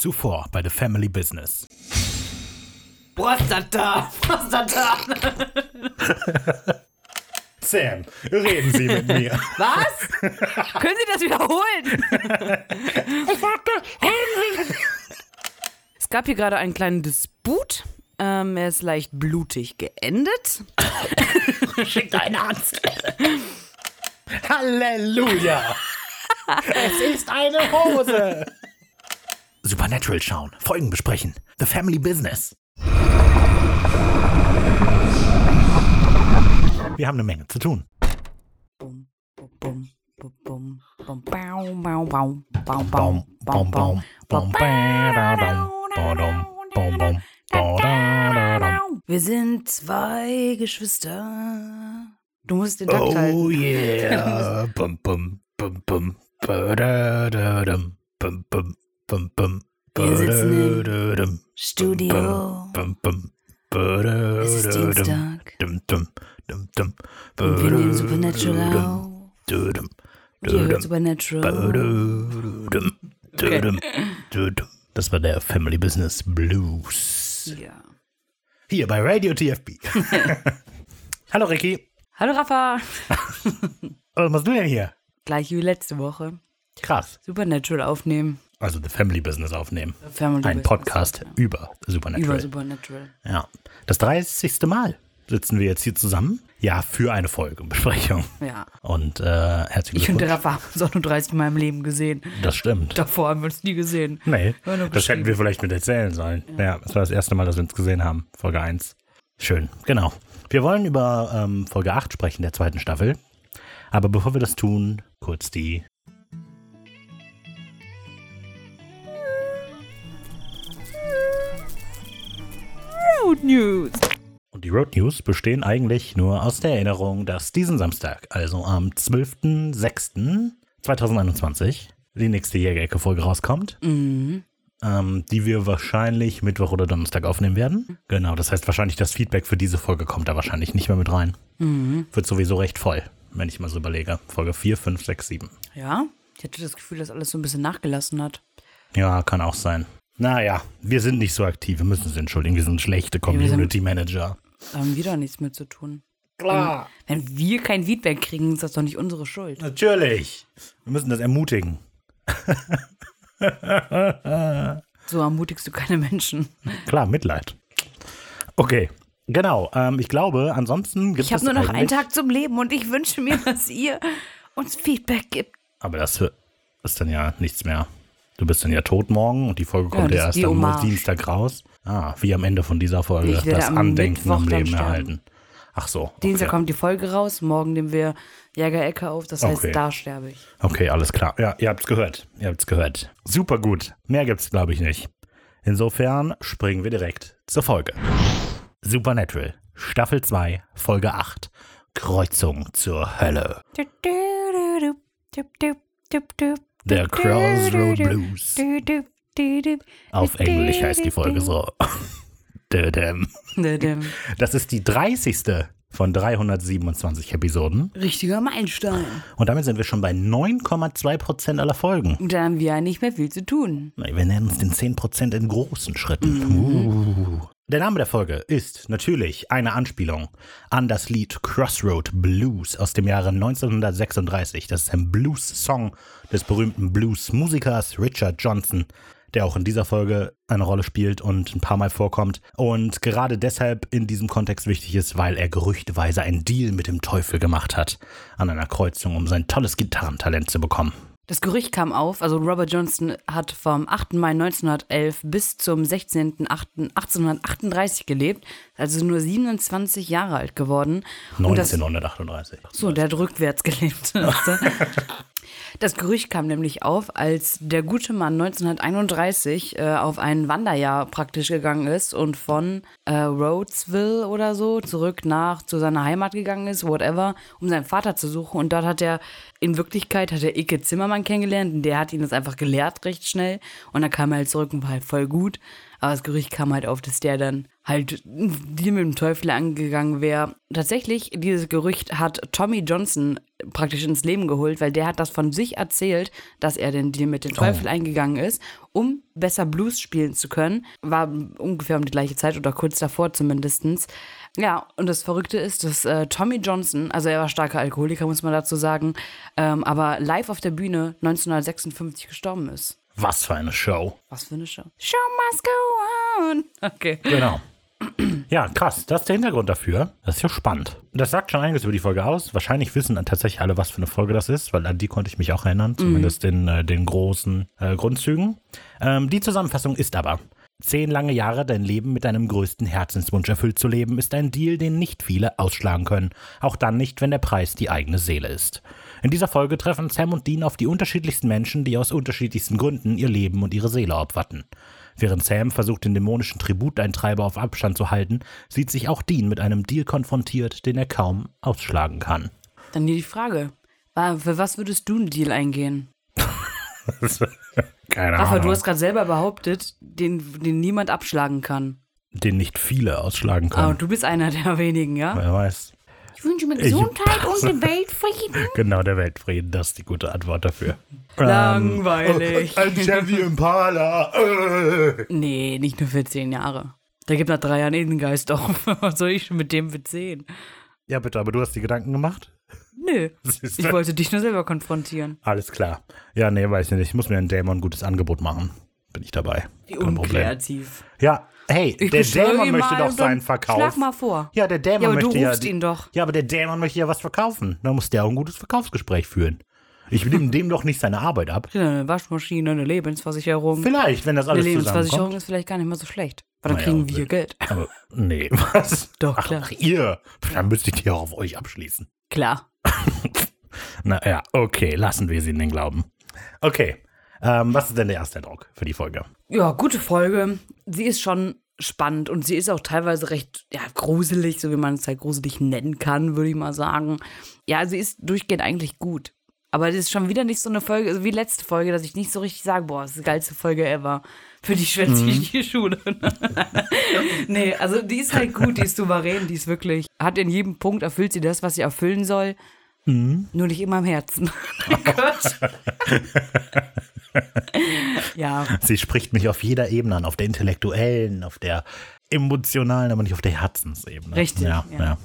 Zuvor bei The Family Business. Prostata! Prostata! Sam, reden Sie mit mir. Was? Können Sie das wiederholen? Ich sagte, reden Sie Es gab hier gerade einen kleinen Disput. Ähm, er ist leicht blutig geendet. Schickt einen Arzt. Halleluja. es ist eine Hose. Supernatural schauen, Folgen besprechen. The Family Business. Wir haben eine Menge zu tun. Bum, bum, bum. Wir sind zwei Geschwister. Du musst den Takt halten. Oh yeah. Bum, bum, bum, bum, badadadam, bum, bum, bum, bum, Wir sitzen im Studio. Es ist Dienstag. Und wir nehmen Supernatural auf. Ihr hört Supernatural. Das war der Family Business Blues. Ja. Hier bei Radio TFB. Hallo Ricky. Hallo Rafa. Was machst du denn hier? Gleich wie letzte Woche. Krass. Supernatural aufnehmen. Also The Family Business aufnehmen. Family Ein Business. Podcast über Supernatural. Über Supernatural. Ja. Das 30. Mal sitzen wir jetzt hier zusammen. Ja, für eine Folgenbesprechung. Ja. Und äh, herzlich Ich und der. Rafa haben uns auch nur 30 Mal im Leben gesehen. Das stimmt. Davor haben wir uns nie gesehen. Nee, das hätten wir vielleicht mit erzählen sollen. Ja. das war das erste Mal, dass wir uns gesehen haben. Folge 1. Schön, genau. Wir wollen über ähm, Folge 8 sprechen, der zweiten Staffel. Aber bevor wir das tun, kurz die Road News. Und die Road News bestehen eigentlich nur aus der Erinnerung, dass diesen Samstag, also am 12.06.2021, die nächste Jägerecke-Folge rauskommt, Mhm. ähm, die wir wahrscheinlich Mittwoch oder Donnerstag aufnehmen werden. Genau, das heißt wahrscheinlich das Feedback für diese Folge kommt da wahrscheinlich nicht mehr mit rein. Mhm. Wird sowieso recht voll, wenn ich mal so überlege. Folge 4, 5, 6, 7. Ja, ich hatte das Gefühl, dass alles so ein bisschen nachgelassen hat. Ja, kann auch sein. Naja, wir sind nicht so aktiv, wir müssen uns entschuldigen, wir sind schlechte wir sind- Community Manager. Da haben wir doch nichts mit zu tun. Klar. Wenn wir kein Feedback kriegen, ist das doch nicht unsere Schuld. Natürlich. Wir müssen das ermutigen. So ermutigst du keine Menschen. Klar, Mitleid. Okay, genau. Ähm, ich glaube, ansonsten gibt Ich habe es nur noch einen Tag zum Leben und ich wünsche mir, dass ihr uns Feedback gibt. Aber das ist dann ja nichts mehr. Du bist dann ja tot morgen und die Folge kommt ja ist erst am Hommage. Dienstag raus. Ah, wie am Ende von dieser Folge. Ich Das am Andenken Mittwoch am Leben erhalten. Ach so. Dienstag Okay. kommt die Folge raus, morgen nehmen wir Jägerecke auf. Das heißt, Okay. da sterbe ich. okay, alles klar. Ja, ihr habt's gehört. Ihr habt's gehört. Super gut. Mehr gibt's, glaube ich, nicht. Insofern springen wir direkt zur Folge. Supernatural, Staffel 2, Folge 8. Kreuzung zur Hölle. Der Crossroad Blues. Auf Englisch heißt die Folge so. Das ist die 30. von 327 Episoden. Richtiger Meilenstein. Und damit sind wir schon bei 9,2% aller Folgen. Und da haben wir ja nicht mehr viel zu tun. Wir nähern uns den 10% in großen Schritten. Uh. Der Name der Folge ist natürlich eine Anspielung an das Lied Crossroad Blues aus dem Jahre 1936. Das ist ein Blues-Song des berühmten Blues-Musikers Richard Johnson, der auch in dieser Folge eine Rolle spielt und ein paar Mal vorkommt. Und gerade deshalb in diesem Kontext wichtig ist, weil er gerüchteweise einen Deal mit dem Teufel gemacht hat an einer Kreuzung, um sein tolles Gitarrentalent zu bekommen. Das Gerücht kam auf, also Robert Johnston hat vom 8. Mai 1911 bis zum 16.08.1838 gelebt, also nur 27 Jahre alt geworden. Und das, 1938. so, der hat rückwärts gelebt. Das Gerücht kam nämlich auf, als der gute Mann 1931 äh, auf ein Wanderjahr praktisch gegangen ist und von äh, Rhodesville oder so zurück nach zu seiner Heimat gegangen ist, whatever, um seinen Vater zu suchen. Und dort hat er, in Wirklichkeit hat er Icke Zimmermann kennengelernt und der hat ihn das einfach gelehrt recht schnell. Und dann kam er halt zurück und war halt voll gut. Aber das Gerücht kam halt auf, dass der dann halt die mit dem Teufel angegangen wäre. Tatsächlich, dieses Gerücht hat Tommy Johnson praktisch ins Leben geholt, weil der hat das von sich erzählt, dass er den Deal mit dem Teufel eingegangen ist, um besser Blues spielen zu können. War ungefähr um die gleiche Zeit oder kurz davor zumindestens. Ja, und das Verrückte ist, dass äh, Tommy Johnson, also er war starker Alkoholiker, muss man dazu sagen, ähm, aber live auf der Bühne 1956 gestorben ist. Was für eine Show. Was für eine Show. Show must go on. Okay. Genau. Ja, krass. Das ist der Hintergrund dafür. Das ist ja spannend. Das sagt schon einiges über die Folge aus. Wahrscheinlich wissen dann tatsächlich alle, was für eine Folge das ist, weil an die konnte ich mich auch erinnern, zumindest in äh, den großen äh, Grundzügen. Ähm, die Zusammenfassung ist aber. Zehn lange Jahre dein Leben mit deinem größten Herzenswunsch erfüllt zu leben, ist ein Deal, den nicht viele ausschlagen können. Auch dann nicht, wenn der Preis die eigene Seele ist. In dieser Folge treffen Sam und Dean auf die unterschiedlichsten Menschen, die aus unterschiedlichsten Gründen ihr Leben und ihre Seele opferten. Während Sam versucht, den dämonischen Tributeintreiber auf Abstand zu halten, sieht sich auch Dean mit einem Deal konfrontiert, den er kaum ausschlagen kann. Dann hier die Frage. Für was würdest du einen Deal eingehen? Keine Rafa, Ahnung. du hast gerade selber behauptet, den, den niemand abschlagen kann. den nicht viele ausschlagen Aber können. du bist einer der wenigen, ja? Wer weiß. Ich wünsche mir Gesundheit und den Weltfrieden. Genau, der Weltfrieden, das ist die gute Antwort dafür. Langweilig. Ein Chevy Impala. Nee, nicht nur für zehn Jahre. Da gibt nach drei Jahren eh den Geist auf. Was soll ich schon mit dem für zehn? Ja, bitte, aber du hast die Gedanken gemacht? Nö. Ich wollte dich nur selber konfrontieren. Alles klar. Ja, nee, weiß ich nicht. Ich muss mir einen Dämon ein gutes Angebot machen. Bin ich dabei. Wie unkreativ. Ja, hey, Ich der Dämon möchte doch dann seinen Verkauf. Schlag mal vor. Ja, der Dämon Ja, aber du möchte ja. rufst ihn doch. Ja, aber der Dämon möchte ja was verkaufen. Da muss der auch ein gutes Verkaufsgespräch führen. Ich nehme dem doch nicht seine Arbeit ab. Ja, Eine Waschmaschine, eine Lebensversicherung. Vielleicht, wenn das Eine alles Lebensversicherung zusammenkommt. ist vielleicht gar nicht mal so schlecht. Weil dann Naja, kriegen wir Geld. Aber nee, was? Doch, klar. Ach, ihr. Dann müsste ich die auch auf euch abschließen. Klar. Na ja, okay, lassen wir sie in den Glauben. Okay, ähm, was ist denn der erste Eindruck für die Folge? Ja, gute Folge. Sie ist schon spannend und sie ist auch teilweise recht ja, gruselig, so wie man es halt gruselig nennen kann, würde ich mal sagen. Ja, sie ist durchgehend eigentlich gut. Aber es ist schon wieder nicht so eine Folge, also wie letzte Folge, dass ich nicht so richtig sage, boah, das ist die geilste Folge ever. Für die schwänze ich die Schule. nee, also die ist halt gut, die ist souverän, die ist wirklich, hat in jedem Punkt erfüllt sie das, was sie erfüllen soll. Nur nicht immer im Herzen. Oh Gott. ja. Sie spricht mich auf jeder Ebene an, auf der intellektuellen, auf der emotionalen, aber nicht auf der Herzensebene. Richtig, Ja, ja. ja.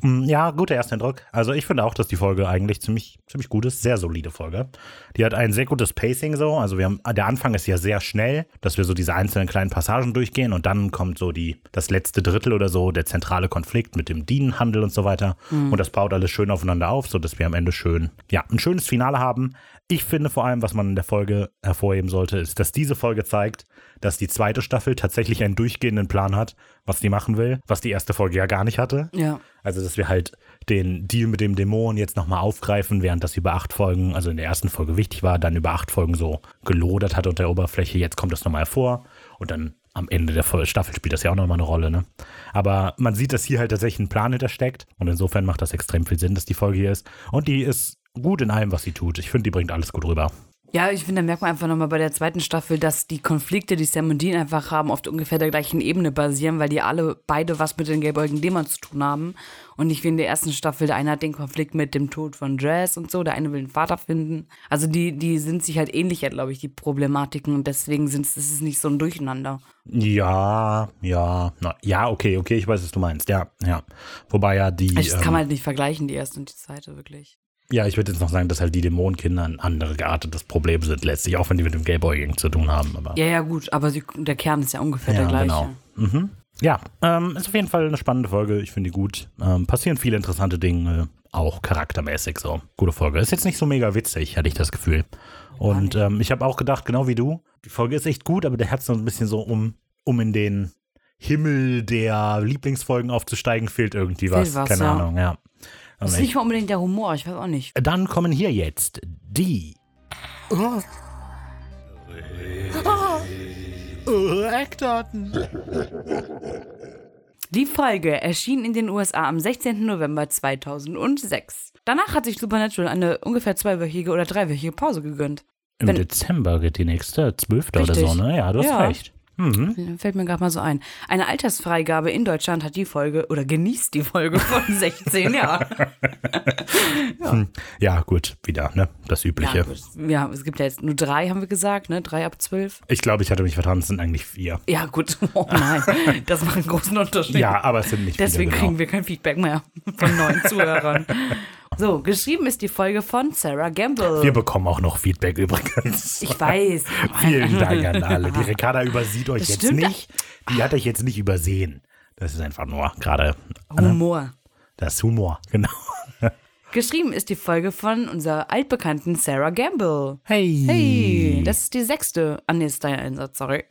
Mm, Ja, guter Ersteindruck. Also ich finde auch, dass die Folge eigentlich ziemlich, ziemlich gut ist. Sehr solide Folge. Die hat ein sehr gutes Pacing so. Also wir haben, der Anfang ist ja sehr schnell, dass wir so diese einzelnen kleinen Passagen durchgehen und dann kommt so die, das letzte Drittel oder so, der zentrale Konflikt mit dem Dienenhandel und so weiter. Und das baut alles schön aufeinander auf, sodass wir am Ende schön, ja, ein schönes Finale haben. Ich finde vor allem, was man in der Folge hervorheben sollte, ist, dass diese Folge zeigt, dass die zweite Staffel tatsächlich einen durchgehenden Plan hat, was die machen will, was die erste Folge ja gar nicht hatte. Ja. Also, dass wir halt den Deal mit dem Dämon jetzt nochmal aufgreifen, während das über acht Folgen, also in der ersten Folge wichtig war, dann über acht Folgen so gelodert hat unter der Oberfläche. Jetzt kommt das nochmal hervor und dann am Ende der Staffel spielt das ja auch nochmal eine Rolle, ne? Aber man sieht, dass hier halt tatsächlich ein Plan hintersteckt und insofern macht das extrem viel Sinn, dass die Folge hier ist. Und die ist gut in allem, was sie tut. Ich finde, die bringt alles gut rüber. Ja, ich finde, da merkt man einfach nochmal bei der zweiten Staffel, dass die Konflikte, die Sam und Dean einfach haben, auf ungefähr der gleichen Ebene basieren, weil die alle beide was mit den gelbäugigen Dämon zu tun haben. Und nicht wie in der ersten Staffel, der eine hat den Konflikt mit dem Tod von Jazz und so, der eine will einen Vater finden. Also die, die sind sich halt ähnlicher, glaube ich, die Problematiken. Und deswegen sind es, ist es nicht so ein Durcheinander. Ja, ja, na, ja, okay, okay, ich weiß, was du meinst. Ja, ja. Wobei ja die. Also das kann ähm, man halt nicht vergleichen, die erste und die zweite, wirklich. Ja, ich würde jetzt noch sagen, dass halt die Dämonenkinder ein andere geartetes Problem sind letztlich, auch wenn die mit dem Gayboying zu tun haben. Aber Ja, ja, gut, aber sie, der Kern ist ja ungefähr Ja, der gleiche. genau. Mhm. Ja, ähm, ist auf jeden Fall eine spannende Folge. Ich finde die gut. Ähm, passieren viele interessante Dinge, auch charaktermäßig so. Gute Folge. Ist jetzt nicht so mega witzig, hatte ich das Gefühl. Und ähm, ich habe auch gedacht, genau wie du, die Folge ist echt gut, aber der hat so ein bisschen so, um, um in den Himmel der Lieblingsfolgen aufzusteigen, fehlt irgendwie was. Was, Keine ja. Ahnung, ja. Das ist nicht mal unbedingt der Humor, ich weiß auch nicht. Dann kommen hier jetzt die Eckdaten. Die Folge erschien in den USA am 16. November 2006. Danach hat sich Supernatural eine ungefähr zweiwöchige oder dreiwöchige Pause gegönnt. Im Wenn- Dezember geht die nächste, 12. oder Richtig. so, ne? Ja, du hast Ja. recht. Mhm. Fällt mir gerade mal so ein. Eine Altersfreigabe in Deutschland hat die Folge oder genießt die Folge von 16 Jahren. ja. ja. gut, wieder, ne? Das Übliche. Ja, ja, es gibt ja jetzt nur drei, haben wir gesagt, ne? Drei ab zwölf. Ich glaube, ich hatte mich vertan, es sind eigentlich vier. Ja, gut. Oh nein, das macht einen großen Unterschied. Ja, aber es sind nicht Deswegen viele, genau. kriegen wir kein Feedback mehr von neuen Zuhörern. So, geschrieben ist die Folge von Sarah Gamble. Wir bekommen auch noch Feedback übrigens. Ich weiß. Vielen Dank an alle. Die Ricarda übersieht euch Das jetzt stimmt. nicht. Die hat euch jetzt nicht übersehen. Das ist einfach nur gerade Humor. das Humor, genau. Geschrieben ist die Folge von unserer altbekannten Sarah Gamble. Hey. Hey, das ist die sechste. Ah, nee, ist dein Einsatz, sorry.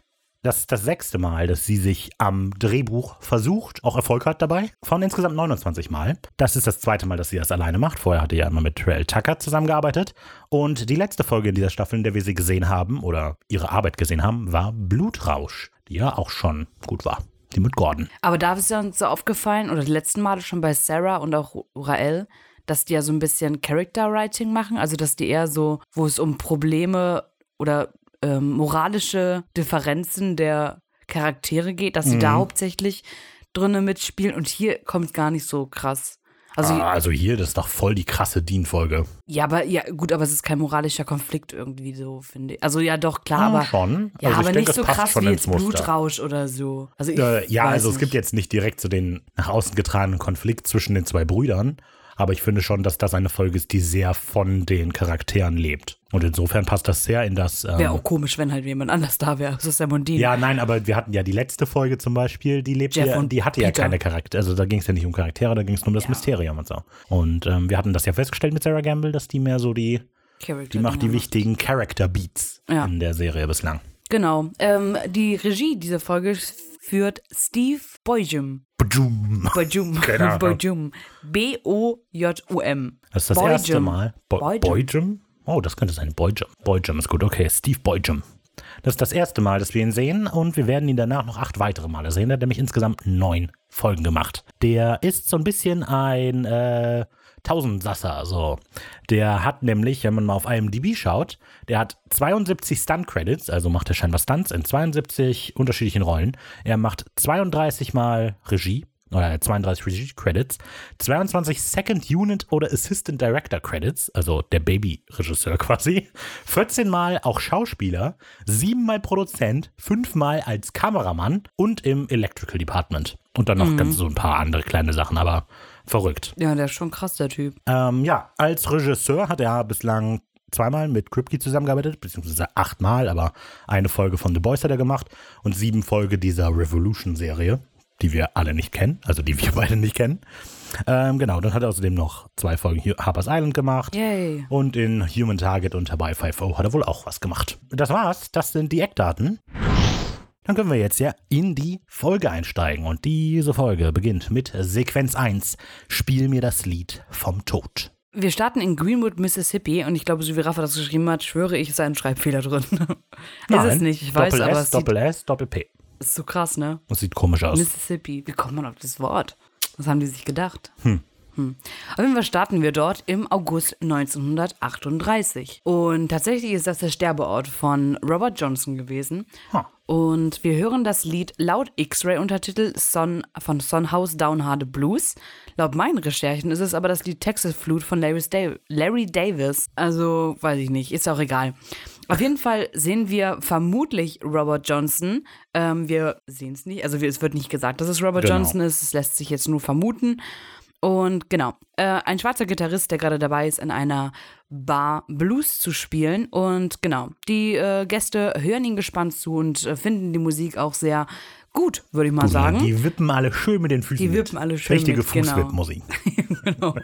Das ist das sechste Mal, dass sie sich am Drehbuch versucht, auch Erfolg hat dabei. Von insgesamt 29 Mal. Das ist das zweite Mal, dass sie das alleine macht. Vorher hatte sie ja immer mit Terrell Tucker zusammengearbeitet. Und die letzte Folge in dieser Staffel, in der wir sie gesehen haben oder ihre Arbeit gesehen haben, war Blutrausch, die ja auch schon gut war. Die mit Gordon. Aber da ist ja uns so aufgefallen, oder die letzten Male schon bei Sarah und auch Rael, dass die ja so ein bisschen Character Writing machen. Also, dass die eher so, wo es um Probleme oder ähm, moralische Differenzen der Charaktere geht, dass sie da hauptsächlich drinne mitspielen. Und hier kommt gar nicht so krass. Also, ah, also hier, das ist doch voll die krasse Dean-Folge. ja, aber ja, gut, aber es ist kein moralischer Konflikt irgendwie so, finde ich. Also ja, doch, klar, aber. schon. Ja, also aber denke, nicht so krass wie jetzt. Blutrausch oder so. Also ich Äh, ja, also es nicht. gibt jetzt nicht direkt so den nach außen getragenen Konflikt zwischen den zwei Brüdern, aber ich finde schon, dass das eine Folge ist, die sehr von den Charakteren lebt. Und insofern passt das sehr in das. Ähm, Wäre auch komisch, wenn halt jemand anders da wäre. Das ist der Mondin. ja, nein, aber wir hatten ja die letzte Folge zum Beispiel, die lebte ja, und die hatte ja Peter. keine Charaktere. Also da ging es ja nicht um Charaktere, da ging es nur um das Mysterium und so. Und ähm, wir hatten das ja festgestellt mit Sarah Gamble, dass die mehr so die, Character die macht die wichtigen Character Beats Ja. in der Serie bislang. Genau. Ähm, die Regie dieser Folge führt Steve Boyjum. Keine Ahnung. Boyjum. B-O-J-U-M. Das ist das Boyjum. erste Mal. Bo Boyjum. Boyjum? Oh, das könnte sein. Boyjum. Boyjum ist gut. Okay, Steve Boyjum. Das ist das erste Mal, dass wir ihn sehen und wir werden ihn danach noch acht weitere Male sehen. Er hat nämlich insgesamt neun Folgen gemacht. Der ist so ein bisschen ein äh, Tausendsasser. So. Der hat nämlich, wenn man mal auf IMDb schaut, der hat 72 Stunt-Credits, also macht er scheinbar Stunts in 72 unterschiedlichen Rollen. Er macht 32 Mal Regie, oder 32 Regie-Credits, 22 Second Unit oder Assistant Director Credits, also der Baby-Regisseur quasi, 14 Mal auch Schauspieler, 7 Mal Produzent, 5 Mal als Kameramann und im Electrical Department. Und dann noch ganz so ein paar andere kleine Sachen, aber verrückt. Ja, der ist schon krass, der Typ. Ähm, ja, als Regisseur hat er bislang zweimal mit Kripke zusammengearbeitet, beziehungsweise achtmal, aber eine Folge von The Boys hat er gemacht und sieben Folge dieser Revolution-Serie, die wir alle nicht kennen, also die wir beide nicht kennen. Ähm, genau, dann hat er außerdem noch zwei Folgen Hu- Harper's Island gemacht. Yay. Und in Human Target und Hawaii 5 hat er wohl auch was gemacht. Das war's, das sind die Eckdaten. Dann können wir jetzt ja in die Folge einsteigen. Und diese Folge beginnt mit Sequenz 1. Spiel mir das Lied vom Tod. Wir starten in Greenwood, Mississippi und ich glaube, so wie Rafa das geschrieben hat, schwöre ich, ist ein Schreibfehler drin. ist es nicht, ich weiß, Doppel aber S, es Doppel S, Doppel P. ist so krass, ne? Das sieht komisch aus. Mississippi. Wie kommt man auf das Wort? Was haben die sich gedacht? Hm. Auf jeden Fall starten wir dort im August 1938. Und tatsächlich ist das der Sterbeort von Robert Johnson gewesen. Ha. Und wir hören das Lied laut X-Ray-Untertitel Son, von Son House Down Hard Blues. Laut meinen Recherchen ist es aber das Lied Texas Flute von Larry, Dav Larry Davis. Also, weiß ich nicht, ist auch egal. Auf jeden Fall sehen wir vermutlich Robert Johnson. Ähm, wir sehen es nicht, also es wird nicht gesagt, dass es Robert Genau. Johnson ist. Es lässt sich jetzt nur vermuten. Und genau, äh, ein schwarzer Gitarrist, der gerade dabei ist, in einer Bar Blues zu spielen. Und genau, die äh, Gäste hören ihn gespannt zu und äh, finden die Musik auch sehr gut, würde ich mal sagen. Die wippen alle schön mit den Füßen. Die mit. wippen alle schön Richtige mit, genau. Fußwippmusik. genau.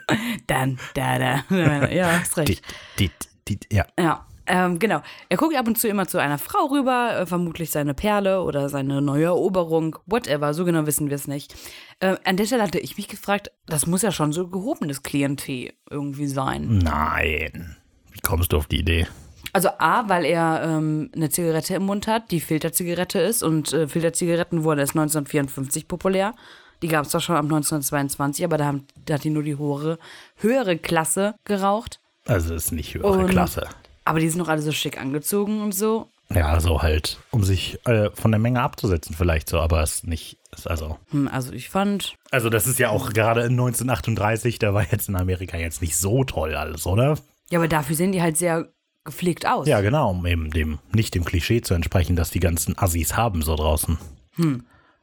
Dann, da, da. Ja, hast recht. Dit, dit, dit, ja. Ja, ähm, genau. Er guckt ab und zu immer zu einer Frau rüber, äh, vermutlich seine Perle oder seine neue Eroberung, whatever, so genau wissen wir es nicht. Äh, an der Stelle hatte ich mich gefragt, das muss ja schon so gehobenes Klientel irgendwie sein. Nein. Wie kommst du auf die Idee? Also A, weil er ähm, eine Zigarette im Mund hat, die Filterzigarette ist und äh, Filterzigaretten wurden erst 1954 populär. Die gab es doch schon ab 1922, aber da, haben, da hat die nur die höhere, höhere Klasse geraucht. Also ist nicht höhere Und- Klasse. Aber die sind noch alle so schick angezogen und so. Ja, also halt, um sich äh, von der Menge abzusetzen vielleicht so, aber es ist nicht, ist also. Hm, also ich fand, Also das ist ja auch gerade in 1938, da war jetzt in Amerika jetzt nicht so toll alles, oder? ja, aber dafür sehen die halt sehr gepflegt aus. Ja, genau, um eben dem, nicht dem Klischee zu entsprechen, dass die ganzen Assis haben so draußen.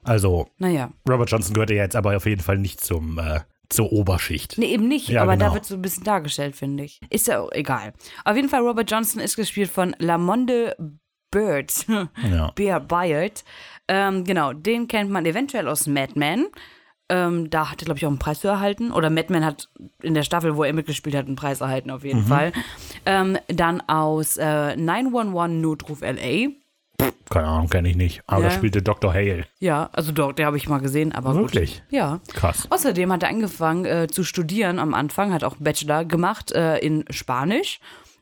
Also, Naja. Robert Johnson gehört ja jetzt aber auf jeden Fall nicht zum, äh, zur Oberschicht. Nee, eben nicht, Ja, aber da genau. wird so ein bisschen dargestellt, finde ich. Ist ja auch egal. Auf jeden Fall, Robert Johnson ist gespielt von Lamonde Bird. Ja. Bear Byard. Ähm, genau, den kennt man eventuell aus Mad Men. Ähm, da hat er, glaube ich, auch einen Preis erhalten. Oder Mad Men hat in der Staffel, wo er mitgespielt hat, einen Preis erhalten, auf Mhm. jeden Fall. Ähm, dann aus äh, 911 Notruf LA. Keine Ahnung, kenne ich nicht. Aber Ja. da spielte Dr. Hale. Ja, also dort, der habe ich mal gesehen, aber Wirklich? gut. Ja. Krass. Außerdem hat er angefangen äh, zu studieren am Anfang, hat auch Bachelor gemacht äh, in Spanisch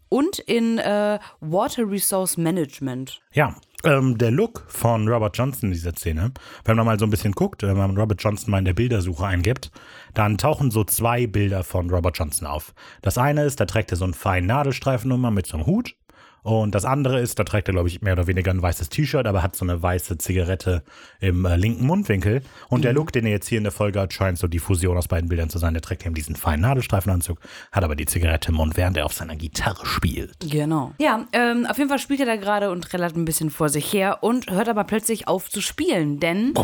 und in äh, Water Resource Management. Ja, ähm, der Look von Robert Johnson in dieser Szene, wenn man mal so ein bisschen guckt, äh, wenn man Robert Johnson mal in der Bildersuche eingibt, dann tauchen so zwei Bilder von Robert Johnson auf. Das eine ist, da trägt er so einen feinen Nadelstreifen immer mit so einem Hut. Und das andere ist, da trägt er, glaube ich, mehr oder weniger ein weißes T-Shirt, aber hat so eine weiße Zigarette im äh, linken Mundwinkel. Und der Look, den er jetzt hier in der Folge hat, scheint so die Fusion aus beiden Bildern zu sein. Der trägt eben diesen feinen Nadelstreifenanzug, hat aber die Zigarette im Mund, während er auf seiner Gitarre spielt. Genau. Ja, ähm, auf jeden Fall spielt er da gerade und trällert ein bisschen vor sich her und hört aber plötzlich auf zu spielen, denn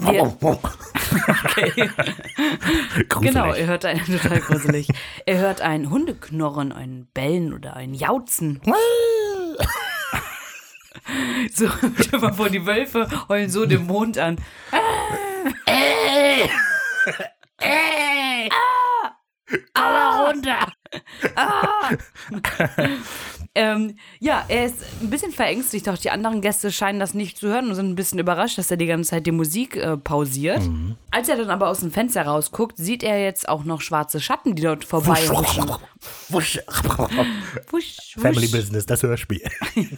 wir, okay, Gruselig. genau, er hört ein total gruselig. Er hört ein Hundeknorren, ein Bellen oder ein Jauzen. So, stell mal vor, die Wölfe heulen so den Mond an. Aber runter! Ähm, ja, er ist ein bisschen verängstigt, auch die anderen Gäste scheinen das nicht zu hören und sind ein bisschen überrascht, dass er die ganze Zeit die Musik äh, pausiert. Als er dann aber aus dem Fenster rausguckt, sieht er jetzt auch noch schwarze Schatten, die dort vorbei. Wusch. Wusch, wusch. Family Business, das Hörspiel.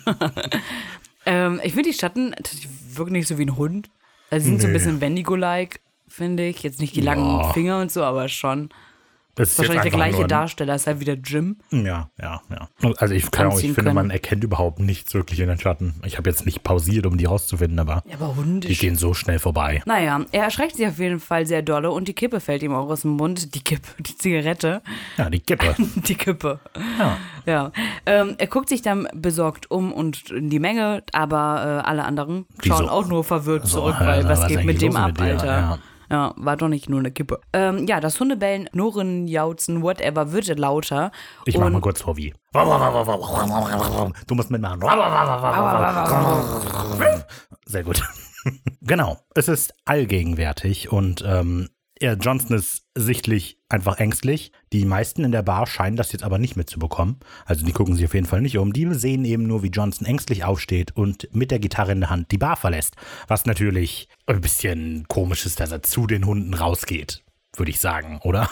Ähm, ich finde die Schatten wirken nicht so wie ein Hund. Also sie sind so ein Nee. bisschen Wendigo-like, finde ich. Jetzt nicht die langen Ja. Finger und so, aber schon. Das ist Wahrscheinlich der gleiche Darsteller, ist halt wieder Jim. Ja, ja, ja. Also ich, kann auch, ich finde, man erkennt überhaupt nichts wirklich in den Schatten. Ich habe jetzt nicht pausiert, um die rauszufinden, aber Ja, aber die gehen so schnell vorbei. Naja, er erschreckt sich auf jeden Fall sehr dolle und die Kippe fällt ihm auch aus dem Mund. Die Kippe, die Zigarette. Ja, die Kippe. Die Kippe. Ja. Ja. Ähm, er guckt sich dann besorgt um und in die Menge, aber äh, alle anderen schauen auch nur verwirrt So, zurück, weil was was geht mit dem ab, mit? Alter? Ja. Ja. war doch nicht nur eine Kippe. Ähm, ja, das Hundebellen, Knurren, Jauzen, whatever, wird lauter. Ich mach mal kurz vor wie. Du musst mitmachen. Sehr gut. Genau. Es ist allgegenwärtig und ähm, ja, Johnson ist sichtlich einfach ängstlich. Die meisten in der Bar scheinen das jetzt aber nicht mitzubekommen. Also die gucken sich auf jeden Fall nicht um. Die sehen eben nur, wie Johnson ängstlich aufsteht und mit der Gitarre in der Hand die Bar verlässt. Was natürlich ein bisschen komisch ist, dass er zu den Hunden rausgeht, würde ich sagen, oder?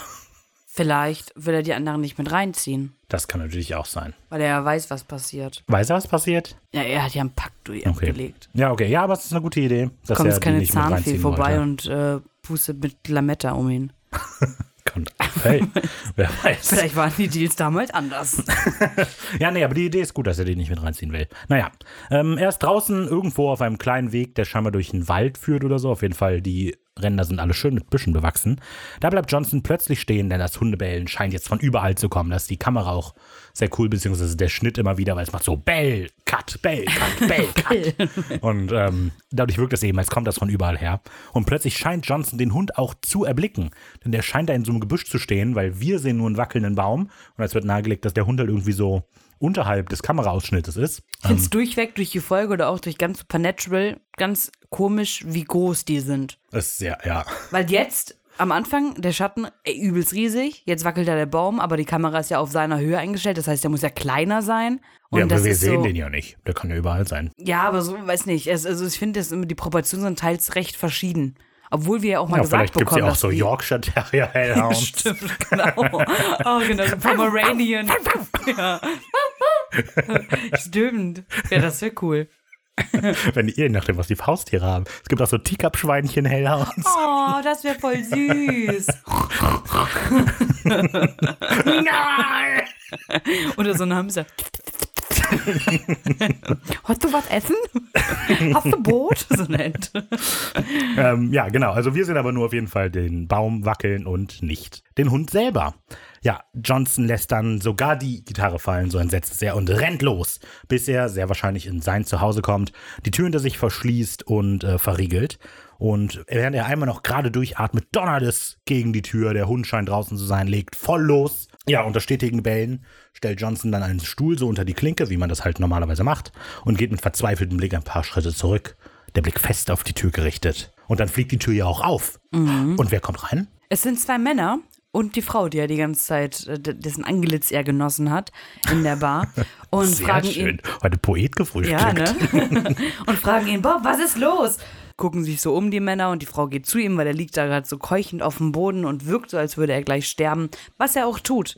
Vielleicht will er die anderen nicht mit reinziehen, Das kann natürlich auch sein. weil er ja weiß, was passiert. Weiß er, was passiert? Ja, er hat ja einen Pakt durch Okay. abgelegt. Ja, okay. Ja, aber es ist eine gute Idee. Dass Kommt er jetzt keine Zahnfee vorbei wollte. und äh, pustet mit Lametta um ihn. Kommt. Hey, wer weiß. Vielleicht waren die Deals damals anders. Ja, nee, aber die Idee ist gut, dass er die nicht mit reinziehen will. Naja, ähm, er ist draußen irgendwo auf einem kleinen Weg, der scheinbar durch einen Wald führt oder so. Auf jeden Fall, die Ränder sind alle schön mit Büschen bewachsen. Da bleibt Johnson plötzlich stehen, denn das Hundebellen scheint jetzt von überall zu kommen. Das ist die Kamera auch sehr cool, beziehungsweise der Schnitt immer wieder, weil es macht so Bell, Cut, Bell, Cut, Bell, Cut. Und ähm, dadurch wirkt es eben, als kommt das von überall her. Und plötzlich scheint Johnson den Hund auch zu erblicken. Denn der scheint da in so einem Gebüsch zu stehen, weil wir sehen nur einen wackelnden Baum. Und es wird nahegelegt, dass der Hund halt irgendwie so unterhalb des Kameraausschnittes ist. Ich finde es durchweg durch die Folge oder auch durch ganz Supernatural ganz komisch, wie groß die sind. Das ist sehr, ja. Weil jetzt am Anfang der Schatten ey, übelst riesig, jetzt wackelt da der Baum, aber die Kamera ist ja auf seiner Höhe eingestellt, das heißt, der muss ja kleiner sein. Und ja, aber wir sehen so, den ja nicht. Der kann ja überall sein. Ja, aber so, weiß nicht. Es, also ich finde, die Proportionen sind teils recht verschieden. Obwohl wir ja auch mal Ja, gesagt vielleicht gibt es bekommen, ja auch so Yorkshire Terrier Hellhounds. Stimmt, genau. Oh, genau, so Pomeranian. ja. Stimmt. Ja, das wäre cool. Wenn ihr, je nachdem, was die Haustiere haben. Es gibt auch so Teacup-Schweinchen Hellhounds. Oh, das wäre voll süß. Nein! Oder so ein Hamster. Hast du was essen? Hast du Brot? So nett. ähm, ja, genau. Also wir sehen aber nur auf jeden Fall den Baum wackeln und nicht den Hund selber. Ja, Johnson lässt dann sogar die Gitarre fallen, so entsetzt ist er und rennt los, bis er sehr wahrscheinlich in sein Zuhause kommt, die Tür hinter sich verschließt und äh, verriegelt. Und während er einmal noch gerade durchatmet, donnert es gegen die Tür. Der Hund scheint draußen zu sein, legt voll los. Ja, unter stetigen Bällen stellt Johnson dann einen Stuhl so unter die Klinke, wie man das halt normalerweise macht, und geht mit verzweifeltem Blick ein paar Schritte zurück. Der Blick fest auf die Tür gerichtet. Und dann fliegt die Tür ja auch auf. Mhm. Und wer kommt rein? Es sind zwei Männer und die Frau, die er die ganze Zeit, äh, dessen Angelitz er genossen hat in der Bar. Und Sehr fragen schön. ihn. Heute Poet gefrühstückt. Ja, ne? und fragen ihn, Bob, was ist los? Gucken sich so um die Männer und die Frau geht zu ihm, weil er liegt da gerade so keuchend auf dem Boden und wirkt so, als würde er gleich sterben, was er auch tut.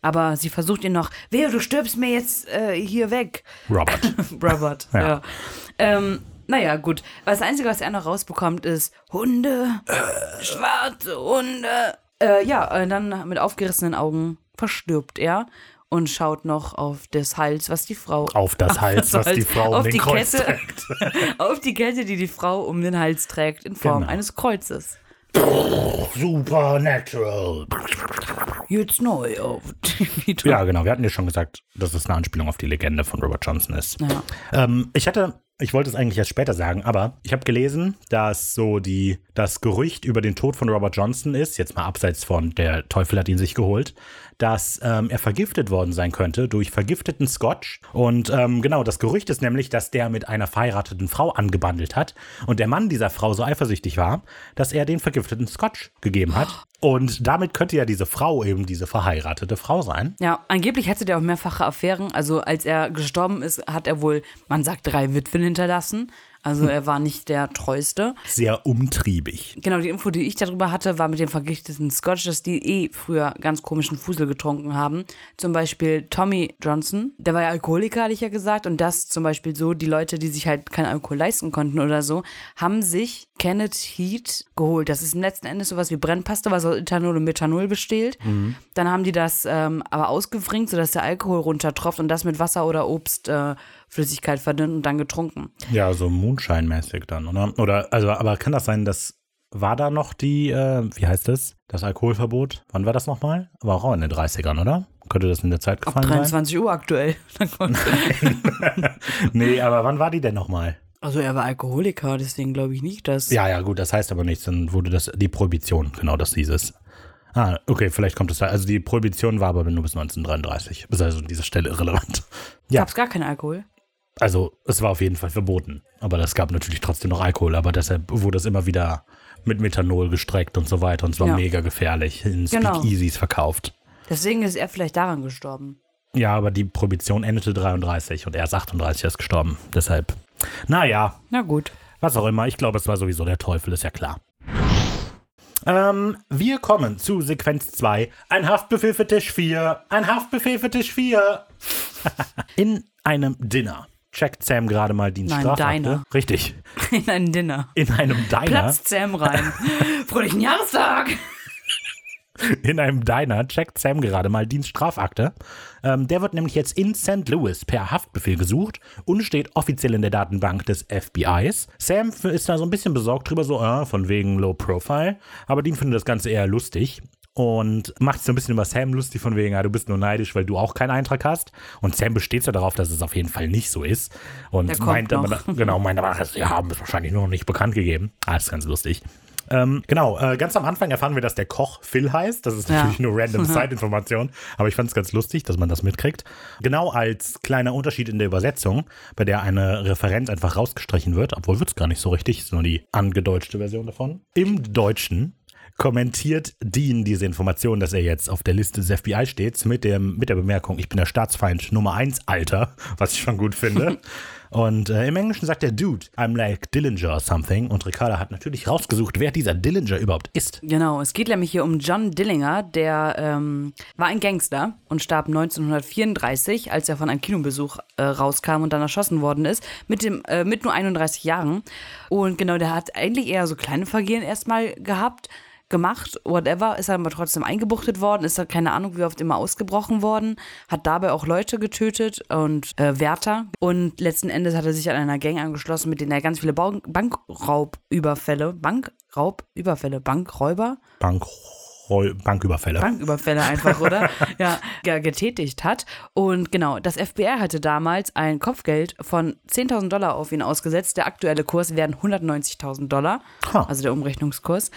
Aber sie versucht ihn noch, wehe, du stirbst mir jetzt äh, hier weg. Robert. Robert, Ja. ja. Ähm, naja, gut. Das Einzige, was er noch rausbekommt, ist Hunde, schwarze Hunde. Äh, ja, äh, dann mit aufgerissenen Augen verstirbt er und schaut noch auf das Hals, was die Frau Auf das Hals, was die Frau um auf den die Kreuz Kette, trägt. auf die Kette, die die Frau um den Hals trägt, in Form Genau. eines Kreuzes. Supernatural. Jetzt neu auf die Ja, genau. Wir hatten ja schon gesagt, dass es eine Anspielung auf die Legende von Robert Johnson ist. Ja. Ähm, ich hatte, ich wollte es eigentlich erst später sagen, aber ich habe gelesen, dass so die, das Gerücht über den Tod von Robert Johnson ist, jetzt mal abseits von der Teufel hat ihn sich geholt, dass ähm, er vergiftet worden sein könnte durch vergifteten Scotch. Und ähm, genau, das Gerücht ist nämlich, dass der mit einer verheirateten Frau angebandelt hat und der Mann dieser Frau so eifersüchtig war, dass er den vergifteten Scotch gegeben hat. Und damit könnte ja diese Frau eben diese verheiratete Frau sein. Ja, angeblich hatte der auch mehrfache Affären. Also als er gestorben ist, hat er wohl, man sagt, drei Witwen hinterlassen. Also er war nicht der treueste. Sehr umtriebig. Genau, die Info, die ich darüber hatte, war mit dem vergifteten Scotch, dass die eh früher ganz komischen Fusel getrunken haben. Zum Beispiel Tommy Johnson, der war ja Alkoholiker, hatte ich ja gesagt. Und das zum Beispiel so, die Leute, die sich halt keinen Alkohol leisten konnten oder so, haben sich Kenneth Heat geholt. Das ist letzten Endes sowas wie Brennpaste, was aus Ethanol und Methanol besteht. Dann haben die das ähm, aber ausgewringt, sodass der Alkohol runtertropft und das mit Wasser oder Obstflüssigkeit äh, Flüssigkeit verdünnt und dann getrunken. Ja, so Moonshine-mäßig dann, oder? Oder, also, aber kann das sein, dass war da noch die, äh, wie heißt das? Das Alkoholverbot? Wann war das nochmal? Aber auch in den 30ern, oder? Könnte das in der Zeit gefallen sein? 23 Uhr aktuell. Nee, aber wann war die denn nochmal? Also er war Alkoholiker, deswegen glaube ich nicht, dass. Ja, ja, gut, das heißt aber nichts. Dann wurde das, die Prohibition, genau, das hieß es. Ah, okay, vielleicht kommt es da. Also die Prohibition war aber nur bis 1933. Ist also an dieser Stelle irrelevant. Ja. Gab es gar keinen Alkohol? Also es war auf jeden Fall verboten. Aber es gab natürlich trotzdem noch Alkohol. Aber deshalb wurde es immer wieder mit Methanol gestreckt und so weiter. Und es war Ja. mega gefährlich. In Genau. Speakeasies verkauft. Deswegen ist er vielleicht daran gestorben. Ja, aber die Prohibition endete 33 und er ist 38 erst gestorben. Deshalb, naja, Na gut. was auch immer. Ich glaube, es war sowieso der Teufel, ist ja klar. Ähm, wir kommen zu Sequenz 2. Ein Haftbefehl für Tisch 4. Ein Haftbefehl für Tisch 4. In einem Dinner checkt Sam gerade mal die Strafakte. Richtig. In ein Dinner. In einem Diner. Platzt Sam rein. Fröhlichen Jahrestag! In einem Diner checkt Sam gerade mal Dienststrafakte. Ähm, der wird nämlich jetzt in St. Louis per Haftbefehl gesucht und steht offiziell in der Datenbank des FBIs. Sam ist da so ein bisschen besorgt drüber, so äh, von wegen Low Profile, aber Dean findet das Ganze eher lustig. Und macht sich so ein bisschen über Sam lustig, von wegen, ja, du bist nur neidisch, weil du auch keinen Eintrag hast. Und Sam besteht so darauf, dass es auf jeden Fall nicht so ist. Und meint aber, genau, meint aber, sie haben es wahrscheinlich nur noch nicht bekannt gegeben. Ah, ist ganz lustig. Ähm, genau, äh, ganz am Anfang erfahren wir, dass der Koch Phil heißt. Das ist Ja. natürlich nur random Side-Information, aber ich fand es ganz lustig, dass man das mitkriegt. Genau als kleiner Unterschied in der Übersetzung, bei der eine Referenz einfach rausgestrichen wird, obwohl wird es gar nicht so richtig, ist nur die angedeutschte Version davon. Im Deutschen kommentiert Dean diese Information, dass er jetzt auf der Liste des FBI steht, mit, dem, mit der Bemerkung, ich bin der Staatsfeind Nummer 1, Alter, was ich schon gut finde. Und äh, im Englischen sagt er Dude, I'm like Dillinger or something. Und Ricarda hat natürlich rausgesucht, wer dieser Dillinger überhaupt ist. Genau, es geht nämlich hier um John Dillinger, der ähm, war ein Gangster und starb 1934, als er von einem Kinobesuch äh, rauskam und dann erschossen worden ist, mit, dem, äh, mit nur 31 Jahren. Und genau, der hat eigentlich eher so kleine Vergehen erstmal gehabt. Gemacht, whatever, ist aber trotzdem eingebuchtet worden, ist da keine Ahnung, wie oft immer ausgebrochen worden, hat dabei auch Leute getötet und äh, Wärter. Und letzten Endes hat er sich an einer Gang angeschlossen, mit denen er ganz viele Bau Bankraubüberfälle, Bankraubüberfälle, Bankräuber? Bankräu Banküberfälle. Banküberfälle einfach, oder? ja, getätigt hat. Und genau, das FBI hatte damals ein Kopfgeld von 10.000 Dollar auf ihn ausgesetzt. Der aktuelle Kurs wären 190.000 Dollar, Ha. also der Umrechnungskurs.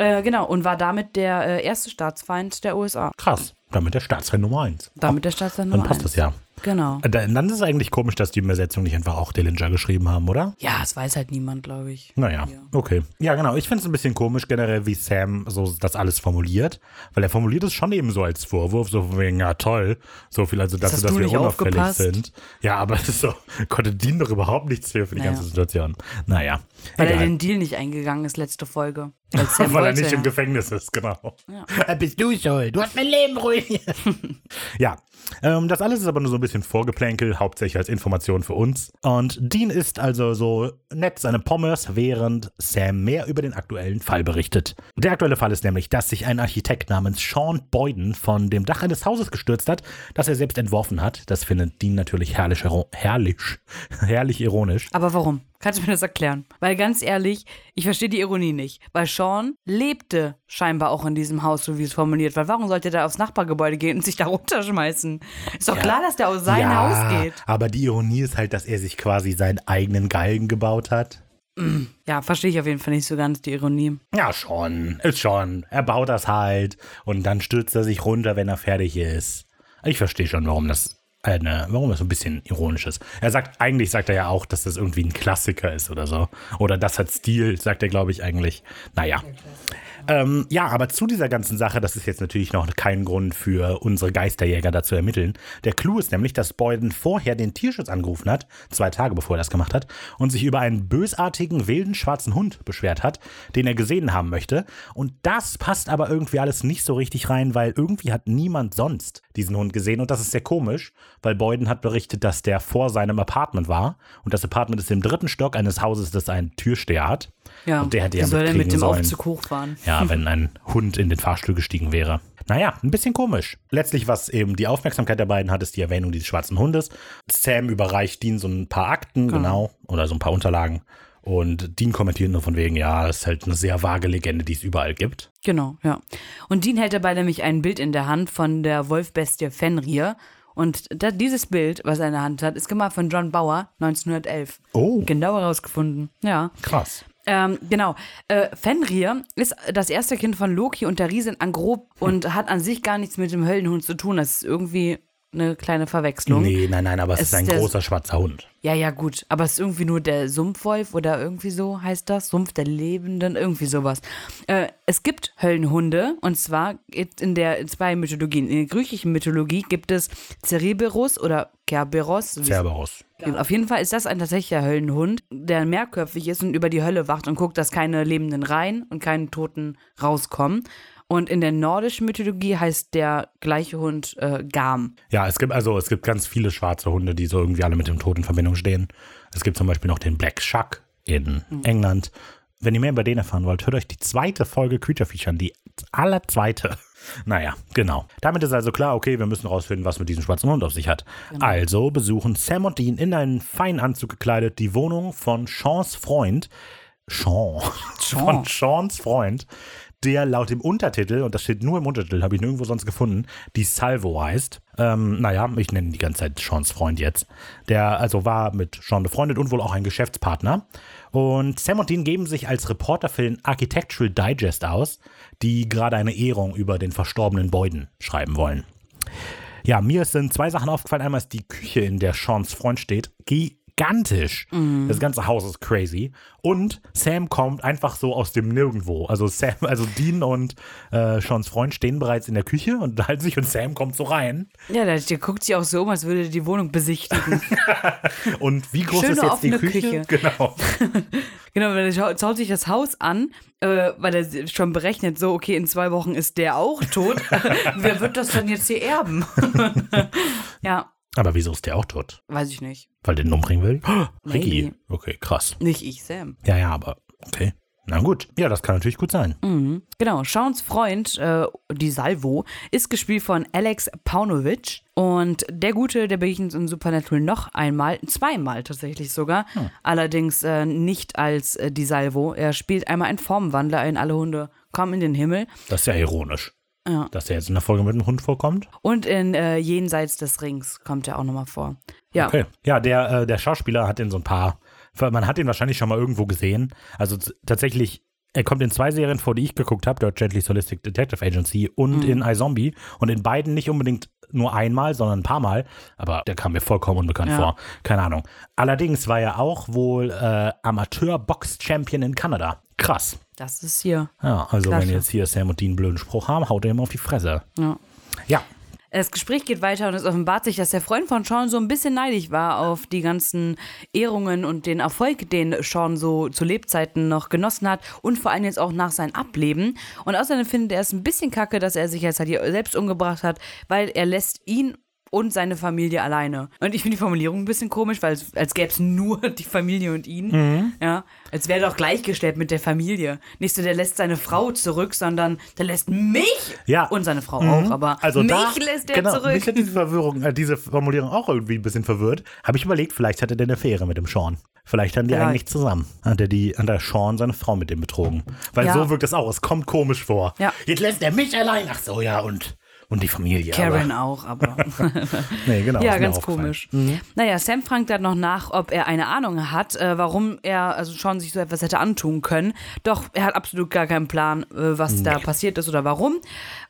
Äh, genau, und war damit der äh, erste Staatsfeind der USA. Krass. Damit der Staatsfeind Nummer eins. Damit der Staatsfeind Dann Nummer passt eins. das ja. Genau. Äh, Dann ist es eigentlich komisch, dass die Übersetzung nicht einfach auch Dillinger geschrieben haben, oder? Ja, es weiß halt niemand, glaube ich. Naja, okay. Ja, genau. Ich finde es ein bisschen komisch generell, wie Sam so das alles formuliert. Weil er formuliert es schon eben so als Vorwurf, so von wegen, ja toll, so viel, also dass, hast dass wir unauffällig aufgepasst? sind. Ja, aber so, konnte Dean doch überhaupt nichts für, für die Naja. ganze Situation. Naja, Weil er egal. den Deal nicht eingegangen ist, letzte Folge. Weil, Sam Weil er nicht ja. im Gefängnis ist, genau. Ja. Äh, Bist du schuld? Du hast mein Leben ruiniert. ja, ähm, das alles ist aber nur so ein bisschen Vorgeplänkel, hauptsächlich als Information für uns. Und Dean isst also so nett seine Pommes, während Sam mehr über den aktuellen Fall berichtet. Der aktuelle Fall ist nämlich, dass sich ein Architekt namens Sean Boyden von dem Dach eines Hauses gestürzt hat, das er selbst entworfen hat. Das findet Dean natürlich herrlich, herrlich, herrlich ironisch. Aber warum? Kannst du mir das erklären? Weil ganz ehrlich, ich verstehe die Ironie nicht. Weil Sean lebte scheinbar auch in diesem Haus, so wie es formuliert wird. Warum sollte der aufs Nachbargebäude gehen und sich da runterschmeißen? Ist doch klar, dass der aus seinem Haus geht. aber die Ironie ist halt, dass er sich quasi seinen eigenen Galgen gebaut hat. Ja, verstehe ich auf jeden Fall nicht so ganz die Ironie. Ja, schon. Ist schon. Er baut das halt und dann stürzt er sich runter, wenn er fertig ist. Ich verstehe schon, warum das eine, warum das so ein bisschen ironisch ist. Er sagt, eigentlich sagt er ja auch, dass das irgendwie ein Klassiker ist oder so. Oder das hat Stil, sagt er, glaube ich, eigentlich. Naja. Ähm, ja, aber zu dieser ganzen Sache, das ist jetzt natürlich noch kein Grund für unsere Geisterjäger da zu ermitteln. Der Clou ist nämlich, dass Boyden vorher den Tierschutz angerufen hat, zwei Tage bevor er das gemacht hat, und sich über einen bösartigen, wilden, schwarzen Hund beschwert hat, den er gesehen haben möchte. Und das passt aber irgendwie alles nicht so richtig rein, weil irgendwie hat niemand sonst diesen Hund gesehen. Und das ist sehr komisch, weil Boyden hat berichtet, dass der vor seinem Apartment war. Und das Apartment ist im dritten Stock eines Hauses, das einen Türsteher hat. Ja, Und der hätte ja soll er mit dem sollen. Aufzug hochfahren? Ja, wenn ein Hund in den Fahrstuhl gestiegen wäre. Naja, ein bisschen komisch. Letztlich, was eben die Aufmerksamkeit der beiden hat, ist die Erwähnung dieses schwarzen Hundes. Sam überreicht Dean so ein paar Akten, genau, oder so ein paar Unterlagen. Und Dean kommentiert nur von wegen, ja, das ist halt eine sehr vage Legende, die es überall gibt. Genau, ja. Und Dean hält dabei nämlich ein Bild in der Hand von der Wolfbestie Fenrir. Und da, dieses Bild, was er in der Hand hat, ist gemalt von John Bauer 1911. Oh. Genau herausgefunden. Ja. Krass. Ähm, genau. Äh, Fenrir ist das erste Kind von Loki und der Riesin Angrob und hat an sich gar nichts mit dem Höllenhund zu tun. Das ist irgendwie eine kleine Verwechslung. Nee, nein, nein, aber es, Es ist ein der- großer schwarzer Hund. Ja, ja, gut. Aber es ist irgendwie nur der Sumpfwolf oder irgendwie so heißt das. Sumpf der Lebenden, irgendwie sowas. Äh, es gibt Höllenhunde und zwar in der in zwei Mythologien. In der griechischen Mythologie gibt es Cerberus oder Kerberos. Cerberus. Auf jeden Fall ist das ein tatsächlicher Höllenhund, der mehrköpfig ist und über die Hölle wacht und guckt, dass keine Lebenden rein und keine Toten rauskommen. Und in der nordischen Mythologie heißt der gleiche Hund äh, Gam. Ja, es gibt also, es gibt ganz viele schwarze Hunde, die so irgendwie alle mit dem Tod in Verbindung stehen. Es gibt zum Beispiel noch den Black Shuck in England. Wenn ihr mehr über den erfahren wollt, hört euch die zweite Folge Creature Feature an, die allerzweite. Naja, genau. Damit ist also klar, okay, wir müssen rausfinden, was mit diesem schwarzen Hund auf sich hat. Also besuchen Sam und Dean in einen feinen Anzug gekleidet die Wohnung von Seans Freund. Sean. Von Seans Freund, der laut dem Untertitel, und das steht nur im Untertitel, habe ich nirgendwo sonst gefunden, die Salvo heißt. Ähm, naja, ich nenne die ganze Zeit Seans Freund jetzt. Der also war mit Sean befreundet und wohl auch ein Geschäftspartner. Und Sam und Dean geben sich als Reporter für den Architectural Digest aus, die gerade eine Ehrung über den verstorbenen Boyden schreiben wollen. Ja, mir sind zwei Sachen aufgefallen. Einmal ist die Küche, in der Seans Freund steht, gigantisch. Das ganze Haus ist crazy. Und Sam kommt einfach so aus dem Nirgendwo. Also Sam, also Dean und äh, Seans Freund stehen bereits in der Küche und unterhalten sich und Sam kommt so rein. Ja, der, der guckt sich auch so um, als würde er die Wohnung besichtigen. Und wie groß Schöne ist jetzt die Küche? Küche. Genau. genau, weil er schaut, schaut sich das Haus an, äh, weil er schon berechnet, so, okay, in zwei Wochen ist der auch tot. Wer wird das dann jetzt hier erben? ja, Aber wieso ist der auch tot? weiß ich nicht. Weil der den umbringen will? Oh, Ricky. Okay, krass. Nicht ich, Sam. Ja, ja, aber okay. Na gut, ja, das kann natürlich gut sein. Mhm. Genau, Seans Freund, äh, die Salvo, ist gespielt von Alex Paunovic. Und der Gute, der begegnet in Supernatural noch einmal, zweimal tatsächlich sogar. Hm. Allerdings äh, nicht als äh, die Salvo. Er spielt einmal einen Formwandler in Alle Hunde kommen in den Himmel. Das ist ja ironisch. Ja. Dass er jetzt in der Folge mit dem Hund vorkommt. Und in äh, Jenseits des Rings kommt er auch nochmal vor. Ja. Okay. Ja, der, äh, der Schauspieler hat in so ein paar, man hat ihn wahrscheinlich schon mal irgendwo gesehen. Also tatsächlich, er kommt in zwei Serien vor, die ich geguckt habe, Dirt Gently Solistic Detective Agency und mhm. in iZombie. Und in beiden nicht unbedingt nur einmal, sondern ein paar Mal. Aber der kam mir vollkommen unbekannt ja. vor. Keine Ahnung. Allerdings war er auch wohl äh, Amateur-Box-Champion in Kanada. Krass. Das ist hier. Ja, also Klasse. wenn jetzt hier Sam und Dean einen blöden Spruch haben, haut er ihm auf die Fresse. Ja. Ja. Das Gespräch geht weiter und es offenbart sich, dass der Freund von Sean so ein bisschen neidig war auf die ganzen Ehrungen und den Erfolg, den Sean so zu Lebzeiten noch genossen hat und vor allem jetzt auch nach seinem Ableben. Und außerdem findet er es ein bisschen kacke, dass er sich jetzt halt hier selbst umgebracht hat, weil er lässt ihn und seine Familie alleine. Und ich finde die Formulierung ein bisschen komisch, weil es, als gäbe es nur die Familie und ihn. Mhm. Ja, als wäre doch gleichgestellt mit der Familie. Nicht so, der lässt seine Frau zurück, sondern der lässt mich ja. und seine Frau mhm. auch. Aber also mich da, lässt er genau, zurück. Mich hat diese Verwirrung, äh, diese Formulierung auch irgendwie ein bisschen verwirrt. Habe ich überlegt, vielleicht hatte der eine Affäre mit dem Sean. Vielleicht haben die ja. eigentlich zusammen. Hat der, die, hat der Sean seine Frau mit dem betrogen. Weil ja. so wirkt es auch. Es kommt komisch vor. Ja. Jetzt lässt er mich allein. Ach so, ja, und und die Familie. Karen aber. auch, aber. nee, genau. Ja, ganz komisch. Mhm. Naja, Sam fragt dann noch nach, ob er eine Ahnung hat, äh, warum er also schon sich so etwas hätte antun können. Doch er hat absolut gar keinen Plan, äh, was nee. da passiert ist oder warum.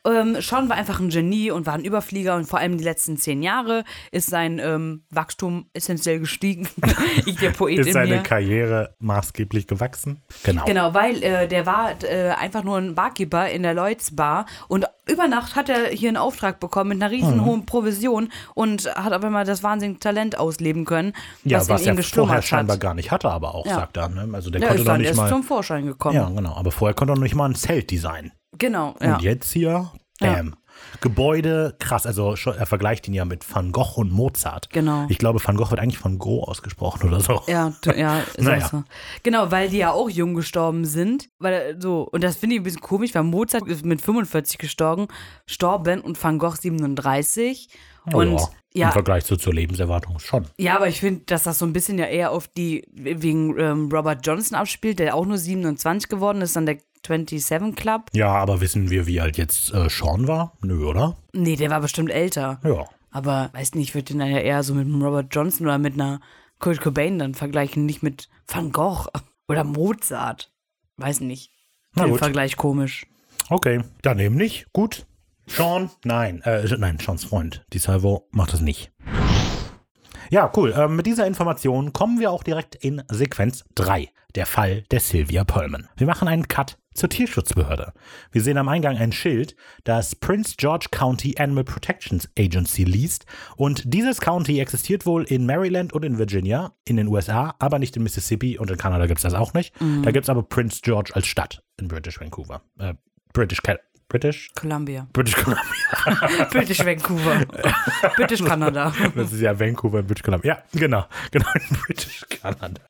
Ähm, Sean war einfach ein Genie und war ein Überflieger und vor allem die letzten zehn Jahre ist sein ähm, Wachstum essentiell gestiegen. ich, der Poet ist seine mir. Karriere maßgeblich gewachsen. Genau. Genau, weil äh, der war äh, einfach nur ein Barkeeper in der Lloyds Bar und über Nacht hat er hier einen Auftrag bekommen mit einer riesen hohen Provision und hat auf einmal das wahnsinnige Talent ausleben können, ja, was, was er vorher hat. scheinbar gar nicht hatte, aber auch, Ja. sagt er. Ne? Also der Ja, konnte ist dann nicht mal. zum Vorschein gekommen. Ja, genau. Aber vorher konnte er noch nicht mal ein Zelt designen. Genau, ja. Und jetzt hier, bam. Gebäude, krass. Also er vergleicht ihn ja mit Van Gogh und Mozart. Genau. Ich glaube, Van Gogh wird eigentlich von Gogh ausgesprochen oder so. Ja, ja, ist Naja. so. Genau, weil die ja auch jung gestorben sind. Weil so, und das finde ich ein bisschen komisch, weil Mozart ist mit 45 gestorben, gestorben und Van Gogh 37. Und ja, ja, Im Vergleich zu zur Lebenserwartung schon. ja, aber ich finde, dass das so ein bisschen ja eher auf die wegen ähm, Robert Johnson abspielt, der auch nur 27 geworden ist, dann der 27 Club. Ja, aber wissen wir, wie alt jetzt äh, Sean war? Nö, oder? Nee, der war bestimmt älter. Ja. Aber weiß nicht, ich würde den dann ja eher so mit einem Robert Johnson oder mit einer Kurt Cobain dann vergleichen, nicht mit Van Gogh oder Mozart. Weiß nicht. Na Den gut. Vergleich komisch. Okay, dann eben nicht. Gut. Sean? Nein, äh, nein, Seans Freund. Die Salvo macht das nicht. Ja, cool. Ähm, mit dieser Information kommen wir auch direkt in Sequenz 3. Der Fall der Sylvia Pullman. Wir machen einen Cut zur Tierschutzbehörde. Wir sehen am Eingang ein Schild, das Prince George County Animal Protection Agency liest. Und dieses County existiert wohl in Maryland und in Virginia in den USA, aber nicht in Mississippi und in Kanada gibt es das auch nicht. Da gibt es aber Prince George als Stadt in British Vancouver. Äh, British British? Columbia. British Columbia. British Vancouver. British Kanada. Das ist ja Vancouver in British Columbia. Ja, genau. Genau, British Canada.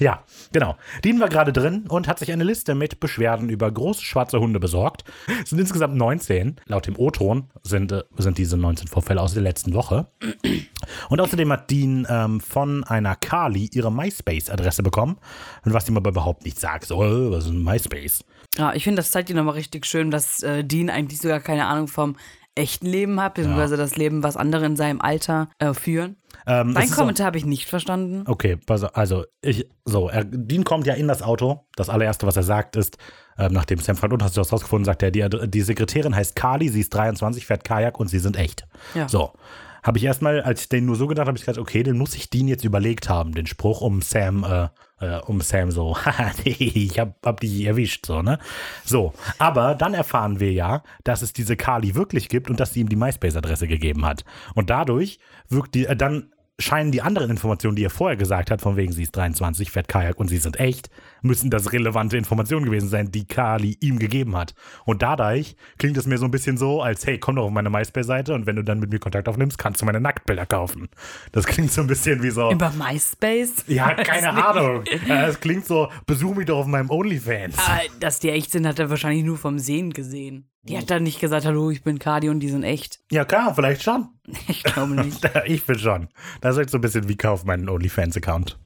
Ja, genau. Dean war gerade drin und hat sich eine Liste mit Beschwerden über große schwarze Hunde besorgt. Es sind insgesamt 19. Laut dem O-Ton sind, äh, sind diese 19 Vorfälle aus der letzten Woche. Und außerdem hat Dean ähm, von einer Kali ihre MySpace-Adresse bekommen. Und was ihm aber überhaupt nicht sagt. So, was ist ein MySpace? Ja, ich finde, das zeigt dir nochmal richtig schön, dass äh, Dean eigentlich sogar keine Ahnung vom echten Leben hat, beziehungsweise das Leben, was andere in seinem Alter äh, führen. Ähm, Dein Kommentar habe ich nicht verstanden. Okay, also ich, so, er, Dean kommt ja in das Auto. Das allererste, was er sagt, ist, ähm, nachdem Sam fragt, und hast du das rausgefunden, sagt er, die, die Sekretärin heißt Kali, sie ist 23, fährt Kajak und sie sind echt. Ja. So. Habe ich erstmal, als ich den nur so gedacht habe, ich gedacht, okay, den muss ich Dean jetzt überlegt haben, den Spruch, um Sam, äh, äh, um Sam so, ich hab, hab die erwischt, so, ne? So. Aber dann erfahren wir ja, dass es diese Kali wirklich gibt und dass sie ihm die MySpace-Adresse gegeben hat. Und dadurch wirkt die, äh, dann scheinen die anderen Informationen, die er vorher gesagt hat, von wegen sie ist 23, fährt Kajak und sie sind echt, müssen das relevante Informationen gewesen sein, die Kali ihm gegeben hat. Und dadurch klingt es mir so ein bisschen so, als hey, komm doch auf meine MySpace-Seite und wenn du dann mit mir Kontakt aufnimmst, kannst du meine Nacktbilder kaufen. Das klingt so ein bisschen wie so. Über MySpace? Ja, keine Ahnung. Es klingt so, besuch mich doch auf meinem OnlyFans. Ah, dass die echt sind, hat er wahrscheinlich nur vom Sehen gesehen. Die hat dann nicht gesagt, hallo, ich bin Kadi und die sind echt. Ja, klar, vielleicht schon. Ich glaube nicht. ich bin schon. Das ist jetzt so ein bisschen wie kauf meinen OnlyFans-Account.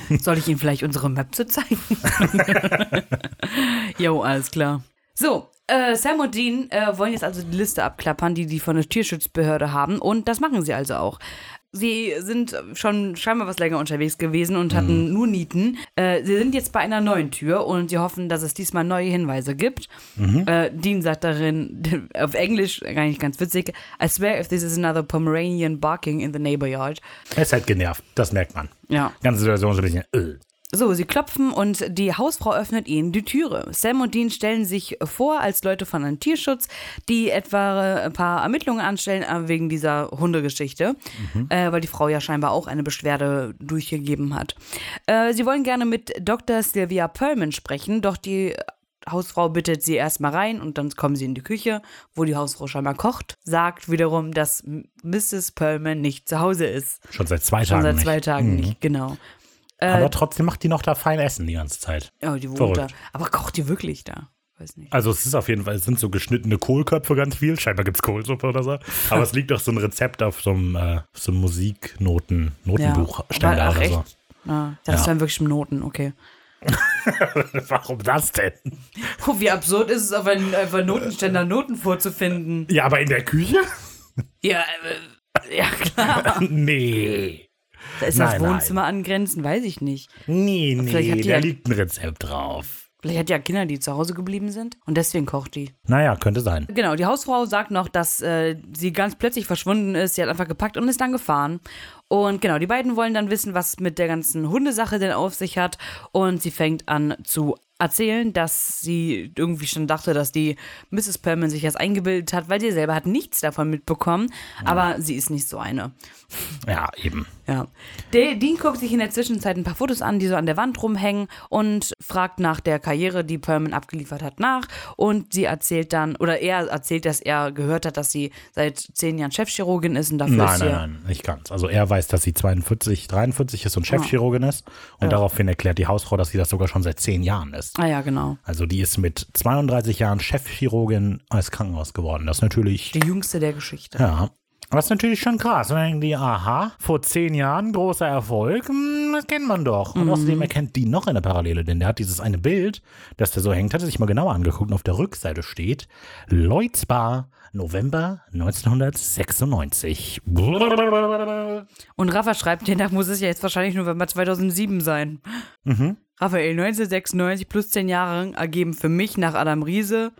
Soll ich Ihnen vielleicht unsere Möpse zeigen? jo, alles klar. So, äh, Sam und Dean äh, wollen jetzt also die Liste abklappern, die die von der Tierschutzbehörde haben. Und das machen sie also auch. Sie sind schon scheinbar was länger unterwegs gewesen und hatten nur Nieten. Äh, sie sind jetzt bei einer neuen Tür und sie hoffen, dass es diesmal neue Hinweise gibt. Äh, Dean sagt darin, auf Englisch, nicht ganz witzig, I swear if this is another Pomeranian barking in the neighbor yard. Er ist halt genervt, das merkt man. Ja. Ganze Situation ist ein bisschen. Äh. So, sie klopfen und die Hausfrau öffnet ihnen die Türe. Sam und Dean stellen sich vor als Leute von einem Tierschutz, die etwa ein paar Ermittlungen anstellen äh, wegen dieser Hundegeschichte, äh, weil die Frau ja scheinbar auch eine Beschwerde durchgegeben hat. Äh, sie wollen gerne mit Dr. Sylvia Perlman sprechen, doch die Hausfrau bittet sie erstmal rein und dann kommen sie in die Küche, wo die Hausfrau scheinbar kocht, sagt wiederum, dass Mrs. Perlman nicht zu Hause ist. Schon seit zwei Schon Tagen. seit nicht. zwei Tagen nicht, genau. Aber trotzdem macht die noch da fein Essen die ganze Zeit. Ja, die wohnt Verrückt. da. Aber kocht die wirklich da? Weiß nicht. Also es ist auf jeden Fall, es sind so geschnittene Kohlköpfe ganz viel. Scheinbar gibt es Kohlsuppe oder so. Aber es liegt auch so ein Rezept auf so einem, äh, so einem Musiknoten, Notenbuchständer Ach, oder so. Ah, das Ja. waren wirklich Noten, okay. Warum das denn? Oh, wie absurd ist es, auf einem, auf einem Notenständer Noten vorzufinden. Ja, aber in der Küche? Ja, äh, ja klar. nee. Da ist das Nein, Wohnzimmer angrenzend, weiß ich nicht. Nee, Vielleicht hat nee, die da ja- liegt ein Rezept drauf. Vielleicht hat die ja Kinder, die zu Hause geblieben sind und deswegen kocht die. Naja, könnte sein. Genau, die Hausfrau sagt noch, dass äh, sie ganz plötzlich verschwunden ist. Sie hat einfach gepackt und ist dann gefahren. Und genau, die beiden wollen dann wissen, was mit der ganzen Hundesache denn auf sich hat. Und sie fängt an zu erzählen, dass sie irgendwie schon dachte, dass die Mrs. Perlman sich das eingebildet hat, weil sie selber hat nichts davon mitbekommen. Aber sie ist nicht so eine. Ja, eben. Ja. Dean guckt sich in der Zwischenzeit ein paar Fotos an, die so an der Wand rumhängen und fragt nach der Karriere, die Perlman abgeliefert hat, nach. Und sie erzählt dann, oder er erzählt, dass er gehört hat, dass sie seit zehn Jahren Chefchirurgin ist und dafür Nein, ist sie. nein, nein, nicht ganz. Also er weiß, dass sie 42, 43 ist und Chefchirurgin ist. Und daraufhin erklärt die Hausfrau, dass sie das sogar schon seit zehn Jahren ist. Ah ja, genau. Also die ist mit 32 Jahren Chefchirurgin als Krankenhaus geworden. Das ist natürlich, Die jüngste der Geschichte. ja, ist natürlich schon krass. Und dann denken die, aha, vor zehn Jahren großer Erfolg, hm, das kennt man doch. Und außerdem erkennt die noch eine Parallele, denn der hat dieses eine Bild, das der so hängt, hat er sich mal genauer angeguckt und auf der Rückseite steht Lloyds Bar, November 1996. Und Rafa schreibt, demnach muss es ja jetzt wahrscheinlich November 2007 sein. Mhm. Raphael, 1996 plus 10 Jahre ergeben für mich nach Adam Riese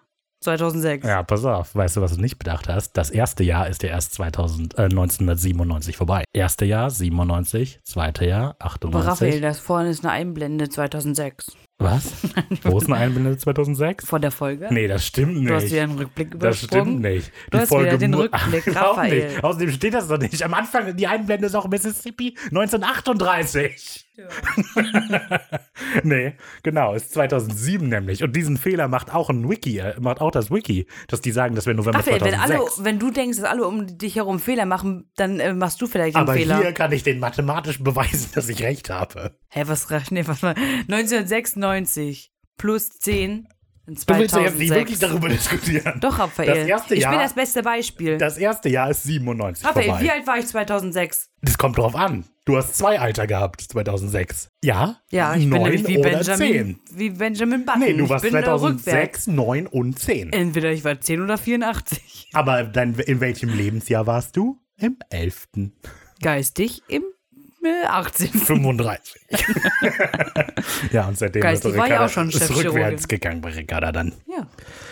2006. Ja, pass auf. Weißt du, was du nicht bedacht hast? Das erste Jahr ist ja erst 2000, äh, 1997 vorbei. Erste Jahr 97, zweite Jahr Aber 98. Raphael, das vorne ist eine Einblende 2006. Was? Wo ist eine Einblende 2006? Vor der Folge? Nee, das stimmt nicht. Du hast wieder einen Rückblick das übersprungen. stimmt nicht. Du hast wieder den Rückblick, Raphael. nicht. Außerdem steht das doch nicht. Am Anfang, die Einblende ist auch Mississippi 1938. nee, genau, ist 2007 nämlich. Und diesen Fehler macht auch ein Wiki, äh, macht auch das Wiki, dass die sagen, dass wir November Raphael, wenn, 2006. alle, wenn du denkst, dass alle um dich herum Fehler machen, dann äh, machst du vielleicht Aber einen Fehler. hier kann ich den mathematisch beweisen, dass ich recht habe. Hä, was? Nee, was war? 1996 plus 10 in Du willst ja jetzt nicht 2006. wirklich darüber diskutieren. Doch, Raphael. Das erste ich Jahr- bin das beste Beispiel. Das erste Jahr ist 97 Raphael, vorbei. wie alt war ich 2006? Das kommt drauf an. Du hast zwei Alter gehabt, 2006. Ja? Ja, ich bin Neun nämlich wie Benjamin, 10. wie Benjamin Button. Nee, du ich warst bin äh, rückwärts. 2006, 9 und 10. Entweder ich war 10 oder 84. Aber dann, in welchem Lebensjahr warst du? Im 11. Geistig im 18. 35. ja, und seitdem Geistig ist ja Ricarda- auch schon ist rückwärts gegangen bei Ricarda dann. Ja.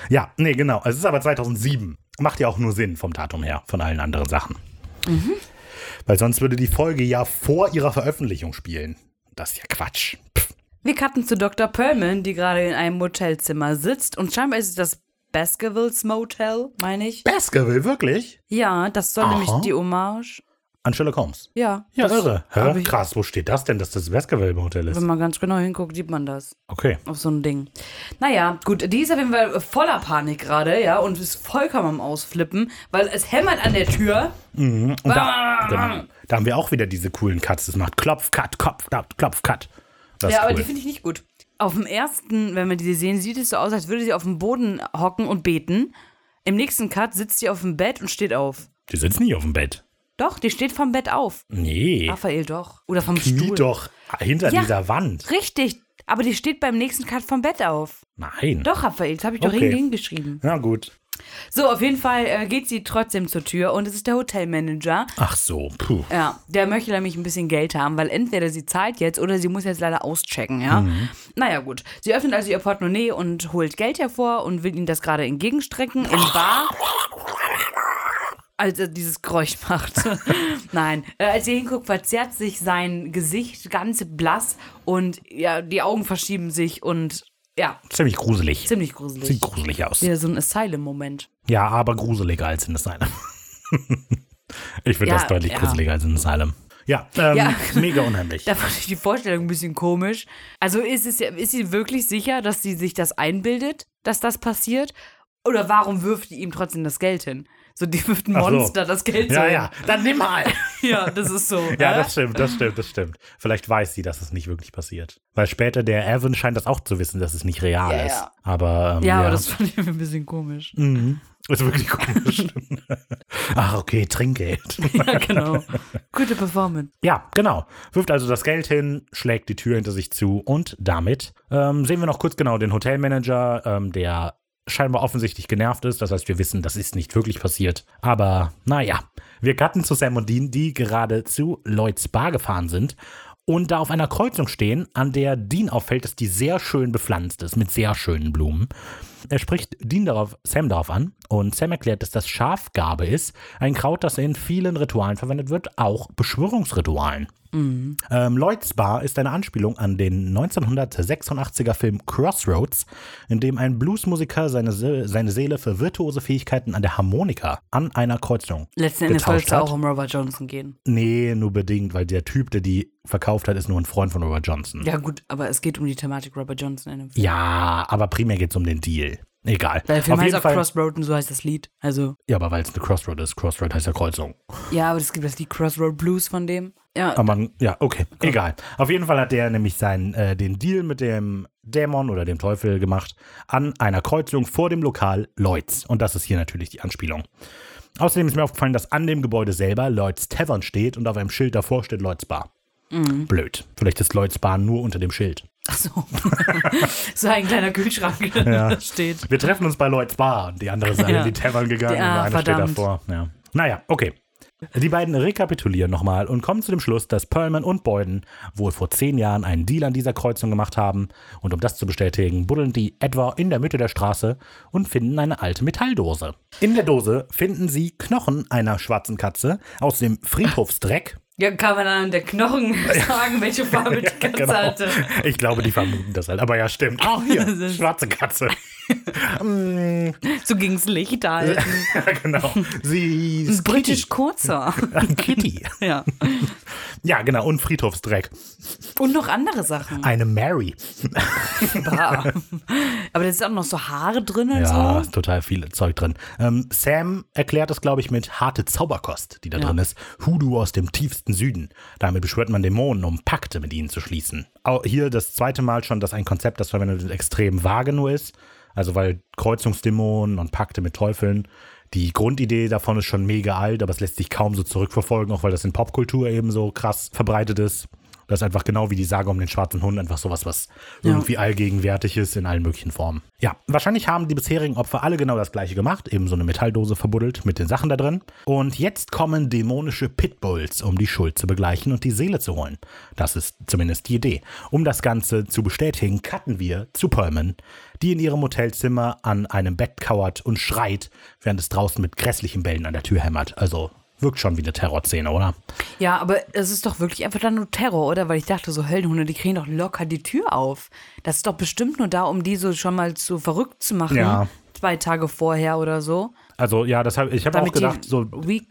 Ja, nee, genau. Es ist aber 2007. Macht ja auch nur Sinn vom Datum her, von allen anderen Sachen. Mhm. Weil sonst würde die Folge ja vor ihrer Veröffentlichung spielen. Das ist ja Quatsch. Pff. Wir cutten zu Dr. Perlman, die gerade in einem Motelzimmer sitzt. Und scheinbar ist es das Baskervilles Motel, meine ich. Baskerville, wirklich? Ja, das soll Aha. nämlich die Hommage an Sherlock Holmes. Ja. Ja, das irre. Hä? Krass, wo steht das denn, dass das Westgewölbe-Hotel ist? Wenn man ganz genau hinguckt, sieht man das. Okay. Auf so ein Ding. Naja, gut, die ist auf jeden Fall voller Panik gerade, ja, und ist vollkommen am Ausflippen, weil es hämmert an der Tür. Und da, genau, da haben wir auch wieder diese coolen Cuts. Das macht Klopf, Cut, Kopf, Cut, Klopf, Cut. Das ja, ist aber cool. die finde ich nicht gut. Auf dem ersten, wenn wir die sehen, sieht es so aus, als würde sie auf dem Boden hocken und beten. Im nächsten Cut sitzt sie auf dem Bett und steht auf. die sitzt nie auf dem Bett. Doch, die steht vom Bett auf. Nee. Raphael doch. Oder vom Knie Stuhl. doch hinter Ja. dieser Wand. Richtig, aber die steht beim nächsten Cut vom Bett auf. Nein. Doch, Raphael, das habe ich doch Okay. hingeschrieben. Na gut. So, auf jeden Fall äh, geht sie trotzdem zur Tür und es ist der Hotelmanager. Ach so, puh. Ja, der möchte nämlich ein bisschen Geld haben, weil entweder sie zahlt jetzt oder sie muss jetzt leider auschecken, ja. Naja, gut. Sie öffnet also ihr Portemonnaie und holt Geld hervor und will ihm das gerade entgegenstrecken in Bar. Als er dieses Geräusch macht. Nein. Äh, als sie hinguckt, verzerrt sich sein Gesicht ganz blass und ja, die Augen verschieben sich und ja, Ziemlich gruselig. ziemlich gruselig. Sieht gruselig aus. Wieder so ein Asylum-Moment. Ja, aber gruseliger als in Asylum. ich finde Ja, das deutlich ja. gruseliger als in Asylum. Ja, ähm, Ja. mega unheimlich. Da fand ich die Vorstellung ein bisschen komisch. Also ist, es ist sie wirklich sicher, dass sie sich das einbildet, dass das passiert? Oder warum wirft die ihm trotzdem das Geld hin? So, die ein Ach so. Monster das Geld so Ja, ja, dann nimm mal. Ja, das ist so. Ja, das stimmt, das stimmt, das stimmt. Vielleicht weiß sie, dass es nicht wirklich passiert. Weil später der Evan scheint das auch zu wissen, dass es nicht real Ja, ist. ja. Aber, ähm, ja, ja, aber das fand ich ein bisschen komisch. Mhm. ist wirklich komisch. Ach, okay, Trinkgeld. ja, genau. Gute Performance. Ja, genau. Wirft also das Geld hin, schlägt die Tür hinter sich zu und damit ähm, sehen wir noch kurz genau den Hotelmanager, ähm, der scheinbar offensichtlich genervt ist. Das heißt, wir wissen, das ist nicht wirklich passiert. Aber naja, wir cutten zu Sam und Dean, die gerade zu Lloyds Bar gefahren sind und da auf einer Kreuzung stehen, an der Dean auffällt, dass die sehr schön bepflanzt ist, mit sehr schönen Blumen. Er spricht Dean darauf, Sam darauf an und Sam erklärt, dass das Schafgarbe ist, ein Kraut, das in vielen Ritualen verwendet wird, auch Beschwörungsritualen. Ähm, Lloyds Bar ist eine Anspielung an den 1986er Film Crossroads, in dem ein Bluesmusiker seine, Se seine Seele für virtuose Fähigkeiten an der Harmonika an einer Kreuzung Letzten Endes soll es auch um Robert Johnson gehen. Nee, nur bedingt, weil der Typ, der die verkauft hat, ist nur ein Freund von Robert Johnson. Ja, gut, aber es geht um die Thematik Robert Johnson in dem Film. Ja, aber primär geht es um den Deal. Egal. Weil der Film Auf heißt auch Fall. Crossroad und so heißt das Lied. Also, Ja, aber weil es eine Crossroad ist. Crossroad heißt ja Kreuzung. ja, aber es gibt das Lied Crossroad Blues von dem. Ja, Aber man, ja, okay, egal. Auf jeden Fall hat der nämlich seinen, äh, den Deal mit dem Dämon oder dem Teufel gemacht an einer Kreuzung vor dem Lokal Lloyds. Und das ist hier natürlich die Anspielung. Außerdem ist mir aufgefallen, dass an dem Gebäude selber Lloyds Tavern steht und auf einem Schild davor steht Lloyds Bar. Mhm. Blöd. Vielleicht ist Lloyds Bar nur unter dem Schild. ach so. so ein kleiner Kühlschrank, Ja. steht. Wir treffen uns bei Lloyds Bar die andere sind alle Ja. in die Tavern gegangen Ja, und einer steht verdammt. davor. Ja. Naja, okay. Die beiden rekapitulieren nochmal und kommen zu dem Schluss, dass Perlman und Boyden wohl vor zehn Jahren einen Deal an dieser Kreuzung gemacht haben. Und um das zu bestätigen, buddeln die etwa in der Mitte der Straße und finden eine alte Metalldose. In der Dose finden sie Knochen einer schwarzen Katze aus dem Friedhofsdreck. Ja, kann man an der Knochen sagen, welche Farbe die Katze Genau. hatte. Ich glaube, die vermuten das halt. Aber ja, stimmt. Ach, hier, schwarze Katze. So ging's Licht halten. ja, genau. Sie ist Britisch kurzer. Kitty. ja. Ja, genau. Und Friedhofsdreck. Und noch andere Sachen. Eine Mary. Bah. Aber da ist auch noch so Haare drin und Ja, so. ist total viel Zeug drin. Ähm, Sam erklärt das, glaube ich, mit harte Zauberkost, die da Ja. drin ist. Hoodoo aus dem tiefsten Süden. Damit beschwört man Dämonen, um Pakte mit ihnen zu schließen. Auch hier das zweite Mal schon, dass ein Konzept, das verwendet wird, extrem vage nur ist. Also weil Kreuzungsdämonen und Pakte mit Teufeln, die Grundidee davon ist schon mega alt, aber es lässt sich kaum so zurückverfolgen, auch weil das in Popkultur eben so krass verbreitet ist. Das ist einfach genau wie die Sage um den schwarzen Hund, einfach sowas, was Ja. irgendwie allgegenwärtig ist in allen möglichen Formen. Ja, wahrscheinlich haben die bisherigen Opfer alle genau das gleiche gemacht, eben so eine Metalldose verbuddelt mit den Sachen da drin. Und jetzt kommen dämonische Pitbulls, um die Schuld zu begleichen und die Seele zu holen. Das ist zumindest die Idee. Um das Ganze zu bestätigen, cutten wir zu Perlman, die in ihrem Hotelzimmer an einem Bett kauert und schreit, während es draußen mit grässlichen Bällen an der Tür hämmert. Also wirkt schon wie eine Terrorszene, oder? Ja, aber es ist doch wirklich einfach dann nur Terror, oder? Weil ich dachte, so Höllenhunde, die kriegen doch locker die Tür auf. Das ist doch bestimmt nur da, um die so schon mal zu verrückt zu machen. Ja. zwei Tage vorher oder so. Also ja, das hab, ich habe auch gedacht, so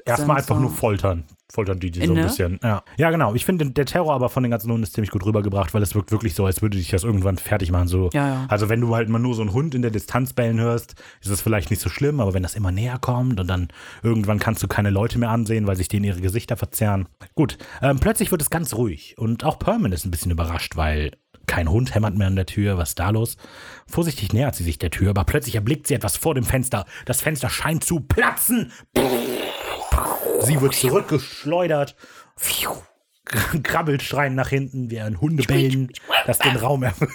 erstmal einfach so. nur foltern. Foltern die, die so ein Ne? bisschen. Ja. ja, genau. Ich finde der Terror aber von den ganzen Hunden ist ziemlich gut rübergebracht, weil es wirkt wirklich so, als würde dich das irgendwann fertig machen. So. Ja, ja. Also wenn du halt mal nur so einen Hund in der Distanz bellen hörst, ist das vielleicht nicht so schlimm, aber wenn das immer näher kommt und dann irgendwann kannst du keine Leute mehr ansehen, weil sich denen ihre Gesichter verzerren. Gut, ähm, plötzlich wird es ganz ruhig und auch Perman ist ein bisschen überrascht, weil kein Hund hämmert mehr an der Tür. Was ist da los? Vorsichtig nähert sie sich der Tür, aber plötzlich erblickt sie etwas vor dem Fenster. Das Fenster scheint zu platzen. Sie wird zurückgeschleudert, krabbelt schreien nach hinten wie ein Hundebellen, das den Raum erfüllt.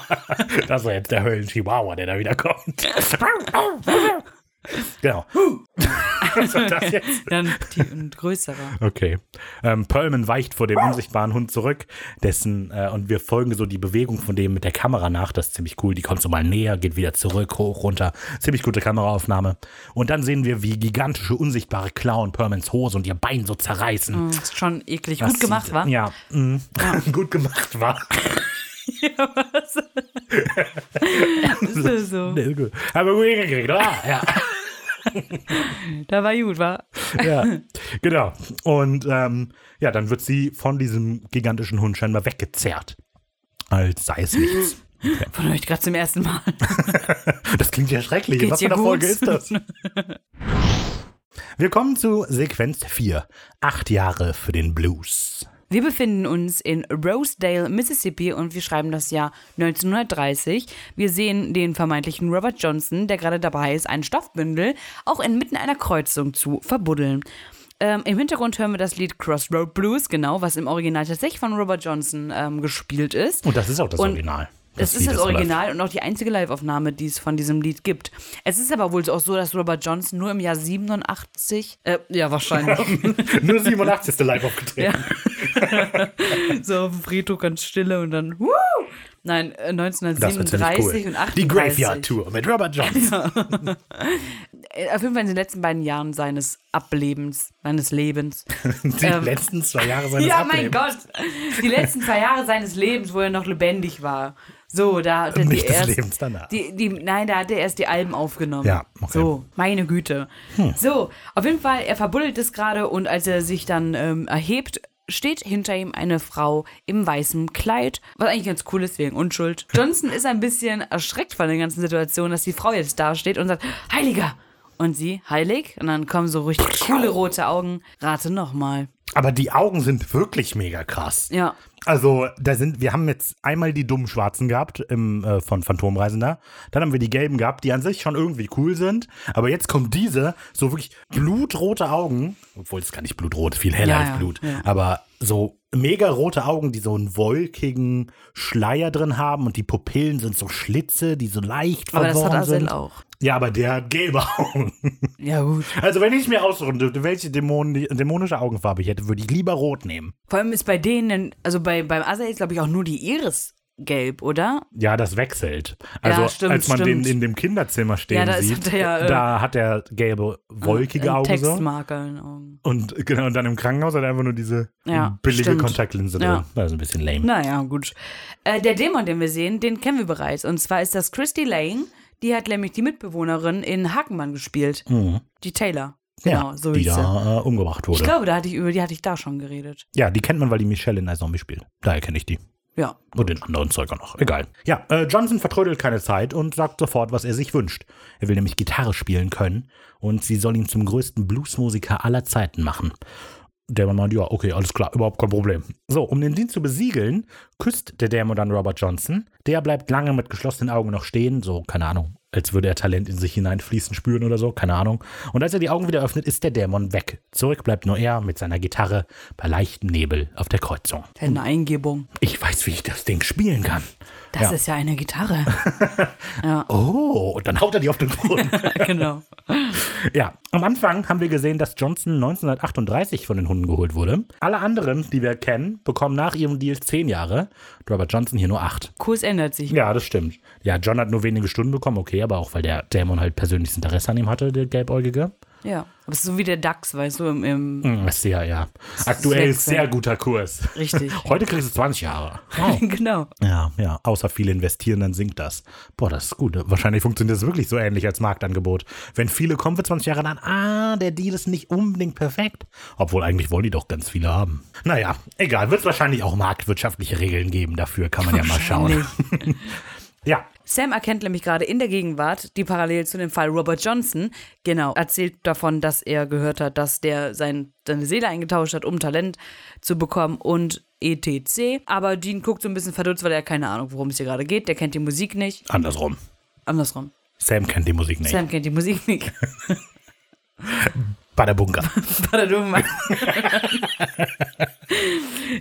das war jetzt der Höllen-Chihuahua, der da wieder kommt. genau. Was war das jetzt? Dann die, ein größerer. Okay. Ähm, Perlman weicht vor dem unsichtbaren Hund zurück, dessen, äh, und wir folgen so die Bewegung von dem mit der Kamera nach. Das ist ziemlich cool. Die kommt so mal näher, geht wieder zurück, hoch, runter. Ziemlich gute Kameraaufnahme. Und dann sehen wir, wie gigantische, unsichtbare Klauen Perlmans Hose und ihr Bein so zerreißen. Hm, Ist schon eklig. Das Gut gemacht, war? Ja, mh. gut gemacht war. Ist das so. Nee, ist gut. Aber gut hingekriegt, oder? Ja. Da war gut, war. ja, genau. Und ähm, ja, dann wird sie von diesem gigantischen Hund scheinbar weggezerrt. Als sei es nichts. Von euch gerade zum ersten Mal. Das klingt ja schrecklich. Geht's Was für eine? Folge ist das? Wir kommen zu Sequenz 4. Acht Jahre für den Blues. Wir befinden uns in Rosedale, Mississippi und wir schreiben das Jahr 1930. Wir sehen den vermeintlichen Robert Johnson, der gerade dabei ist, ein Stoffbündel auch inmitten einer Kreuzung zu verbuddeln. Ähm, Im Hintergrund hören wir das Lied Crossroad Blues, genau, was im Original tatsächlich von Robert Johnson ähm, gespielt ist. Und das ist auch das Und Original. Es ist das. Original und auch die einzige Live-Aufnahme, die es von diesem Lied gibt. Es ist aber wohl auch so, dass Robert Johnson nur im Jahr 87, äh, ja wahrscheinlich, Nur 87. live aufgetreten. so auf dem Friedhof ganz stille und dann, wuh! Nein, äh, Das wird 1937 ziemlich cool. und 38. Die Graveyard Tour mit Robert Johnson. Äh, Auf jeden Fall in den letzten beiden Jahren seines Ablebens, seines Lebens. Die letzten zwei Jahre seines Ähm. ja, mein Ablebens. Gott! Die letzten zwei Jahre seines Lebens, wo er noch lebendig war. So, da hat er die Nicht des erst, Lebens danach. Die, die, nein, da hat er erst die Alben aufgenommen. Ja, okay. Hm. So, meine Güte. So, auf jeden Fall, er verbuddelt es gerade und als er sich dann ähm, erhebt, steht hinter ihm eine Frau im weißen Kleid, was eigentlich ganz cool ist wegen Unschuld. Johnson ist ein bisschen erschreckt von der ganzen Situation, dass die Frau jetzt da steht und sagt, Heiliger! Und sie, heilig? Und dann kommen so richtig coole rote Augen. Rate nochmal. Aber die Augen sind wirklich mega krass. Ja. Also, da sind, wir haben jetzt einmal die dummen Schwarzen gehabt im, äh, von Phantomreisender. Dann haben wir die gelben gehabt, die an sich schon irgendwie cool sind. Aber jetzt kommt diese, so wirklich blutrote Augen. Obwohl es gar nicht blutrot, viel heller Ja, als ja, Blut. ja. Aber so mega rote Augen, die so einen wolkigen Schleier drin haben und die Pupillen sind so Schlitze, die so leicht Aber das hat verworren Azel sind. auch. Ja, aber der hat gelbe Augen. Ja, gut. Also, wenn ich mir aussuchen dürfte, welche Dämon dämonische Augenfarbe ich hätte, würde ich lieber rot nehmen. Vor allem ist bei denen, also bei, beim ist, glaube ich, auch nur die Iris gelb, oder? Ja, das wechselt. Also Ja, stimmt, als man stimmt. den in dem Kinderzimmer stehen Ja, da sieht, hat ja, äh, da hat er gelbe, wolkige Ein Augen. Textmarker in Augen. Und genau, und dann im Krankenhaus hat er einfach nur diese billige stimmt. Kontaktlinse Ja. drin. Das ist ein bisschen lame. Naja, gut. Äh, der Dämon, den wir sehen, den kennen wir bereits. Und zwar ist das Christy Lane. Die hat nämlich die Mitbewohnerin in Hakenmann gespielt. Die Taylor. Genau, ja, so die da äh, umgebracht wurde. Ich glaube, da hatte ich, über die hatte ich da schon geredet. ja, die kennt man, weil die Michelle in der Zombie spielt. Daher kenne ich die. Ja. Und den anderen Zeug auch noch. Egal. Ja, äh, Johnson vertrödelt keine Zeit und sagt sofort, was er sich wünscht. Er will nämlich Gitarre spielen können und sie soll ihn zum größten Bluesmusiker aller Zeiten machen. Der meint, ja, okay, alles klar, überhaupt kein Problem. So, um den Dienst zu besiegeln, küsst der Dämon dann Robert Johnson. Der bleibt lange mit geschlossenen Augen noch stehen, so, keine Ahnung, als würde er Talent in sich hineinfließen spüren oder so, keine Ahnung. Und als er die Augen wieder öffnet, ist der Dämon weg. Zurück bleibt nur er mit seiner Gitarre bei leichtem Nebel auf der Kreuzung. Eine Eingebung. Ich weiß, wie ich das Ding spielen kann. Das Ja. ist ja eine Gitarre. Oh, und dann haut er die auf den Boden. genau. ja, am Anfang haben wir gesehen, dass Johnson 1938 von den Hunden geholt wurde. Alle anderen, die wir kennen, bekommen nach ihrem Deal zehn Jahre. Robert Johnson hier nur acht. Kurs ändert sich. Ja, das stimmt. Ja, John hat nur wenige Stunden bekommen, okay, aber auch weil der Dämon halt persönliches Interesse an ihm hatte, der Gelbäugige. Ja, aber es ist so wie der DAX, weißt du, im, im Hm, Ist ja, ja. Aktuell wechseln. sehr guter Kurs. Richtig. Heute kriegst du 20 Jahre. Oh. genau. Ja, ja. Außer viele investieren, dann sinkt das. Boah, das ist gut. Wahrscheinlich funktioniert das wirklich so ähnlich als Marktangebot. Wenn viele kommen für 20 Jahre, dann, ah, der Deal ist nicht unbedingt perfekt. Obwohl eigentlich wollen die doch ganz viele haben. Naja, egal. Wird es wahrscheinlich auch marktwirtschaftliche Regeln geben. Dafür kann man ja mal schauen. ja, Sam erkennt nämlich gerade in der Gegenwart, die parallel zu dem Fall Robert Johnson, genau, erzählt davon, dass er gehört hat, dass der sein, seine Seele eingetauscht hat, um Talent zu bekommen und etc. Aber Dean guckt so ein bisschen verdutzt, weil er keine Ahnung, worum es hier gerade geht. Der kennt die Musik nicht. andersrum. Andersrum. Sam kennt die Musik nicht. Sam kennt die Musik nicht. Bunker. Badadum.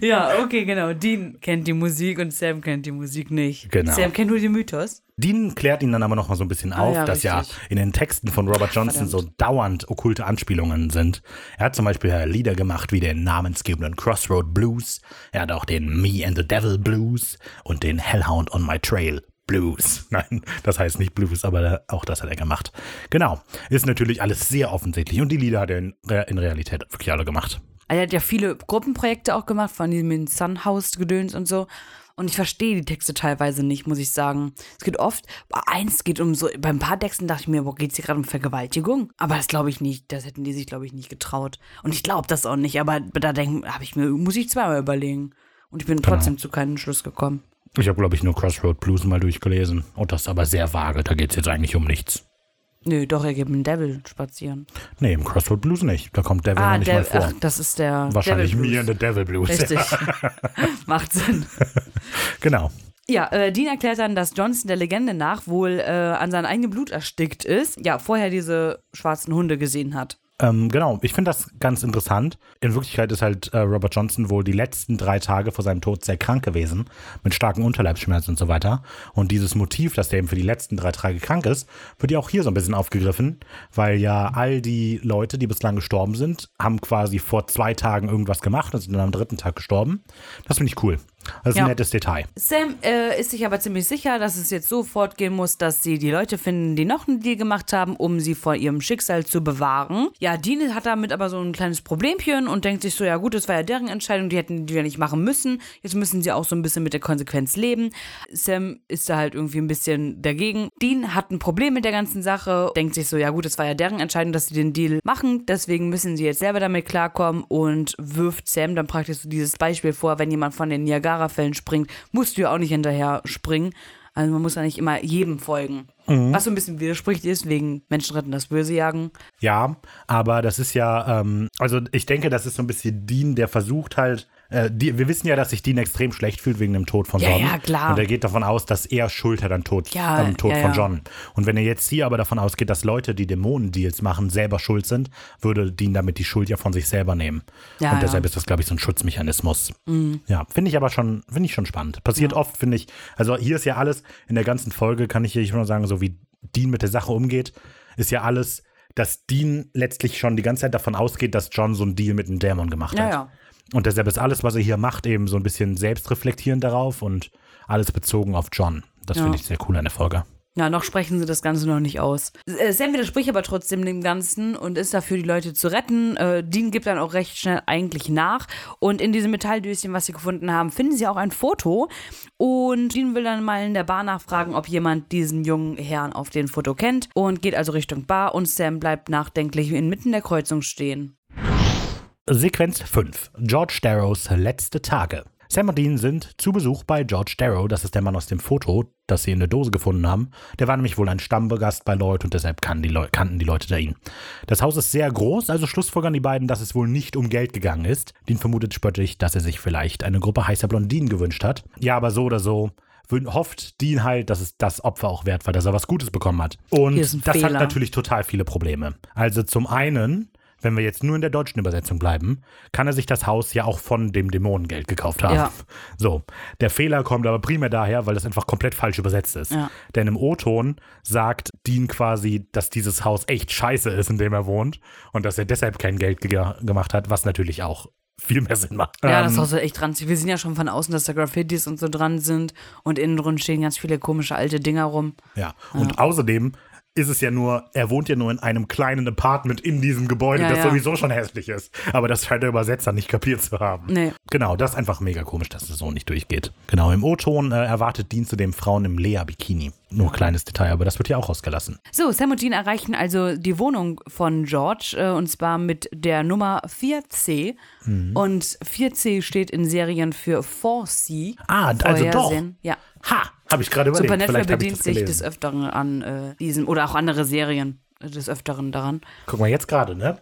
ja, okay, genau. Dean kennt die Musik und Sam kennt die Musik nicht. Genau. Sam kennt nur den Mythos. Dean klärt ihn dann aber noch mal so ein bisschen auf, Ah ja, dass ja richtig. in den Texten von Robert Johnson so dauernd okkulte Anspielungen sind. Er hat zum Beispiel ja Lieder gemacht wie den namensgebenden Crossroad Blues. Er hat auch den Me and the Devil Blues und den Hellhound on My Trail Blues. Nein, das heißt nicht Blues, aber auch das hat er gemacht. Genau. Ist natürlich alles sehr offensichtlich und die Lieder hat er in, in Realität wirklich alle gemacht. Er hat ja viele Gruppenprojekte auch gemacht, von diesem Sunhouse-Gedöns und so. Und ich verstehe die Texte teilweise nicht, muss ich sagen. Es geht oft, bei eins geht um so, bei ein paar Texten dachte ich mir, boah, geht's hier gerade um Vergewaltigung? Aber das glaube ich nicht, das hätten die sich, glaube ich, nicht getraut. Und ich glaube das auch nicht, aber da denke habe ich mir, muss ich zweimal überlegen. Und ich bin trotzdem zu keinem Schluss gekommen. Ich habe, glaube ich, nur Crossroad Blues mal durchgelesen. Und das ist aber sehr vage. Da geht es jetzt eigentlich um nichts. Nö, doch, er gibt einen Devil spazieren. Nee, im Crossroad Blues nicht. Da kommt Devil Ah, noch nicht mal der, vor. ach, das ist der Wahrscheinlich Devil Blues. and the Devil Blues. Richtig. Macht Sinn. Genau. Ja, äh, Dean erklärt dann, dass Johnson der Legende nach wohl äh, an seinem eigenen Blut erstickt ist. Ja, vorher diese schwarzen Hunde gesehen hat. Ähm, genau, ich finde das ganz interessant. In Wirklichkeit ist halt äh, Robert Johnson wohl die letzten drei Tage vor seinem Tod sehr krank gewesen, mit starken Unterleibsschmerzen und so weiter. Und dieses Motiv, dass der eben für die letzten drei Tage krank ist, wird ja auch hier so ein bisschen aufgegriffen, weil ja all die Leute, die bislang gestorben sind, haben quasi vor zwei Tagen irgendwas gemacht und sind dann am dritten Tag gestorben. Das finde ich cool. Das ist Ja. ein nettes Detail. Sam äh, ist sich aber ziemlich sicher, dass es jetzt so fortgehen muss, dass sie die Leute finden, die noch einen Deal gemacht haben, um sie vor ihrem Schicksal zu bewahren. Ja, Dean hat damit aber so ein kleines Problemchen und denkt sich so, ja gut, das war ja deren Entscheidung, die hätten die ja nicht machen müssen. Jetzt müssen sie auch so ein bisschen mit der Konsequenz leben. Sam ist da halt irgendwie ein bisschen dagegen. Dean hat ein Problem mit der ganzen Sache, denkt sich so, ja gut, das war ja deren Entscheidung, dass sie den Deal machen, deswegen müssen sie jetzt selber damit klarkommen und wirft Sam dann praktisch so dieses Beispiel vor, wenn jemand von den Niagara-Fällen springt, musst du ja auch nicht hinterher springen. Also man muss ja nicht immer jedem folgen. Was so ein bisschen widerspricht ist, wegen Menschen retten das Böse jagen. Ja, aber das ist ja, ähm, also ich denke, das ist so ein bisschen Dean, der versucht halt, äh, die, wir wissen ja, dass sich Dean extrem schlecht fühlt wegen dem Tod von Ja, John. ja, klar. Und er geht davon aus, dass er schuld hat am Tod, Ja, am Tod ja, von ja. John. Und wenn er jetzt hier aber davon ausgeht, dass Leute, die Dämonendeals machen, selber schuld sind, würde Dean damit die Schuld ja von sich selber nehmen. Ja, Und ja. deshalb ist das, glaube ich, so ein Schutzmechanismus. Ja, finde ich aber schon, finde ich schon spannend. Passiert oft, finde ich. Also hier ist ja alles, in der ganzen Folge kann ich hier nur sagen, so wie Dean mit der Sache umgeht, ist ja alles, dass Dean letztlich schon die ganze Zeit davon ausgeht, dass John so einen Deal mit einem Dämon gemacht Ja, hat. ja. Und deshalb ist alles, was er hier macht, eben so ein bisschen selbstreflektierend darauf und alles bezogen auf John. Das Ja. finde ich sehr cool an der Folge. Ja, noch sprechen sie das Ganze noch nicht aus. Äh, Sam widerspricht aber trotzdem dem Ganzen und ist dafür, die Leute zu retten. Äh, Dean gibt dann auch recht schnell eigentlich nach. Und in diesem Metalldöschen, was sie gefunden haben, finden sie auch ein Foto. Und Dean will dann mal in der Bar nachfragen, ob jemand diesen jungen Herrn auf dem Foto kennt. Und geht also Richtung Bar und Sam bleibt nachdenklich inmitten der Kreuzung stehen. Sequenz 5. George Darrows letzte Tage. Sam und Dean sind zu Besuch bei George Darrow, das ist der Mann aus dem Foto, das sie in der Dose gefunden haben. Der war nämlich wohl ein Stammgast bei Lloyd und deshalb kannten die, Leu kannten die Leute da ihn. Das Haus ist sehr groß, also schlussfolgern die beiden, dass es wohl nicht um Geld gegangen ist. Dean vermutet spöttisch, dass er sich vielleicht eine Gruppe heißer Blondinen gewünscht hat. Ja, aber so oder so hofft Dean halt, dass es das Opfer auch wert war, dass er was Gutes bekommen hat. Und das hat Fehler. natürlich total viele Probleme. Also zum einen wenn wir jetzt nur in der deutschen Übersetzung bleiben, kann er sich das Haus ja auch von dem Dämonengeld gekauft haben. Ja. So, der Fehler kommt aber primär daher, weil das einfach komplett falsch übersetzt ist. Ja. Denn im O-Ton sagt Dean quasi, dass dieses Haus echt scheiße ist, in dem er wohnt und dass er deshalb kein Geld ge gemacht hat, was natürlich auch viel mehr Sinn macht. Ja, Ähm, das Haus ist echt dran. Wir sehen ja schon von außen, dass da Graffitis und so dran sind. Und innen drin stehen ganz viele komische alte Dinger rum. Ja, und außerdem ist es ja nur, er wohnt ja nur in einem kleinen Apartment in diesem Gebäude, Ja, das ja. sowieso schon hässlich ist. Aber das scheint der Übersetzer nicht kapiert zu haben. Nee. Genau, das ist einfach mega komisch, dass es so nicht durchgeht. Genau, im O-Ton äh, erwartet Dean zudem Frauen im Lea-Bikini. Nur kleines Detail, aber das wird ja auch rausgelassen. So, Sam und Dean erreichen also die Wohnung von George äh, und zwar mit der Nummer 4C. Mhm. Und 4C steht in Serien für 4C. Ah, also doch. Vorhersehen. Ja. Ha, habe ich gerade überlegt. Supernatural bedient sich des Öfteren an äh, diesem oder auch andere Serien des Öfteren daran. Guck mal, jetzt gerade, ne?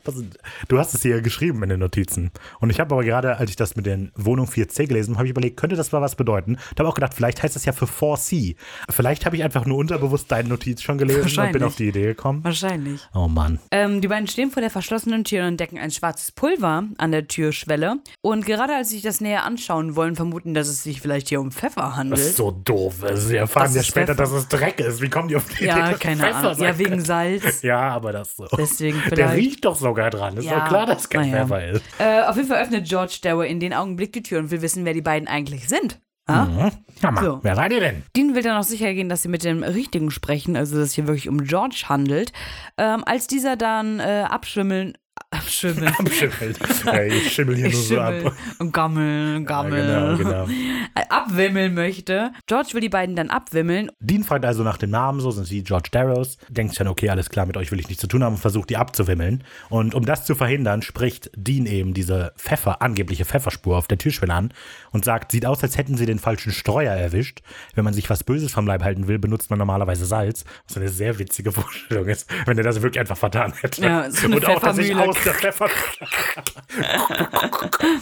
Du hast es hier geschrieben in den Notizen. Und ich habe aber gerade, als ich das mit den Wohnung 4C gelesen habe, habe ich überlegt, könnte das mal was bedeuten? Da habe auch gedacht, vielleicht heißt das ja für 4C. Vielleicht habe ich einfach nur unterbewusst deine Notiz schon gelesen und bin auf die Idee gekommen. Wahrscheinlich. Oh Mann. Ähm, die beiden stehen vor der verschlossenen Tür und entdecken ein schwarzes Pulver an der Türschwelle. Und gerade als sie sich das näher anschauen wollen, vermuten, dass es sich vielleicht hier um Pfeffer handelt. Das ist so doof. Sie erfahren Das ja später, Pfeffer. dass es Dreck ist. Wie kommen die auf die Idee, ja, keine Pfeffer Ahnung. Ja, wegen? Salz. Ja, aber das so. Deswegen Der riecht doch sogar dran. Ist Ja, doch klar, dass es kein naja. Pfeffer ist. Äh, auf jeden Fall öffnet George Dower in den Augenblick die Tür und will wissen, wer die beiden eigentlich sind. Ah? Hm? Hammer. So. Wer seid ihr denn? Dean will dann auch sicher gehen, dass sie mit dem Richtigen sprechen, also dass es hier wirklich um George handelt. Ähm, als dieser dann äh, abschwimmeln, abschwimmeln, Abschimmelt. Ey, ich schimmel hier ich nur so ab. schimmel und gammel, gammel, Ja, genau, genau. äh, abwimmeln möchte. George will die beiden dann abwimmeln. Dean fragt also nach dem Namen, so sind sie George Darrows, denkt schon, okay, alles klar, mit euch will ich nichts zu tun haben und versucht die abzuwimmeln. Und um das zu verhindern, spricht Dean eben diese Pfeffer, angebliche Pfefferspur auf der Türschwelle an und sagt, sieht aus, als hätten sie den falschen Streuer erwischt. Wenn man sich was Böses vom Leib halten will, benutzt man normalerweise Salz, was eine sehr witzige Vorstellung ist, wenn er das wirklich einfach vertan hätte. Ja, so eine und auch, dass ich Pfeffermühle. aus der Pfeffer...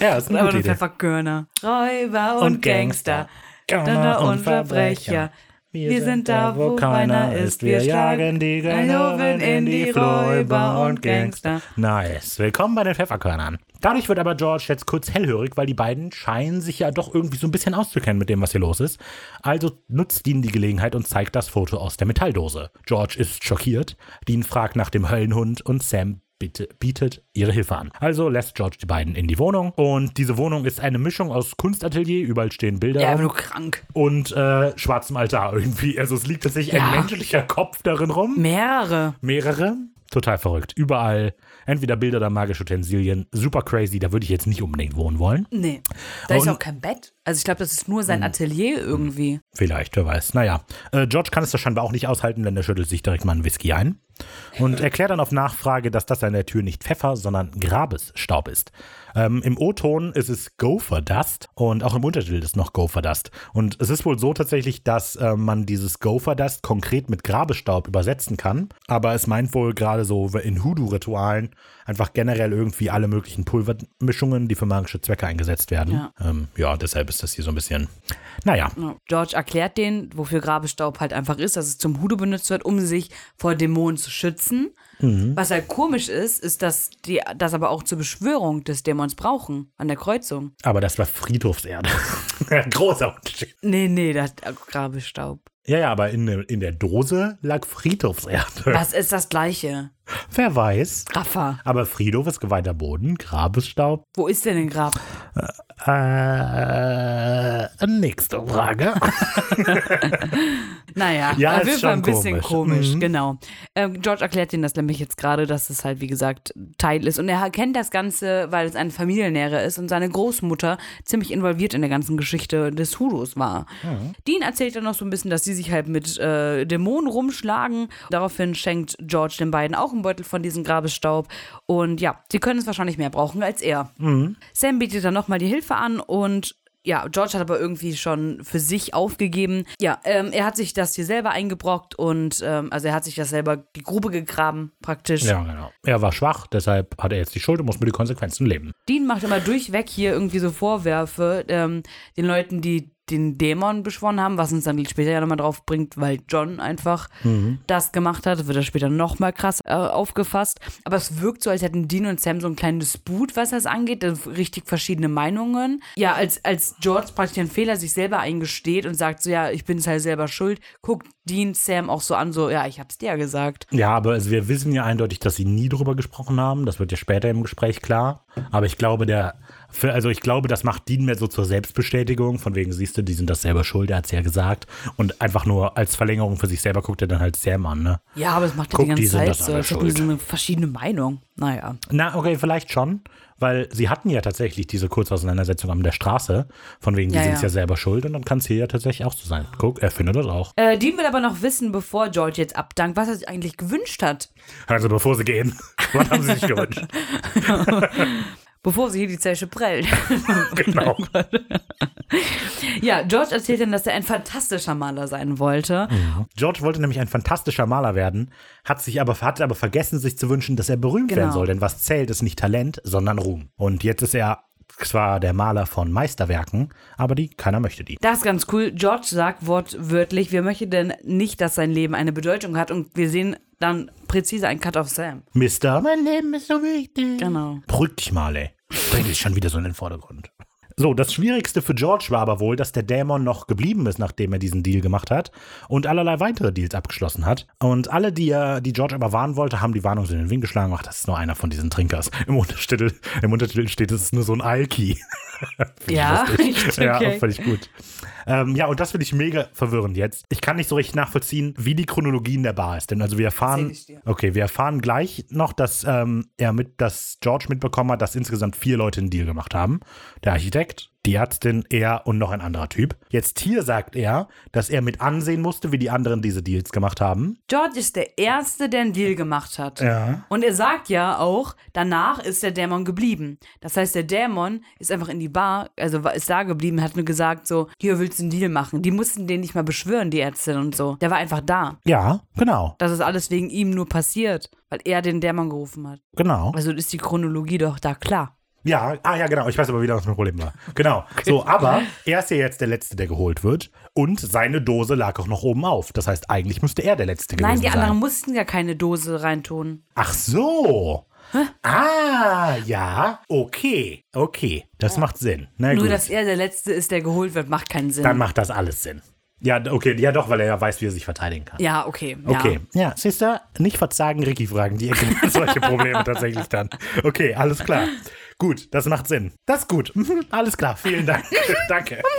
ja, ist eine gute. Pfefferkörner. Räuber und, Gangster. Gauner und Verbrecher. Wir sind da, wo keiner ist. Wir jagen die Ganoven in die Räuber und Gangster. Nice. Willkommen bei den Pfefferkörnern. Dadurch wird aber George jetzt kurz hellhörig, weil die beiden scheinen sich ja doch irgendwie so ein bisschen auszukennen mit dem, was hier los ist. Also nutzt Dean die Gelegenheit und zeigt das Foto aus der Metalldose. George ist schockiert. Dean fragt nach dem Höllenhund und Sam bietet ihre Hilfe an. Also lässt George die beiden in die Wohnung. Und diese Wohnung ist eine Mischung aus Kunstatelier, überall stehen Bilder Ja, aber nur krank. und äh, schwarzem Altar irgendwie. Also es liegt tatsächlich Ja. ein menschlicher Kopf darin rum. Mehrere. Mehrere. Total verrückt. Überall entweder Bilder oder magische Utensilien. Super crazy. Da würde ich jetzt nicht unbedingt wohnen wollen. Nee. Da ist Und- auch kein Bett. Also ich glaube, das ist nur sein Atelier irgendwie. Vielleicht, wer weiß. Naja, äh, George kann es da scheinbar auch nicht aushalten, denn er schüttelt sich direkt mal einen Whisky ein und erklärt dann auf Nachfrage, dass das an der Tür nicht Pfeffer, sondern Grabesstaub ist. Ähm, Im O-Ton ist es Gopher Dust und auch im Untertitel ist noch Gopher Dust. Und es ist wohl so tatsächlich, dass äh, man dieses Gopher Dust konkret mit Grabesstaub übersetzen kann, aber es meint wohl gerade so in Hoodoo-Ritualen einfach generell irgendwie alle möglichen Pulvermischungen, die für magische Zwecke eingesetzt werden. Ja. Ähm, ja, deshalb ist das hier so ein bisschen, naja. Ja. George erklärt denen, wofür Grabestaub halt einfach ist, dass es zum Hudo benutzt wird, um sich vor Dämonen zu schützen. Mhm. Was halt komisch ist, ist, dass die das aber auch zur Beschwörung des Dämons brauchen, an der Kreuzung. Aber das war Friedhofserde. Großer Unterschied. Nee, nee, das äh, Grabestaub. Ja, ja, aber in, in der Dose lag Friedhofserde. Das ist das Gleiche. Wer weiß. Raffa. Aber Friedhof ist geweihter Boden, Grabesstaub. Wo ist denn ein Grab? Äh, nächste Frage. Naja, Ja, auf ist jeden Fall ein bisschen komisch. komisch, Mhm. genau. Ähm, George erklärt ihnen das nämlich jetzt gerade, dass es halt, wie gesagt, Teil ist. Und er kennt das Ganze, weil es eine Familiennähe ist und seine Großmutter ziemlich involviert in der ganzen Geschichte des Hoodos war. Dean erzählt dann noch so ein bisschen, dass sie sich halt mit äh, Dämonen rumschlagen. Daraufhin schenkt George den beiden auch einen Beutel von diesem Grabesstaub. Und ja, sie können es wahrscheinlich mehr brauchen als er. Sam bietet dann nochmal die Hilfe an und ja, George hat aber irgendwie schon für sich aufgegeben. Ja, ähm, er hat sich das hier selber eingebrockt und ähm, also er hat sich das selber die Grube gegraben praktisch. ja, genau. Er war schwach, deshalb hat er jetzt die Schuld und muss mit den Konsequenzen leben. Dean macht immer durchweg hier irgendwie so Vorwürfe ähm, den Leuten, die den Dämon beschworen haben, was uns dann später ja nochmal drauf bringt, weil John einfach das gemacht hat. Das wird er später nochmal krass äh, aufgefasst. Aber es wirkt so, als hätten Dean und Sam so ein kleines Disput, was das angeht. Richtig verschiedene Meinungen. Ja, als, als George praktisch den Fehler sich selber eingesteht und sagt so, ja, ich bin es halt selber schuld, guckt Dean Sam auch so an, so, ja, ich hab's dir ja gesagt. Ja, aber also wir wissen ja eindeutig, dass sie nie drüber gesprochen haben. Das wird ja später im Gespräch klar. Aber ich glaube, der für, also ich glaube, das macht Dean mehr so zur Selbstbestätigung, von wegen, siehst du, die sind das selber schuld, er hat es ja gesagt. Und einfach nur als Verlängerung für sich selber guckt er dann halt Sam an, ne? Ja, aber es macht ja Guck, die ganze die Zeit das so, als hätten die schuld. so eine verschiedene Meinung. Naja. Na, okay, vielleicht schon, weil sie hatten ja tatsächlich diese Kurzauseinandersetzung an der Straße, von wegen, die Ja, sind ja. ja selber schuld und dann kann es hier ja tatsächlich auch so sein. Guck, er findet das auch. Äh, Dean will aber noch wissen, bevor George jetzt abdankt, was er sich eigentlich gewünscht hat. Also bevor sie gehen, was haben sie sich gewünscht? Bevor sie hier die Zeche prellt. genau. ja, George erzählt dann, dass er ein fantastischer Maler sein wollte. George wollte nämlich ein fantastischer Maler werden, hat sich aber, hat aber vergessen, sich zu wünschen, dass er berühmt Genau. werden soll. Denn was zählt, ist nicht Talent, sondern Ruhm. Und jetzt ist er zwar der Maler von Meisterwerken, aber die, keiner möchte die. Das ist ganz cool. George sagt wortwörtlich, wir möchten denn nicht, dass sein Leben eine Bedeutung hat. Und wir sehen dann präzise ein Cut of Sam. Mister, mein Leben ist so wichtig. Genau. Beruhig dich mal, ey. Bring dich schon wieder so in den Vordergrund. So, das Schwierigste für George war aber wohl, dass der Dämon noch geblieben ist, nachdem er diesen Deal gemacht hat und allerlei weitere Deals abgeschlossen hat. Und alle, die er, die George aber warnen wollte, haben die Warnung so in den Wind geschlagen. Ach, das ist nur einer von diesen Trinkers. Im Untertitel, im Untertitel steht, es ist nur so ein Alki. Ja, echt? Ja, Okay. völlig gut. Ähm, ja, und das finde ich mega verwirrend jetzt. Ich kann nicht so richtig nachvollziehen, wie die Chronologie in der Bar ist. Denn also wir erfahren, ich okay, wir erfahren gleich noch, dass ähm, er mit, dass George mitbekommen hat, dass insgesamt vier Leute einen Deal gemacht haben. Der Architekt, die Ärztin, er und noch ein anderer Typ. Jetzt hier sagt er, dass er mit ansehen musste, wie die anderen diese Deals gemacht haben. George ist der Erste, der einen Deal gemacht hat. Ja. Und er sagt ja auch, danach ist der Dämon geblieben. Das heißt, der Dämon ist einfach in die Bar, also ist da geblieben, hat nur gesagt so, hier willst du einen Deal machen. Die mussten den nicht mal beschwören, die Ärztin und so. Der war einfach da. Ja, genau, Das ist alles wegen ihm nur passiert, weil er den Dämon gerufen hat. genau. Also ist die Chronologie doch da klar. Ja, ah ja, genau. Ich weiß aber wieder, was mein Problem war. Genau. So, aber er ist ja jetzt der Letzte, der geholt wird. Und seine Dose lag auch noch oben auf. Das heißt, eigentlich müsste er der Letzte gewesen Nein, die anderen sein. mussten ja keine Dose reintun. Ach so. Ah, ja. Okay. Okay. Das macht Sinn. Na Nur, gut. dass er der Letzte ist, der geholt wird, macht keinen Sinn. Dann macht das alles Sinn. Ja, okay. Ja, doch, weil er ja weiß, wie er sich verteidigen kann. ja, okay. Ja. Okay. Ja, siehst du, nicht verzagen, Ricky fragen, die erkennen solche Probleme tatsächlich dann. Okay, alles klar. Gut, das macht Sinn. Das ist gut. Alles klar, vielen Dank. Danke.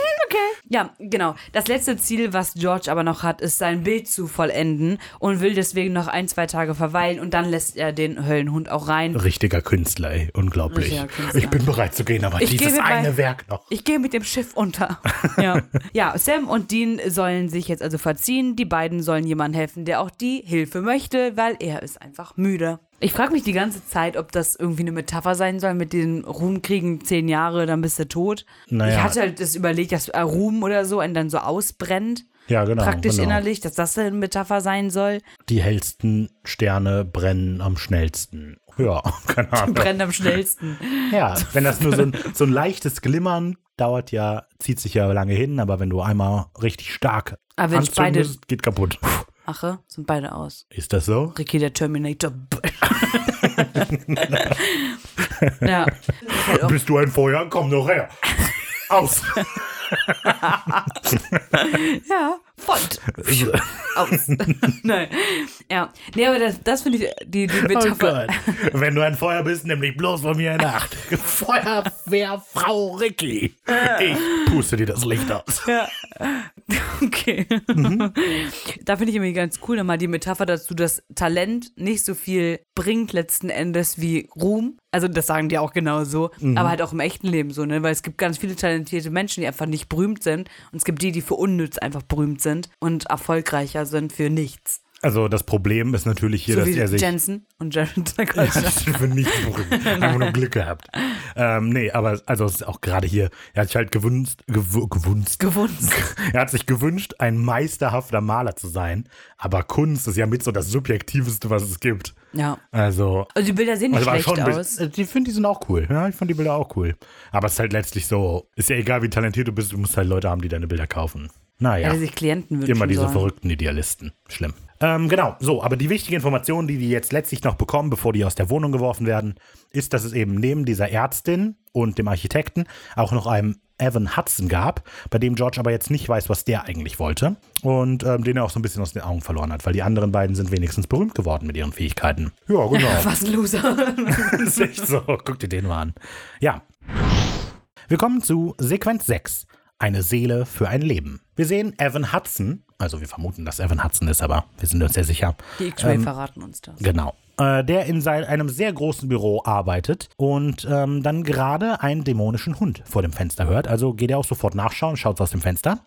Ja, genau. Das letzte Ziel, was George aber noch hat, ist sein Bild zu vollenden und will deswegen noch ein, zwei Tage verweilen und dann lässt er den Höllenhund auch rein. Richtiger Künstler, ey. Unglaublich. Richtiger Künstler. Ich bin bereit zu gehen, aber Ich dieses gehe mit eine mein- Werk noch. Ich gehe mit dem Schiff unter. Ja. ja, Sam und Dean sollen sich jetzt also verziehen. Die beiden sollen jemandem helfen, der auch die Hilfe möchte, weil er ist einfach müde. Ich frage mich die ganze Zeit, ob das irgendwie eine Metapher sein soll mit den Ruhmkriegen zehn Jahre, dann bist du tot. Naja. Ich hatte halt das überlegt, dass äh, Ruhm oder so einen dann so ausbrennt. Ja, genau. praktisch genau. innerlich, dass das eine Metapher sein soll. Die hellsten Sterne brennen am schnellsten. Ja, keine Ahnung. Brennt am schnellsten. Ja, wenn das nur so ein, so ein leichtes Glimmern dauert ja, zieht sich ja lange hin, aber wenn du einmal richtig stark Aber wenn ich beide- geht kaputt. Ache, sind beide aus. Ist das so? Ricky der Terminator. ja. Halt Bist du ein Feuer? Komm doch her. Aus. ja, Font. Aus. Nein. Ja. Nee, aber das, das finde ich die, die Oh Metapher. Gott. Wenn du ein Feuer bist, nimm dich bloß von mir in Acht. Feuerwehrfrau Ricky. Ich puste dir das Licht aus. Ja. Okay. Da finde ich irgendwie ganz cool nochmal die Metapher dazu, dass Talent nicht so viel bringt letzten Endes wie Ruhm. Also das sagen die auch genauso, aber halt auch im echten Leben so, ne? Weil es gibt ganz viele talentierte Menschen, die einfach nicht berühmt sind und es gibt die, die für unnütz einfach berühmt sind und erfolgreicher sind für nichts. Also das Problem ist natürlich hier, So dass er sich Jensen und Jared Ja, für nichts berühmt. Einfach nur Glück gehabt. Ähm, nee, aber also es ist auch gerade hier, er hat sich halt gewünscht, gew gewünscht. gewunst. Er hat sich gewünscht, ein meisterhafter Maler zu sein. Aber Kunst ist ja mit so das Subjektiveste, was es gibt. Ja. Also. Also die Bilder sehen nicht also schlecht aus. Ich finde, die sind auch cool. Ja, ich fand die Bilder auch cool. Aber es ist halt letztlich so, ist ja egal, wie talentiert du bist, du musst halt Leute haben, die deine Bilder kaufen. Naja. Hätte sich Klienten wünschen Immer diese sollen. verrückten Idealisten. Schlimm. Ähm, genau, so, aber die wichtige Information, die die jetzt letztlich noch bekommen, bevor die aus der Wohnung geworfen werden, ist, dass es eben neben dieser Ärztin und dem Architekten auch noch einen Evan Hudson gab, bei dem George aber jetzt nicht weiß, was der eigentlich wollte und ähm, den er auch so ein bisschen aus den Augen verloren hat, weil die anderen beiden sind wenigstens berühmt geworden mit ihren Fähigkeiten. Ja, genau. Was ein Loser. ist echt so. Guck dir den mal an. Ja. Wir kommen zu Sequenz 6. Eine Seele für ein Leben. Wir sehen Evan Hudson, also wir vermuten, dass Evan Hudson ist, aber wir sind uns sehr sicher. Die X-Ray verraten uns das. Genau. Äh, der in sein, einem sehr großen Büro arbeitet und ähm, dann gerade einen dämonischen Hund vor dem Fenster hört. Also geht er auch sofort nachschauen, schaut aus dem Fenster.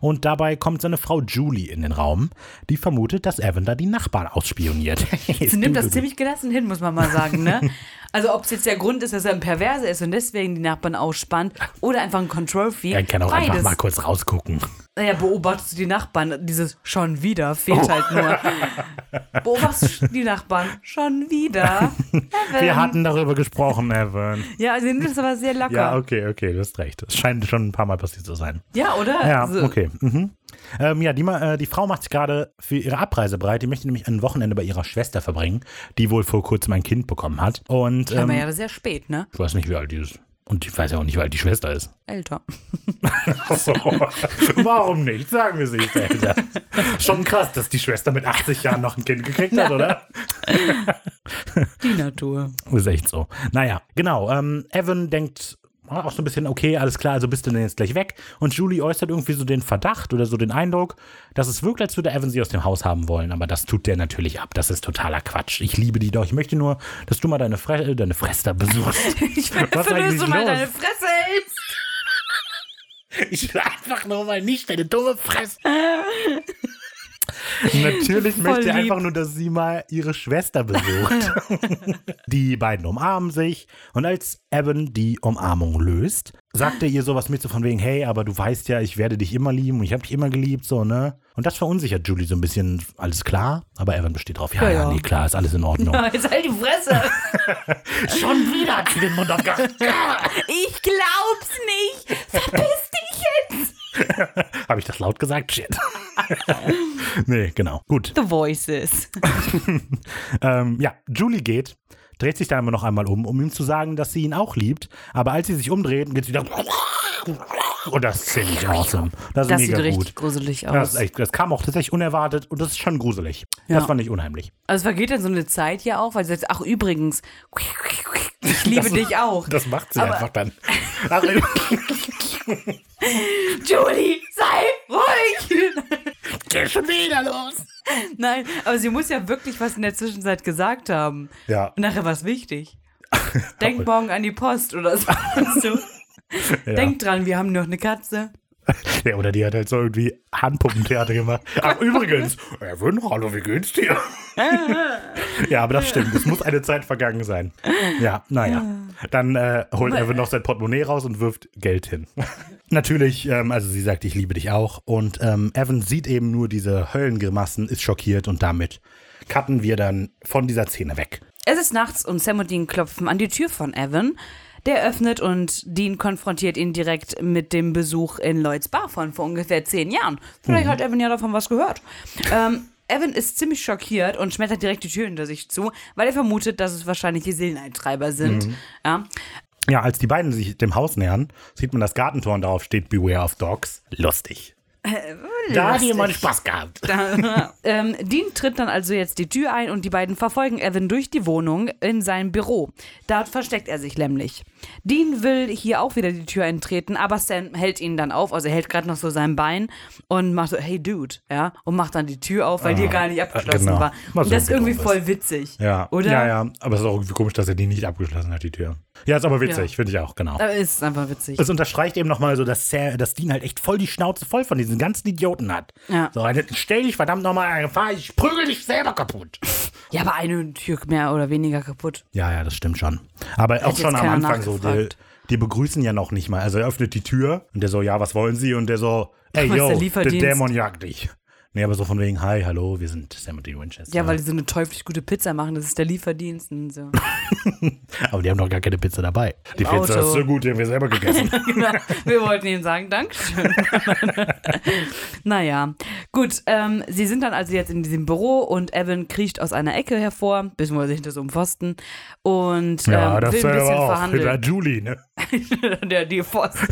Und dabei kommt seine Frau Julie in den Raum, die vermutet, dass Evan da die Nachbarn ausspioniert. Sie nimmt das ziemlich gelassen hin, muss man mal sagen, ne? Also ob es jetzt der Grund ist, dass er ein Perverse ist und deswegen die Nachbarn ausspannt oder einfach ein Control-Freak. Er kann auch Beides. einfach mal kurz rausgucken. Naja, beobachtest du die Nachbarn, dieses schon wieder fehlt Oh. halt nur. Beobachtest du die Nachbarn schon wieder. Evan. Wir hatten darüber gesprochen, Evan. Ja, also nimmt das aber sehr locker. Ja, okay, okay, du hast recht. Das scheint schon ein paar Mal passiert zu sein. Ja, oder? Ja, Also, okay. Mhm. Ähm, ja, die, äh, die Frau macht sich gerade für ihre Abreise bereit. Die möchte nämlich ein Wochenende bei ihrer Schwester verbringen, die wohl vor kurzem ein Kind bekommen hat. Und Aber ähm, ja sehr spät, ne? ich weiß nicht, wie alt die ist. Und ich weiß ja auch nicht, wie alt die Schwester ist. Älter. Ach so. Warum nicht? Sagen wir sie ist älter. Schon krass, dass die Schwester mit 80 Jahren noch ein Kind gekriegt hat, oder? Die Natur. Ist echt so. Naja, genau. Ähm, Evan denkt auch so ein bisschen, okay, alles klar, also bist du denn jetzt gleich weg? Und Julie äußert irgendwie so den Verdacht oder so den Eindruck, dass es wirkt, als würde Evan sie aus dem Haus haben wollen. Aber das tut der natürlich ab. Das ist totaler Quatsch. Ich liebe die doch. Ich möchte nur, dass du mal deine, Fre äh, deine Fresse besuchst. Ich ist dass du mal los? deine Fresse hältst. Ich will einfach nur mal nicht deine dumme Fresse. Natürlich möchte er einfach nur, dass sie mal ihre Schwester besucht. die beiden umarmen sich und als Evan die Umarmung löst, sagt er ihr sowas mit so von wegen, hey, aber du weißt ja, ich werde dich immer lieben und ich habe dich immer geliebt, so, ne? Und das verunsichert Julie so ein bisschen, alles klar, aber Evan besteht drauf, ja, Ja, ja, nee, klar, ist alles in Ordnung. Ja, jetzt halt die Fresse. Schon wieder hat sie den Mund aufgemacht. Ich glaub's nicht. Verpiss dich jetzt. Habe ich das laut gesagt? Shit. Nee, genau. Gut. The Voices. Ähm, ja, Julie geht, dreht sich dann aber noch einmal um, um ihm zu sagen, dass sie ihn auch liebt. Aber als sie sich umdreht, geht sie wieder. Und das ist ziemlich awesome. Das ist Das sieht mega richtig gut. gruselig Das, aus. ist echt, das kam auch tatsächlich unerwartet und das ist schon gruselig. Ja. Das fand ich unheimlich. Also es vergeht dann so eine Zeit ja auch, weil sie sagt, ach übrigens, ich liebe dich auch. Das macht sie Aber- einfach dann. Julie, sei ruhig. geht schon wieder los. Nein, aber sie muss ja wirklich was in der Zwischenzeit gesagt haben. Ja, Und nachher war es wichtig. Denk morgen an die Post oder so. so. ja. Denk dran, wir haben noch eine Katze. ja. Oder die hat halt so irgendwie Handpuppentheater gemacht. Ach, übrigens, Evan, hallo, wie geht's dir? ja, aber das stimmt. Es muss eine Zeit vergangen sein. Ja, naja. Dann äh, holt Evan noch sein Portemonnaie raus und wirft Geld hin. Natürlich, ähm, also sie sagt, ich liebe dich auch. Und ähm, Evan sieht eben nur diese Höllengrimassen, ist schockiert und damit cutten wir dann von dieser Szene weg. Es ist nachts und Sam und Dean klopfen an die Tür von Evan. Der öffnet und Dean konfrontiert ihn direkt mit dem Besuch in Lloyds Bar von vor ungefähr zehn Jahren. Vielleicht hat Evan ja davon was gehört. Ähm, Evan ist ziemlich schockiert und schmettert direkt die Tür hinter sich zu, weil er vermutet, dass es wahrscheinlich die Seeleneintreiber sind. Ja. Ja, als die beiden sich dem Haus nähern, sieht man das Gartentor und darauf steht Beware of Dogs. Lustig. Da hat jemand Spaß gehabt. ähm, Dean tritt dann also jetzt die Tür ein und die beiden verfolgen Evan durch die Wohnung in sein Büro. Dort versteckt er sich nämlich. Dean will hier auch wieder die Tür eintreten, aber Sam hält ihn dann auf, also er hält gerade noch so sein Bein und macht so, hey Dude, ja, und macht dann die Tür auf, weil die gar nicht abgeschlossen genau. war. Und das ist irgendwie voll witzig. Ja, Oder? ja, ja. Aber es ist auch irgendwie komisch, dass er die nicht abgeschlossen hat, die Tür. Ja, ist aber witzig, Ja. finde ich auch, genau. Aber ist einfach witzig. Es unterstreicht eben nochmal so, dass, Sam, dass Dean halt echt voll die Schnauze voll von diesen ganzen Idioten hat. Ja. So, stell dich verdammt nochmal in Gefahr, ich prügel dich selber kaputt. Ja, aber eine Tür mehr oder weniger kaputt. Ja, ja, das stimmt schon. Aber auch jetzt schon am Anfang so, die, die begrüßen ja noch nicht mal. Also er öffnet die Tür und der so, ja, was wollen Sie? Und der so, ey, yo, der? Dämon jagt dich. Nee, aber so von wegen, hi, hallo, wir sind Sam und die Winchester. Ja, weil die so eine teuflisch gute Pizza machen, das ist der Lieferdienst und so. aber die haben noch gar keine Pizza dabei. Die Pizza ist so gut, die haben wir selber gegessen. Genau. Wir wollten Ihnen sagen, Dankeschön. naja, gut. Ähm, sie sind dann also jetzt in diesem Büro und Evan kriecht aus einer Ecke hervor, beziehungsweise hinter so einem Pfosten und ähm, ja, das will ein bisschen auch verhandeln. der Julie, ne? der die Pfosten.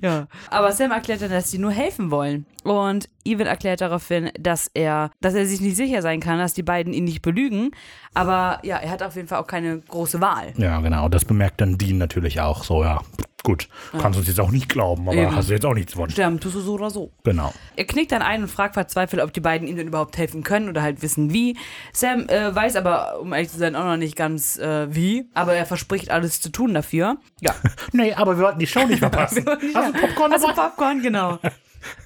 ja. Aber Sam erklärt dann, dass sie nur helfen wollen. Und Evan erklärt daraufhin, dass er, dass er sich nicht sicher sein kann, dass die beiden ihn nicht belügen. Aber ja, er hat auf jeden Fall auch keine große Wahl. Ja, genau. Das bemerkt dann Dean natürlich auch. So, ja, gut, kannst uns jetzt auch nicht glauben, aber Eben. hast du jetzt auch nichts von. Sterben tust du so oder so. Genau. Er knickt dann ein und fragt verzweifelt, ob die beiden ihm denn überhaupt helfen können oder halt wissen wie. Sam äh, weiß aber, um ehrlich zu sein, auch noch nicht ganz äh, wie, aber er verspricht alles zu tun dafür. Ja. Nee, aber wir wollten die Show nicht verpassen. Hast du Popcorn Also dabei? Popcorn, genau.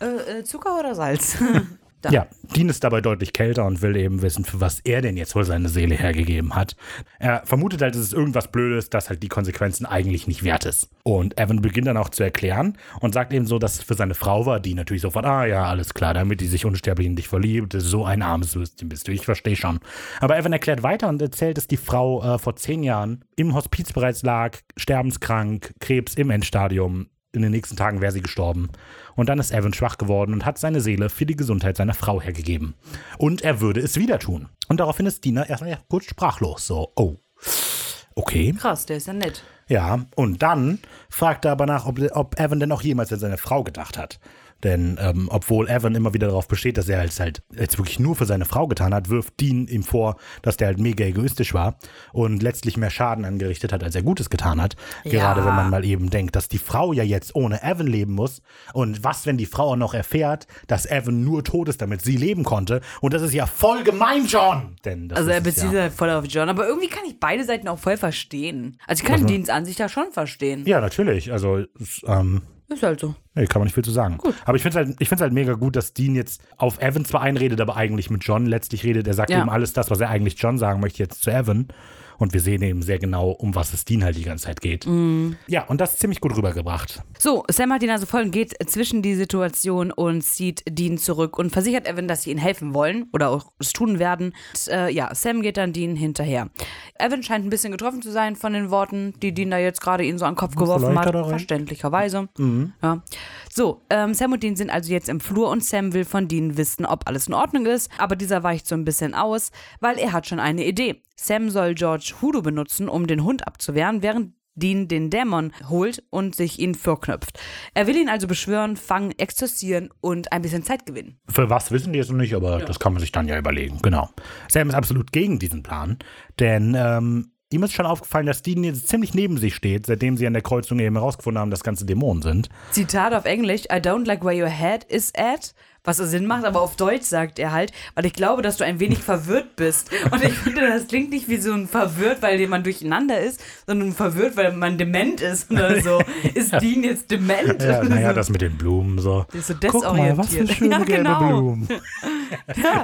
äh, äh, Zucker oder Salz? Da. Ja, Dean ist dabei deutlich kälter und will eben wissen, für was er denn jetzt wohl seine Seele hergegeben hat. Er vermutet halt, es ist irgendwas Blödes, das halt die Konsequenzen eigentlich nicht wert ist. Und Evan beginnt dann auch zu erklären und sagt eben so, dass es für seine Frau war, die natürlich sofort, ah ja, alles klar, damit die sich unsterblich in dich verliebt, so ein armes Würstchen bist du, ich verstehe schon. Aber Evan erklärt weiter und erzählt, dass die Frau äh, vor zehn Jahren im Hospiz bereits lag, sterbenskrank, Krebs im Endstadium, in den nächsten Tagen wäre sie gestorben. Und dann ist Evan schwach geworden und hat seine Seele für die Gesundheit seiner Frau hergegeben. Und er würde es wieder tun. Und daraufhin ist Dina erstmal kurz sprachlos. So, oh. Okay. Krass, der ist ja nett. Ja, und dann fragt er aber nach, ob, ob Evan denn auch jemals an seine Frau gedacht hat. Denn ähm, obwohl Evan immer wieder darauf besteht, dass er es halt jetzt wirklich nur für seine Frau getan hat, wirft Dean ihm vor, dass der halt mega egoistisch war und letztlich mehr Schaden angerichtet hat, als er Gutes getan hat. Gerade wenn man mal eben denkt, dass die Frau ja jetzt ohne Evan leben muss. Und was, wenn die Frau auch noch erfährt, dass Evan nur tot ist, damit sie leben konnte? Und das ist ja voll gemein, John! Denn Also er bezieht sich ja. halt voll auf John, aber irgendwie kann ich beide Seiten auch voll verstehen. Also ich kann Deans Ansicht da schon verstehen. Ja, natürlich. Also, ähm, Ist halt so. Nee, kann man nicht viel zu sagen. Aber ich finde es halt, ich halt mega gut, dass Dean jetzt auf Evan zwar einredet, aber eigentlich mit John letztlich redet. Er sagt Ja. eben alles das, was er eigentlich John sagen möchte, jetzt zu Evan. Und wir sehen eben sehr genau, um was es Dean halt die ganze Zeit geht. Mhm. Ja, und das ist ziemlich gut rübergebracht. So, Sam hat ihn also voll und geht zwischen die Situation und zieht Dean zurück und versichert Evan, dass sie ihn helfen wollen oder auch es tun werden. Und, äh, ja, Sam geht dann Dean hinterher. Evan scheint ein bisschen getroffen zu sein von den Worten, die Dean da jetzt gerade ihm so an den Kopf geworfen vielleicht hat. er. Verständlicherweise. Ja. So, ähm, Sam und Dean sind also jetzt im Flur und Sam will von Dean wissen, ob alles in Ordnung ist, aber dieser weicht so ein bisschen aus, weil er hat schon eine Idee. Sam soll George Hoodoo benutzen, um den Hund abzuwehren, während Dean den Dämon holt und sich ihn vorknöpft. Er will ihn also beschwören, fangen, exorzieren und ein bisschen Zeit gewinnen. Für was wissen die jetzt noch nicht, aber das kann man sich dann ja überlegen. Genau. Sam ist absolut gegen diesen Plan, denn ähm, ihm ist schon aufgefallen, dass Dean jetzt ziemlich neben sich steht, seitdem sie an der Kreuzung eben herausgefunden haben, dass ganze Dämonen sind. Zitat auf Englisch, I don't like where your head is at. Was Sinn macht, aber auf Deutsch sagt er halt, weil ich glaube, dass du ein wenig verwirrt bist. Und ich finde, das klingt nicht wie so ein verwirrt, weil jemand durcheinander ist, sondern verwirrt, weil man dement ist oder so. Ist Dean jetzt dement? Ja, naja, das mit den Blumen so. Ist so Guck mal, was für schöne Ja, genau. Blumen.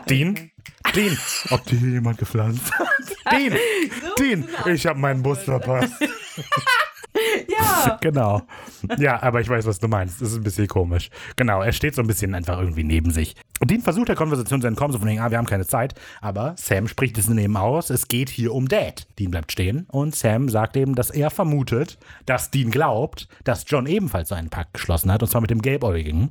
Dean? Dean, ob die jemand gepflanzt? Dean, Dean, ich habe meinen Bus verpasst. Ja. Genau. Ja, aber ich weiß, was du meinst. Das ist ein bisschen komisch. Genau, er steht so ein bisschen einfach irgendwie neben sich. Und Dean versucht der Konversation zu entkommen, so von wegen, ah, wir haben keine Zeit. Aber Sam spricht es neben aus, es geht hier um Dad. Dean bleibt stehen und Sam sagt eben, dass er vermutet, dass Dean glaubt, dass John ebenfalls so einen Pakt geschlossen hat, und zwar mit dem Gelbäugigen.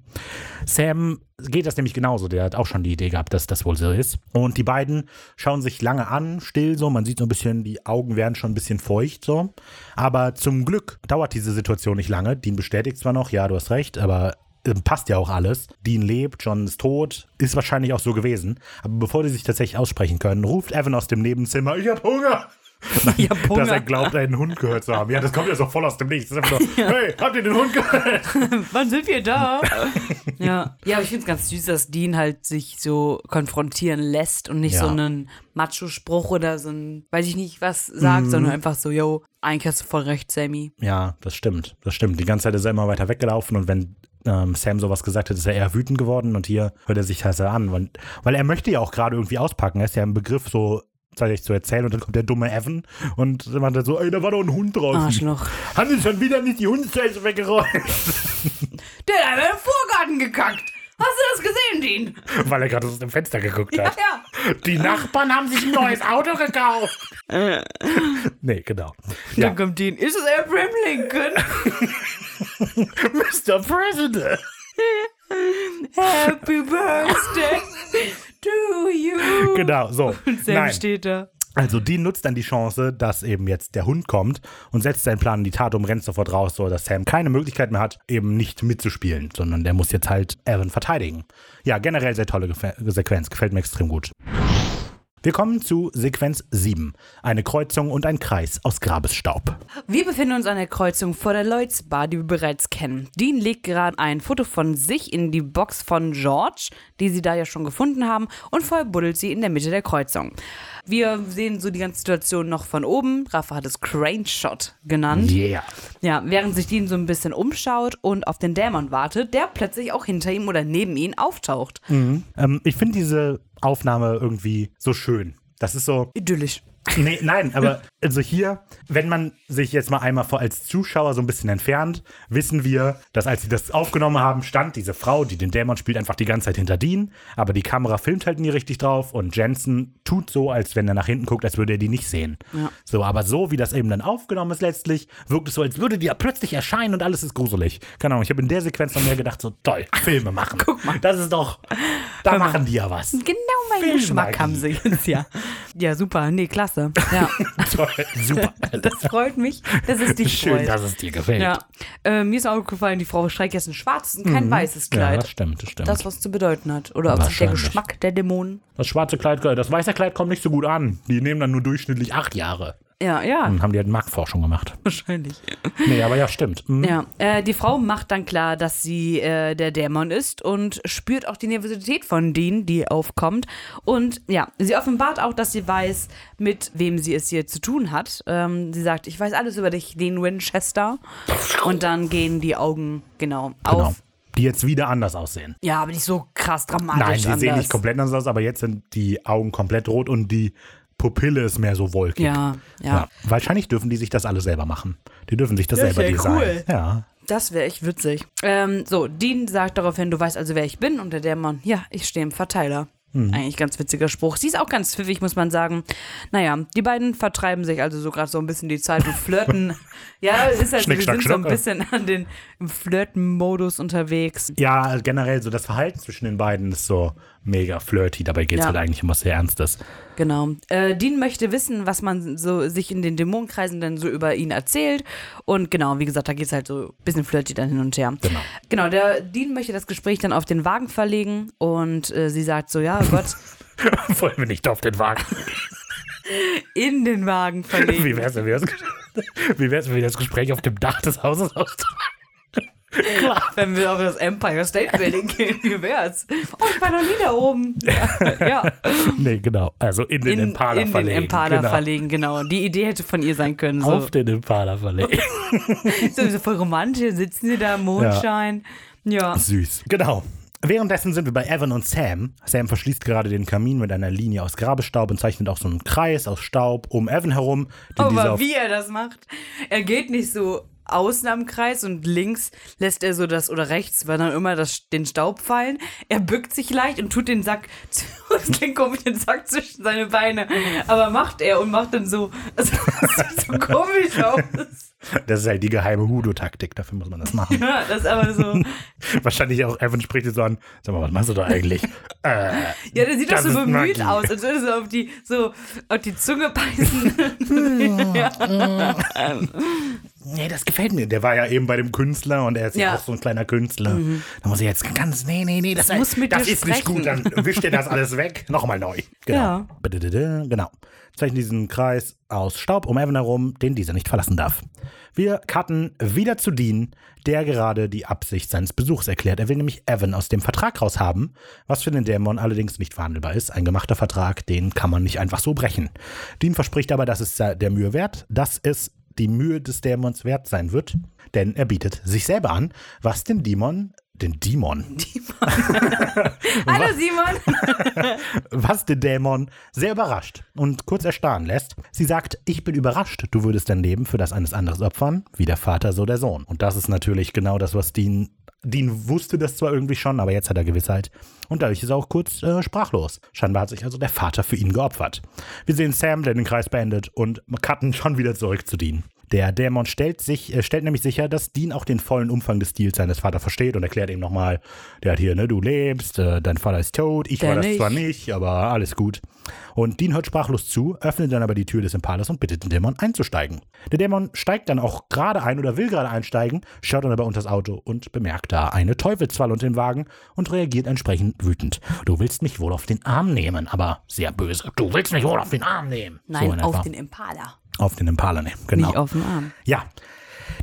Sam geht das nämlich genauso. Der hat auch schon die Idee gehabt, dass das wohl so ist. Und die beiden schauen sich lange an, still so. Man sieht so ein bisschen, die Augen werden schon ein bisschen feucht so. Aber zum Glück dauert diese Situation nicht lange. Dean bestätigt zwar noch, ja, du hast recht, aber äh, passt ja auch alles. Dean lebt, John ist tot, ist wahrscheinlich auch so gewesen. Aber bevor die sich tatsächlich aussprechen können, ruft Evan aus dem Nebenzimmer, ich hab Hunger. Ich hab Hunger. Dass er glaubt, einen Hund gehört zu haben. Ja, das kommt ja so voll aus dem Nichts. Das ist einfach so, hey, habt ihr den Hund gehört? Wann sind wir da? ja. ja, aber ich finde es ganz süß, dass Dean halt sich so konfrontieren lässt und nicht Ja. so einen Macho-Spruch oder so ein, weiß ich nicht was sagt, sondern einfach so, yo, eigentlich hast du voll recht, Sammy. Ja, das stimmt. Das stimmt. Die ganze Zeit ist er immer weiter weggelaufen und wenn ähm, Sam sowas gesagt hat, ist er eher wütend geworden und hier hört er sich halt an. Weil, weil er möchte ja auch gerade irgendwie auspacken. Er ist ja im Begriff so zeitlich zu erzählen und dann kommt der dumme Evan und man dann so, ey, da war doch ein Hund draußen. Arschloch. Haben sie schon wieder nicht die Hundescheiße weggeräumt? Der hat einfach im Vorgarten gekackt. Hast du das gesehen, Dean? weil er gerade aus dem Fenster geguckt Ja, hat. ja. Die Nachbarn haben sich ein neues Auto gekauft. nee, genau. Ja, Dann kommt Dean. Ist es Abraham Lincoln? Mr. President. Happy Birthday to you. Genau, so. Und Sam Nein. steht da. Also Dean nutzt dann die Chance, dass eben jetzt der Hund kommt und setzt seinen Plan in die Tat um, rennt sofort raus, so dass Sam keine Möglichkeit mehr hat, eben nicht mitzuspielen, sondern der muss jetzt halt Evan verteidigen. Ja, generell sehr tolle Gef Sequenz, gefällt mir extrem gut. Wir kommen zu Sequenz 7. Eine Kreuzung und ein Kreis aus Grabesstaub. Wir befinden uns an der Kreuzung vor der Lloyds Bar, die wir bereits kennen. Dean legt gerade ein Foto von sich in die Box von George, die sie da ja schon gefunden haben, und vorher buddelt sie in der Mitte der Kreuzung. Wir sehen so die ganze Situation noch von oben. Rafa hat es Crane Shot genannt. Yeah. Ja, während sich Dean so ein bisschen umschaut und auf den Dämon wartet, der plötzlich auch hinter ihm oder neben ihm auftaucht. Ähm, ich finde diese Aufnahme irgendwie so schön. Das ist so. Idyllisch. Nee, nein, aber also hier, wenn man sich jetzt mal einmal vor als Zuschauer so ein bisschen entfernt, wissen wir, dass als sie das aufgenommen haben, stand diese Frau, die den Dämon spielt, einfach die ganze Zeit hinter Dean, aber die Kamera filmt halt nie richtig drauf und Jensen tut so, als wenn er nach hinten guckt, als würde er die nicht sehen. Ja. So, aber so, wie das eben dann aufgenommen ist letztlich, wirkt es so, als würde die ja plötzlich erscheinen und alles ist gruselig. Keine Ahnung, ich habe in der Sequenz noch mehr gedacht, so toll, Filme machen. Guck mal. Das ist doch, da machen die ja was. Genau mein Filmmagie. Geschmack haben sie jetzt, ja. Ja, super. Nee, klasse. Ja, Toll, super. das freut mich, dass es dich Schön, freut. dass es dir gefällt. Ja, äh, mir ist auch aufgefallen, die Frau trägt jetzt ein schwarzes und kein weißes Mhm. Ja, Kleid. das stimmt, das stimmt. das, was zu bedeuten hat. Oder ob sich der. Geschmack der Dämonen. Das schwarze Kleid, das weiße Kleid kommt nicht so gut an. Die nehmen dann nur durchschnittlich acht Jahre. Ja, ja, Dann haben die halt Marktforschung gemacht. wahrscheinlich. Nee, aber ja, stimmt. Mhm. Ja, äh, die Frau macht dann klar, dass sie äh, der Dämon ist und spürt auch die Nervosität von Dean, die aufkommt. Und ja, sie offenbart auch, dass sie weiß, mit wem sie es hier zu tun hat. Ähm, sie sagt, ich weiß alles über dich, Dean Winchester. Und dann gehen die Augen genau Genau. auf. Die jetzt wieder anders aussehen. Ja, aber nicht so krass dramatisch Nein, die anders. sehen nicht komplett anders aus, aber jetzt sind die Augen komplett rot und die Pupille ist mehr so wolkig. Ja, ja. Wahrscheinlich dürfen die sich das alle selber machen. Die dürfen sich das Das selber designen. cool. Ja. Das wäre echt witzig. Ähm, so, Dean sagt daraufhin, du weißt also, wer ich bin. Und der Dämon, ja, ich stehe im Verteiler. Hm. Eigentlich ganz witziger Spruch. Sie ist auch ganz pfiffig, muss man sagen. Naja, die beiden vertreiben sich also so gerade so ein bisschen die Zeit und flirten. ja, es ist halt, so, Schnick, wir schnack, sind so ein bisschen an den im Flirten-Modus unterwegs. Ja, generell so das Verhalten zwischen den beiden ist so mega flirty. Dabei geht es Ja. halt eigentlich um was sehr Ernstes. Genau. Äh, Dean möchte wissen, was man so sich in den Dämonenkreisen dann so über ihn erzählt. Und genau, wie gesagt, da geht es halt so ein bisschen flirty dann hin und her. Genau. Genau, der Dean möchte das Gespräch dann auf den Wagen verlegen und äh, sie sagt so, ja Gott, Wollen wir nicht auf den Wagen? in den Wagen verlegen. Wie wär's, wie wär's, wenn wir das Gespräch auf dem Dach des Hauses austragen? Wenn wir auf das Empire State Building gehen, wie wär's? Oh, ich war noch nie da oben. Ja, ja. Nee, genau. Also in den In, Impala in den verlegen. Impala genau. verlegen, genau. Die Idee hätte von ihr sein können. So, Auf den Impala verlegen. so, so voll romantisch, sitzen sie da im Mondschein. Ja. Süß. Genau. Währenddessen sind wir bei Evan und Sam. Sam verschließt gerade den Kamin mit einer Linie aus Grabestaub und zeichnet auch so einen Kreis aus Staub um Evan herum. Den dieser Aber wie er das macht, er geht nicht so außen am Kreis und links lässt er so das oder rechts, weil dann immer das, den Staub fallen. Er bückt sich leicht und tut den Sack, das klingt komisch, den Sack zwischen seine Beine. Aber macht er und macht dann so, das sieht so komisch aus. Das ist halt die geheime Hudo-Taktik, dafür muss man das machen. Ja, das ist aber so. Wahrscheinlich auch Evan spricht jetzt so an, sag mal, was machst du da eigentlich? äh, Ja, der sieht doch so bemüht Magie. aus, als würde er so auf die, so auf die Zunge beißen. nee, das gefällt mir. Der war ja eben bei dem Künstler und er ist ja, Ja. Mhm. auch so ein kleiner Künstler. Da muss ich jetzt ganz, nee, nee, nee, das, Das muss mit das ist nicht sprechen. gut, dann wischt ihr das alles weg. Nochmal neu. Genau. Ja. Genau. Zeichnen diesen Kreis aus Staub um Evan herum, den dieser nicht verlassen darf. Wir cutten wieder zu Dean, der gerade die Absicht seines Besuchs erklärt. Er will nämlich Evan aus dem Vertrag raushaben, was für den Dämon allerdings nicht verhandelbar ist. Ein gemachter Vertrag, den kann man nicht einfach so brechen. Dean verspricht aber, dass es der Mühe wert, dass es die Mühe des Dämons wert sein wird, denn er bietet sich selber an, was den Dämon, den Dämon, Hallo Simon! was den Dämon sehr überrascht und kurz erstarren lässt. Sie sagt, ich bin überrascht, du würdest dein Leben für das eines anderes opfern, wie der Vater, so der Sohn. Und das ist natürlich genau das, was Dean, Dean wusste das zwar irgendwie schon, aber jetzt hat er Gewissheit. Und dadurch ist er auch kurz äh, sprachlos. Scheinbar hat sich also der Vater für ihn geopfert. Wir sehen Sam, der den Kreis beendet und cutten schon wieder zurück zu Dean. Der Dämon stellt, sich, äh, stellt nämlich sicher, dass Dean auch den vollen Umfang des Stils seines Vaters versteht und erklärt ihm nochmal, der hat hier, ne, du lebst, äh, dein Vater ist tot, ich Der war das nicht. zwar nicht, aber alles gut. Und Dean hört sprachlos zu, öffnet dann aber die Tür des Impalas und bittet den Dämon einzusteigen. Der Dämon steigt dann auch gerade ein oder will gerade einsteigen, schaut dann aber unter das Auto und bemerkt da eine Teufelsfalle unter dem Wagen und reagiert entsprechend wütend. Du willst mich wohl auf den Arm nehmen, aber sehr böse. Du willst mich wohl auf den Arm nehmen. Nein, so auf den Impala. Auf den Impala nehmen, genau. Nicht auf den Arm. Ja,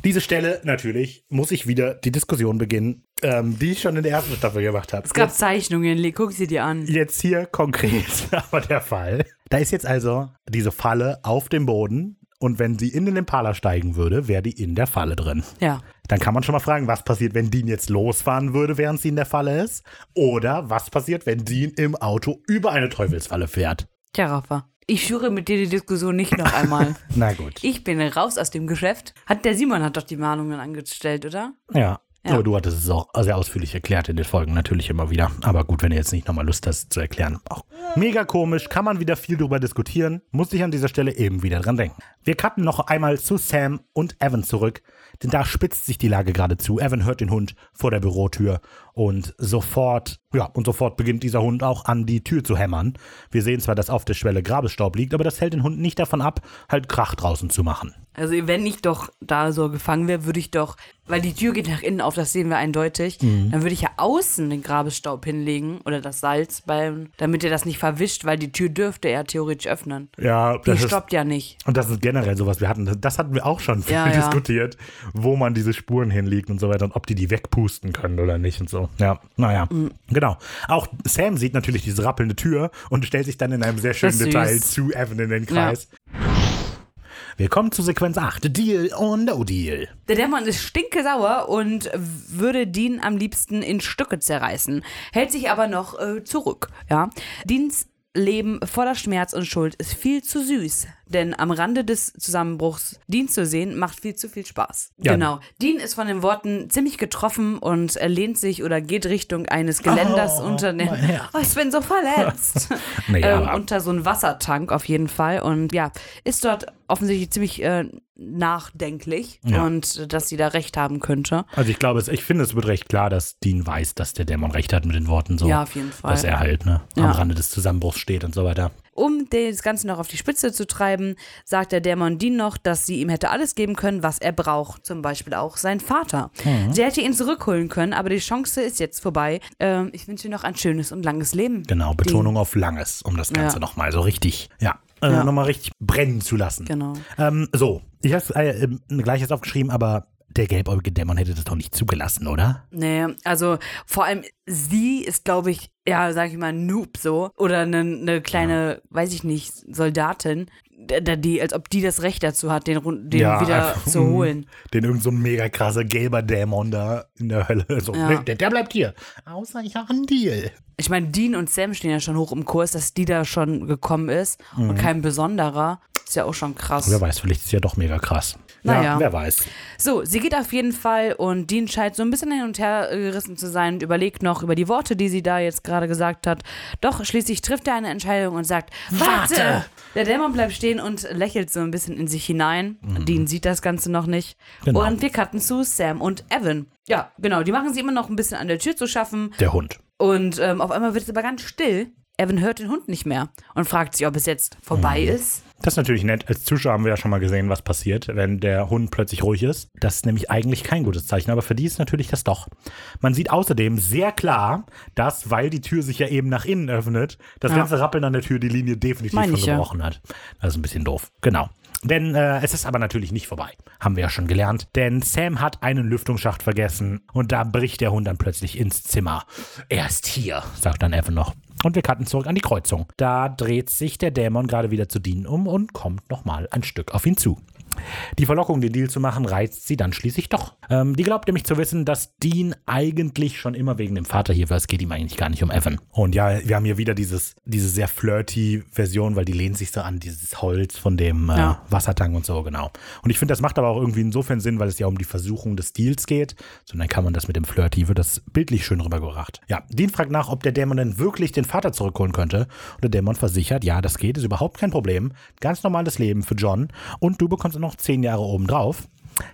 diese Stelle natürlich muss ich wieder die Diskussion beginnen, ähm, die ich schon in der ersten Staffel gemacht habe. Es gab Zeichnungen, Lee, guck sie dir an. Jetzt hier konkret aber der Fall. Da ist jetzt also diese Falle auf dem Boden und wenn sie in den Impala steigen würde, wäre die in der Falle drin. Ja. Dann kann man schon mal fragen, was passiert, wenn Dean jetzt losfahren würde, während sie in der Falle ist? Oder was passiert, wenn Dean im Auto über eine Teufelsfalle fährt? Tja, Rafa. Ich führe mit dir die Diskussion nicht noch einmal. Na gut. Ich bin raus aus dem Geschäft. Hat der Simon hat doch die Mahnungen angestellt, oder? Ja. Ja. Aber du hattest es auch sehr ausführlich erklärt in den Folgen, natürlich immer wieder. Aber gut, wenn du jetzt nicht nochmal Lust hast zu erklären. Auch mega komisch, kann man wieder viel drüber diskutieren. Muss ich an dieser Stelle eben wieder dran denken. Wir cutten noch einmal zu Sam und Evan zurück, denn da spitzt sich die Lage geradezu. Evan hört den Hund vor der Bürotür und sofort, ja, und sofort beginnt dieser Hund auch an die Tür zu hämmern. Wir sehen zwar, dass auf der Schwelle Grabesstaub liegt, aber das hält den Hund nicht davon ab, halt Krach draußen zu machen. Also wenn ich doch da so gefangen wäre, würde ich doch, weil die Tür geht nach innen auf, das sehen wir eindeutig, dann würde ich ja außen den Grabestaub hinlegen oder das Salz, beim, damit er das nicht verwischt, weil die Tür dürfte er theoretisch öffnen. Ja, Die stoppt ja nicht. Und das ist generell sowas, wir hatten, das hatten wir auch schon viel Ja, ja. diskutiert, wo man diese Spuren hinlegt und so weiter und ob die die wegpusten können oder nicht und so. Ja, naja, Mhm. genau. Auch Sam sieht natürlich diese rappelnde Tür und stellt sich dann in einem sehr schönen Das Detail zu Evan in den Kreis. Willkommen zu Sequenz 8, Deal or No Deal. Der Dämon ist stinkesauer und würde Dean am liebsten in Stücke zerreißen, hält sich aber noch äh, zurück. Ja? Deans Leben voller Schmerz und Schuld ist viel zu süß, denn am Rande des Zusammenbruchs Dean zu sehen, macht viel zu viel Spaß. Ja. Genau. Dean ist von den Worten ziemlich getroffen und lehnt sich oder geht Richtung eines Geländers Oh, unter den. Oh, ich bin so verletzt. Nee, ähm, unter so einen Wassertank auf jeden Fall und ja, ist dort offensichtlich ziemlich äh, nachdenklich Ja. und äh, dass sie da recht haben könnte. Also ich glaube, es, ich finde, es wird recht klar, dass Dean weiß, dass der Dämon recht hat mit den Worten so. Ja, auf jeden Fall. Dass er halt ne, am Ja. Rande des Zusammenbruchs steht und so weiter. Um das Ganze noch auf die Spitze zu treiben, sagt der Dämon Dean noch, dass sie ihm hätte alles geben können, was er braucht. Zum Beispiel auch sein Vater. Mhm. Sie hätte ihn zurückholen können, aber die Chance ist jetzt vorbei. Ähm, ich wünsche dir noch ein schönes und langes Leben. Genau, Betonung auf Langes, um das Ganze Ja. nochmal so richtig, ja, äh, Ja. nochmal richtig brennen zu lassen. Genau. Ähm, so, ich habe äh, ähm, gleich jetzt aufgeschrieben, aber der gelbäugige Dämon hätte das doch nicht zugelassen, oder? Nee, also vor allem sie ist, glaube ich, ja, sag ich mal, ein Noob so. Oder eine, eine kleine, weiß ich nicht, Soldatin, die, die, als ob die das Recht dazu hat, den, den wieder einfach, zu holen. Den irgend so ein mega krasser gelber Dämon da in der Hölle. So, Ja. nee, der, der bleibt hier. Außer ich habe einen Deal. Ich meine, Dean und Sam stehen ja schon hoch im Kurs, dass die da schon gekommen ist Mhm. und kein besonderer. Ist ja auch schon krass. Wer weiß, vielleicht ist es ja doch mega krass. Naja. Ja, wer weiß. So, sie geht auf jeden Fall und Dean scheint so ein bisschen hin und her äh, gerissen zu sein und überlegt noch über die Worte, die sie da jetzt gerade gesagt hat. Doch schließlich trifft er eine Entscheidung und sagt: Warte! Der Dämon bleibt stehen und lächelt so ein bisschen in sich hinein. Dean sieht das Ganze noch nicht. Mhm. Genau. Und wir cutten zu Sam und Evan. Ja, genau, die machen sie immer noch ein bisschen an der Tür zu schaffen. Der Hund. Und ähm, auf einmal wird es aber ganz still. Evan hört den Hund nicht mehr und fragt sich, ob es jetzt vorbei Mhm. ist. Das ist natürlich nett. Als Zuschauer haben wir ja schon mal gesehen, was passiert, wenn der Hund plötzlich ruhig ist. Das ist nämlich eigentlich kein gutes Zeichen, aber für die ist natürlich das doch. Man sieht außerdem sehr klar, dass, weil die Tür sich ja eben nach innen öffnet, das Ja. ganze Rappeln an der Tür die Linie definitiv Meine schon ich ja. gebrochen hat. Das ist ein bisschen doof. Genau. Denn äh, es ist aber natürlich nicht vorbei. Haben wir ja schon gelernt. Denn Sam hat einen Lüftungsschacht vergessen und da bricht der Hund dann plötzlich ins Zimmer. Er ist hier, sagt dann Evan noch. Und wir cutten zurück an die Kreuzung. Da dreht sich der Dämon gerade wieder zu Dean um und kommt nochmal ein Stück auf ihn zu. Die Verlockung, den Deal zu machen, reizt sie dann schließlich doch. Ähm, die glaubt nämlich zu wissen, dass Dean eigentlich schon immer wegen dem Vater hier war. Es geht ihm eigentlich gar nicht um Evan. Und ja, wir haben hier wieder dieses, diese sehr flirty Version, weil die lehnt sich so an dieses Holz von dem äh, Ja. Wassertank und so, genau. Und ich finde, das macht aber auch irgendwie insofern Sinn, weil es ja um die Versuchung des Deals geht. So, dann kann man das mit dem Flirty, wird das bildlich schön rübergebracht. Ja, Dean fragt nach, ob der Dämon denn wirklich den Vater zurückholen könnte. Und der Dämon versichert, ja, das geht, ist überhaupt kein Problem. Ganz normales Leben für John. Und du bekommst auch noch noch zehn Jahre obendrauf.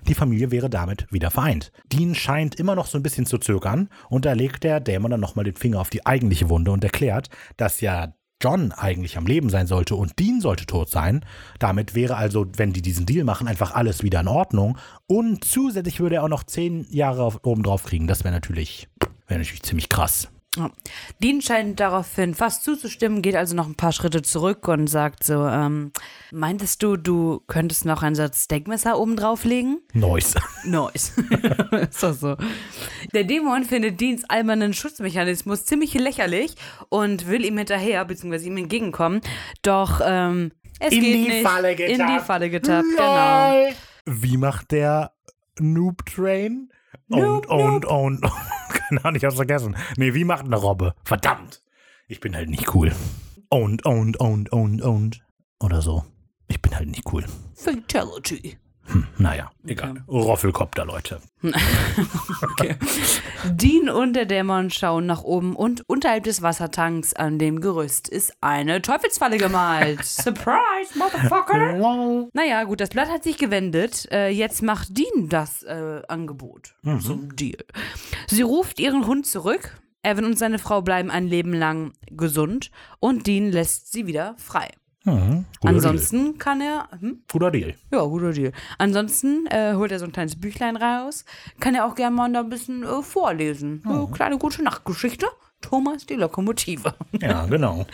Die Familie wäre damit wieder vereint. Dean scheint immer noch so ein bisschen zu zögern und da legt der Dämon dann nochmal den Finger auf die eigentliche Wunde und erklärt, dass ja John eigentlich am Leben sein sollte und Dean sollte tot sein. Damit wäre also, wenn die diesen Deal machen, einfach alles wieder in Ordnung. Und zusätzlich würde er auch noch zehn Jahre oben drauf kriegen. Das wäre natürlich, wäre natürlich ziemlich krass. Dean scheint daraufhin fast zuzustimmen, geht also noch ein paar Schritte zurück und sagt so, ähm, meintest du, du könntest noch einen Satz Steakmesser oben drauflegen? Nice. Nice. ist doch so. Der Dämon findet Deans albernen Schutzmechanismus ziemlich lächerlich und will ihm hinterher, beziehungsweise ihm entgegenkommen, doch ähm, es In geht die nicht. Falle In die getappt. Falle getappt, genau. Wie macht der Noob Train? Und, und, und, und. Keine Ahnung, ich hab's vergessen. Nee, wie macht eine Robbe? Verdammt. Ich bin halt nicht cool. Und, und, und, und, und. Oder so. Ich bin halt nicht cool. Fatality. Hm, naja, egal. Roffelkopter, Leute. Okay. Dean und der Dämon schauen nach oben und unterhalb des Wassertanks an dem Gerüst ist eine Teufelsfalle gemalt. Surprise, Motherfucker! Naja, gut, das Blatt hat sich gewendet. Äh, jetzt macht Dean das äh, Angebot zum Deal. Sie ruft ihren Hund zurück. Evan und seine Frau bleiben ein Leben lang gesund und Dean lässt sie wieder frei. Mhm, guter Ansonsten kann er. Hm? Deal. Guter Deal. Ja, guter Deal. Ansonsten äh, holt er so ein kleines Büchlein raus. Kann er auch gerne mal da ein bisschen äh, vorlesen. So, kleine gute Nachtgeschichte. Thomas die Lokomotive. Ja, genau.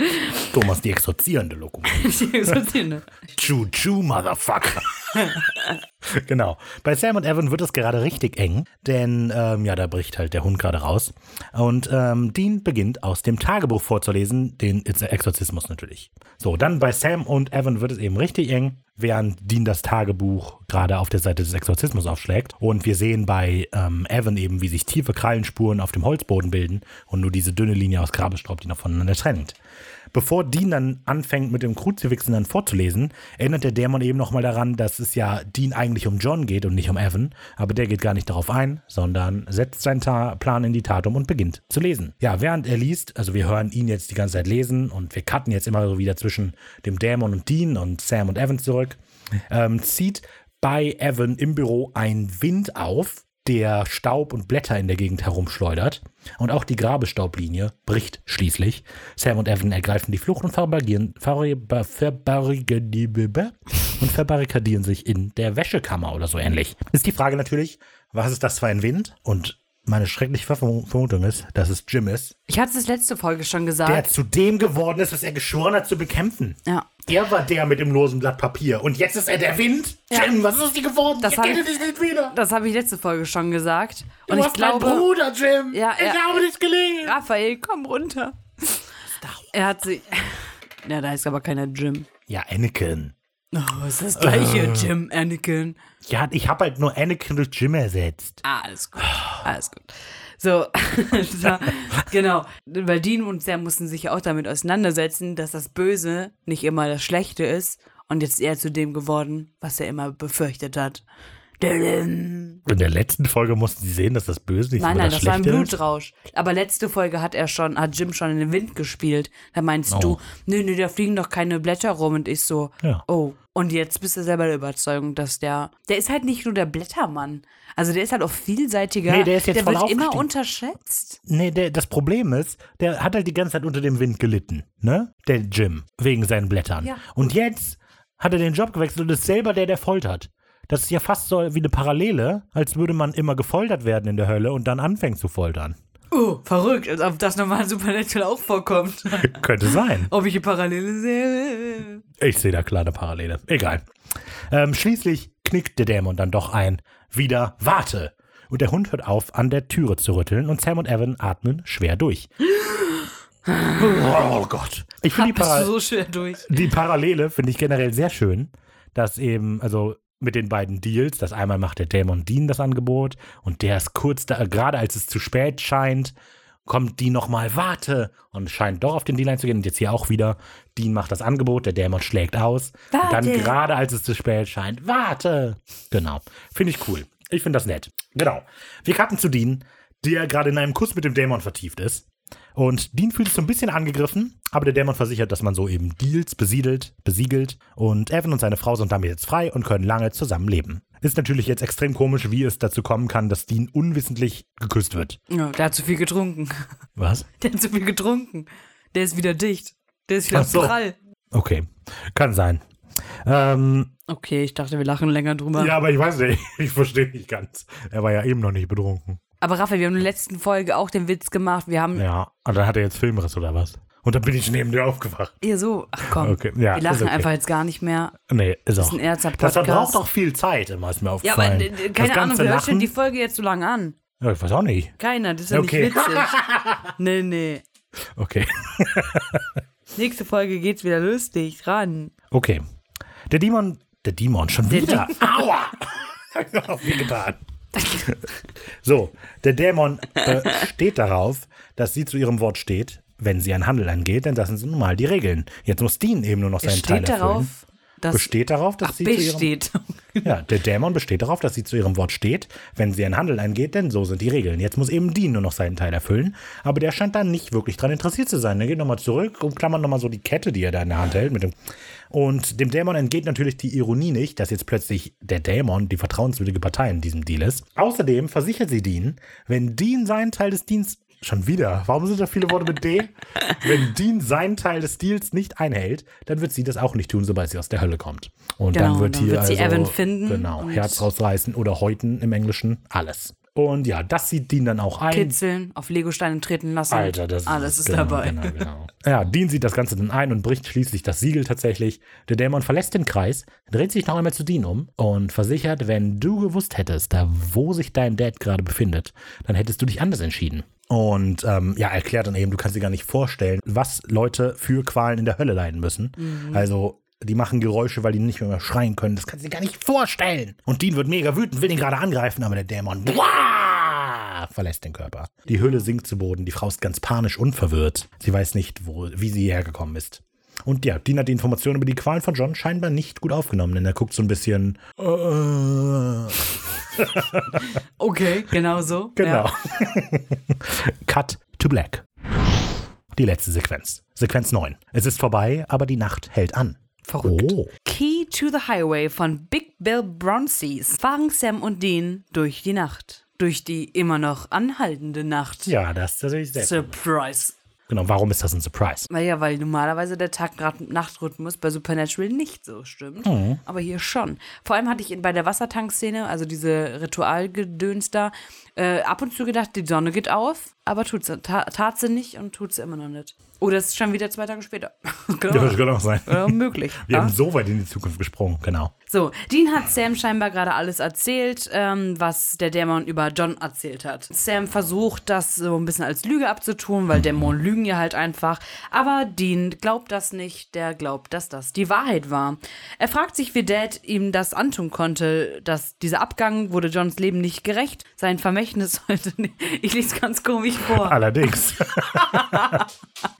Thomas, die exorzierende Lokomotive. Choo choo, Motherfucker. genau. Bei Sam und Evan wird es gerade richtig eng, denn ähm, ja, da bricht halt der Hund gerade raus. Und ähm, Dean beginnt aus dem Tagebuch vorzulesen, den Exorzismus natürlich. So, dann bei Sam und Evan wird es eben richtig eng, während Dean das Tagebuch gerade auf der Seite des Exorzismus aufschlägt. Und wir sehen bei ähm, Evan eben, wie sich tiefe Krallenspuren auf dem Holzboden bilden und nur diese dünne Linie aus Grabestaub, die noch voneinander trennt. Bevor Dean dann anfängt, mit dem Kruzifixen dann vorzulesen, erinnert der Dämon eben nochmal daran, dass es ja Dean eigentlich um John geht und nicht um Evan. Aber der geht gar nicht darauf ein, sondern setzt seinen Ta Plan in die Tat um und beginnt zu lesen. Ja, während er liest, also wir hören ihn jetzt die ganze Zeit lesen und wir cutten jetzt immer so wieder zwischen dem Dämon und Dean und Sam und Evan zurück, ähm, zieht bei Evan im Büro ein Wind auf, der Staub und Blätter in der Gegend herumschleudert. Und auch die Grabestaublinie bricht schließlich. Sam und Evan ergreifen die Flucht und verbarrikadieren, verba- verbarrikadieren, und verbarrikadieren sich in der Wäschekammer oder so ähnlich. Ist die Frage natürlich, was ist das für ein Wind? Und meine schreckliche Vermu- Vermutung ist, dass es Jim ist, Ich hatte es letzte Folge schon gesagt. der zu dem geworden ist, was er geschworen hat zu bekämpfen. ja. Er war der mit dem losen Blatt Papier. Und jetzt ist er der Wind? Ja. Jim, was ist aus dir geworden? Das ich hab ich- dich nicht wieder. Das habe ich letzte Folge schon gesagt. Du Und ich glaube, Bruder, Jim. Ja, ich habe dich gelesen. Raphael, komm runter. Er hat sich. Ja, da ist aber keiner Jim. Ja, Anakin. Oh, ist das gleiche, Äh. Jim, Anakin. Ja, ich habe halt nur Anakin durch Jim ersetzt. Ah, alles gut. Alles gut. So, genau. Weil Dean und Sam mussten sich ja auch damit auseinandersetzen, dass das Böse nicht immer das Schlechte ist und jetzt eher zu dem geworden, was er immer befürchtet hat. Nein, In der letzten Folge mussten sie sehen, dass das Böse nicht nein, immer das, das war ein Schlechte ist. Blutrausch. Aber letzte Folge hat er schon, hat Jim schon in den Wind gespielt. Da meinst Oh. du, nö, nö, da fliegen doch keine Blätter rum. Und ich so, Ja. oh. Und jetzt bist du selber der Überzeugung, dass der, der ist halt nicht nur der Blättermann. Also der ist halt auch vielseitiger. Nee, der ist jetzt der voll wird immer unterschätzt. Nee, der, das Problem ist, der hat halt die ganze Zeit unter dem Wind gelitten, ne? Der Jim, wegen seinen Blättern. Ja. Und jetzt hat er den Job gewechselt und ist selber der, der foltert. Das ist ja fast so wie eine Parallele, als würde man immer gefoltert werden in der Hölle und dann anfängt zu foltern. Oh, verrückt, als ob das normal Supernatural auch vorkommt. Könnte sein. ob ich eine Parallele sehe. Ich sehe da klar eine Parallele. Egal. Ähm, schließlich knickt der Dämon dann doch ein. Wieder Warte. Und der Hund hört auf, an der Türe zu rütteln und Sam und Evan atmen schwer durch. Oh Gott. Ich finde die, Bist du Para so schwer durch. die Parallele finde ich generell sehr schön, dass eben, also mit den beiden Deals, dass einmal macht der Dämon Dean das Angebot und der ist kurz da, gerade als es zu spät scheint, kommt Dean nochmal, warte, und scheint doch auf den Deal einzugehen. Und jetzt hier auch wieder, Dean macht das Angebot, der Dämon schlägt aus. Und dann Warte. gerade als es zu spät scheint, warte. Genau. Finde ich cool. Ich finde das nett. Genau. Wir cutten zu Dean, der gerade in einem Kuss mit dem Dämon vertieft ist. Und Dean fühlt sich so ein bisschen angegriffen, aber der Dämon versichert, dass man so eben Deals besiedelt, besiegelt. Und Evan und seine Frau sind damit jetzt frei und können lange zusammen leben. Ist natürlich jetzt extrem komisch, wie es dazu kommen kann, dass Dean unwissentlich geküsst wird. Ja, der hat zu viel getrunken. Was? Der hat zu viel getrunken. Der ist wieder dicht. Der ist wieder so. prall. Okay, kann sein. Ähm, Okay, ich dachte, wir lachen länger drüber. ja, aber ich weiß nicht, ich verstehe nicht ganz. Er war ja eben noch nicht betrunken. Aber Raphael, wir haben in der letzten Folge auch den Witz gemacht. Wir haben Ja, und dann hat er jetzt Filmriss oder was? Und dann bin ich neben dir aufgewacht. ihr so, ach komm, Okay, ja, wir lachen okay. einfach jetzt gar nicht mehr. Nee, ist Das auch. ist ein ernster Das verbraucht auch viel Zeit, immer ist mir Ja, aufgefallen. aber äh, Das keine Ahnung, wer hört denn die Folge jetzt so lange an? Ja, ich weiß auch nicht. Keiner, das ist ja Okay. nicht witzig. nee, nee. Okay. Nächste Folge geht's wieder lustig ran. Okay. Der Dämon, der Dämon, schon wieder. Aua! Hab ich auch getan. so, der Dämon äh, steht darauf, dass sie zu ihrem Wort steht, wenn sie einen Handel angeht, denn das sind nun mal die Regeln. Jetzt muss Dean eben nur noch Er seinen Teil steht erfüllen. darauf, dass besteht darauf, dass Ach, sie zu ihrem besteht. Ja, der Dämon besteht darauf, dass sie zu ihrem Wort steht, wenn sie einen Handel eingeht, denn so sind die Regeln. Jetzt muss eben Dean nur noch seinen Teil erfüllen, aber der scheint da nicht wirklich dran interessiert zu sein. Er geht nochmal zurück und klammert nochmal so die Kette, die er da in der Hand hält. Mit dem und dem Dämon entgeht natürlich die Ironie nicht, dass jetzt plötzlich der Dämon die vertrauenswürdige Partei in diesem Deal ist. Außerdem versichert sie Dean, wenn Dean seinen Teil des Dienstes Schon wieder. Warum sind da viele Worte mit D? Wenn Dean seinen Teil des Deals nicht einhält, dann wird sie das auch nicht tun, sobald sie aus der Hölle kommt. Und Genau, dann wird dann hier wird sie also, Evan finden Genau, Herz rausreißen oder häuten im Englischen, alles. Und ja, das sieht Dean dann auch ein. Kitzeln, auf Legosteine treten lassen. Alter, das Alles ist genau, dabei. Genau, genau. Ja, Dean sieht das Ganze dann ein und bricht schließlich das Siegel tatsächlich. Der Dämon verlässt den Kreis, dreht sich noch einmal zu Dean um und versichert, wenn du gewusst hättest, da wo sich dein Dad gerade befindet, dann hättest du dich anders entschieden. Und ähm, ja, erklärt dann eben, du kannst dir gar nicht vorstellen, was Leute für Qualen in der Hölle leiden müssen. Mhm. Also die machen Geräusche, weil die nicht mehr schreien können. Das kannst du dir gar nicht vorstellen. Und Dean wird mega wütend, will ihn gerade angreifen, aber der Dämon Wah! verlässt den Körper. Die Hülle sinkt zu Boden. Die Frau ist ganz panisch und verwirrt. Sie weiß nicht, wo, wie sie hierher gekommen ist. Und ja, Dean hat die Informationen über die Qualen von John scheinbar nicht gut aufgenommen, denn er guckt so ein bisschen. Äh, Okay, genau so. genau. Ja. Cut to black. Die letzte Sequenz. Sequenz 9. Es ist vorbei, aber die Nacht hält an. Verrückt. Oh. Key to the Highway von Big Bill Bronces fahren Sam und Dean durch die Nacht. Durch die immer noch anhaltende Nacht. Ja, das ist natürlich sehr. Surprise. Genau, warum ist das ein Surprise? Naja, weil normalerweise der Tag-Nacht-Rhythmus bei Supernatural nicht so stimmt. Mhm. Aber hier schon. Vor allem hatte ich bei der Wassertankszene, also diese Ritualgedöns da, äh, ab und zu gedacht, die Sonne geht auf, aber tut sie, ta tat sie nicht und tut sie immer noch nicht. Oder es ist schon wieder zwei Tage später. Ja, genau. das kann auch sein. Ja, möglich. Wir ja? haben so weit in die Zukunft gesprungen, genau. So, Dean hat Sam scheinbar gerade alles erzählt, ähm, was der Dämon über John erzählt hat. Sam versucht, das so ein bisschen als Lüge abzutun, weil Dämonen lügen ja halt einfach. Aber Dean glaubt das nicht, der glaubt, dass das die Wahrheit war. Er fragt sich, wie Dad ihm das antun konnte, dass dieser Abgang wurde Johns Leben nicht gerecht. Sein Vermächtnis sollte. Ich lese ganz komisch vor. Allerdings.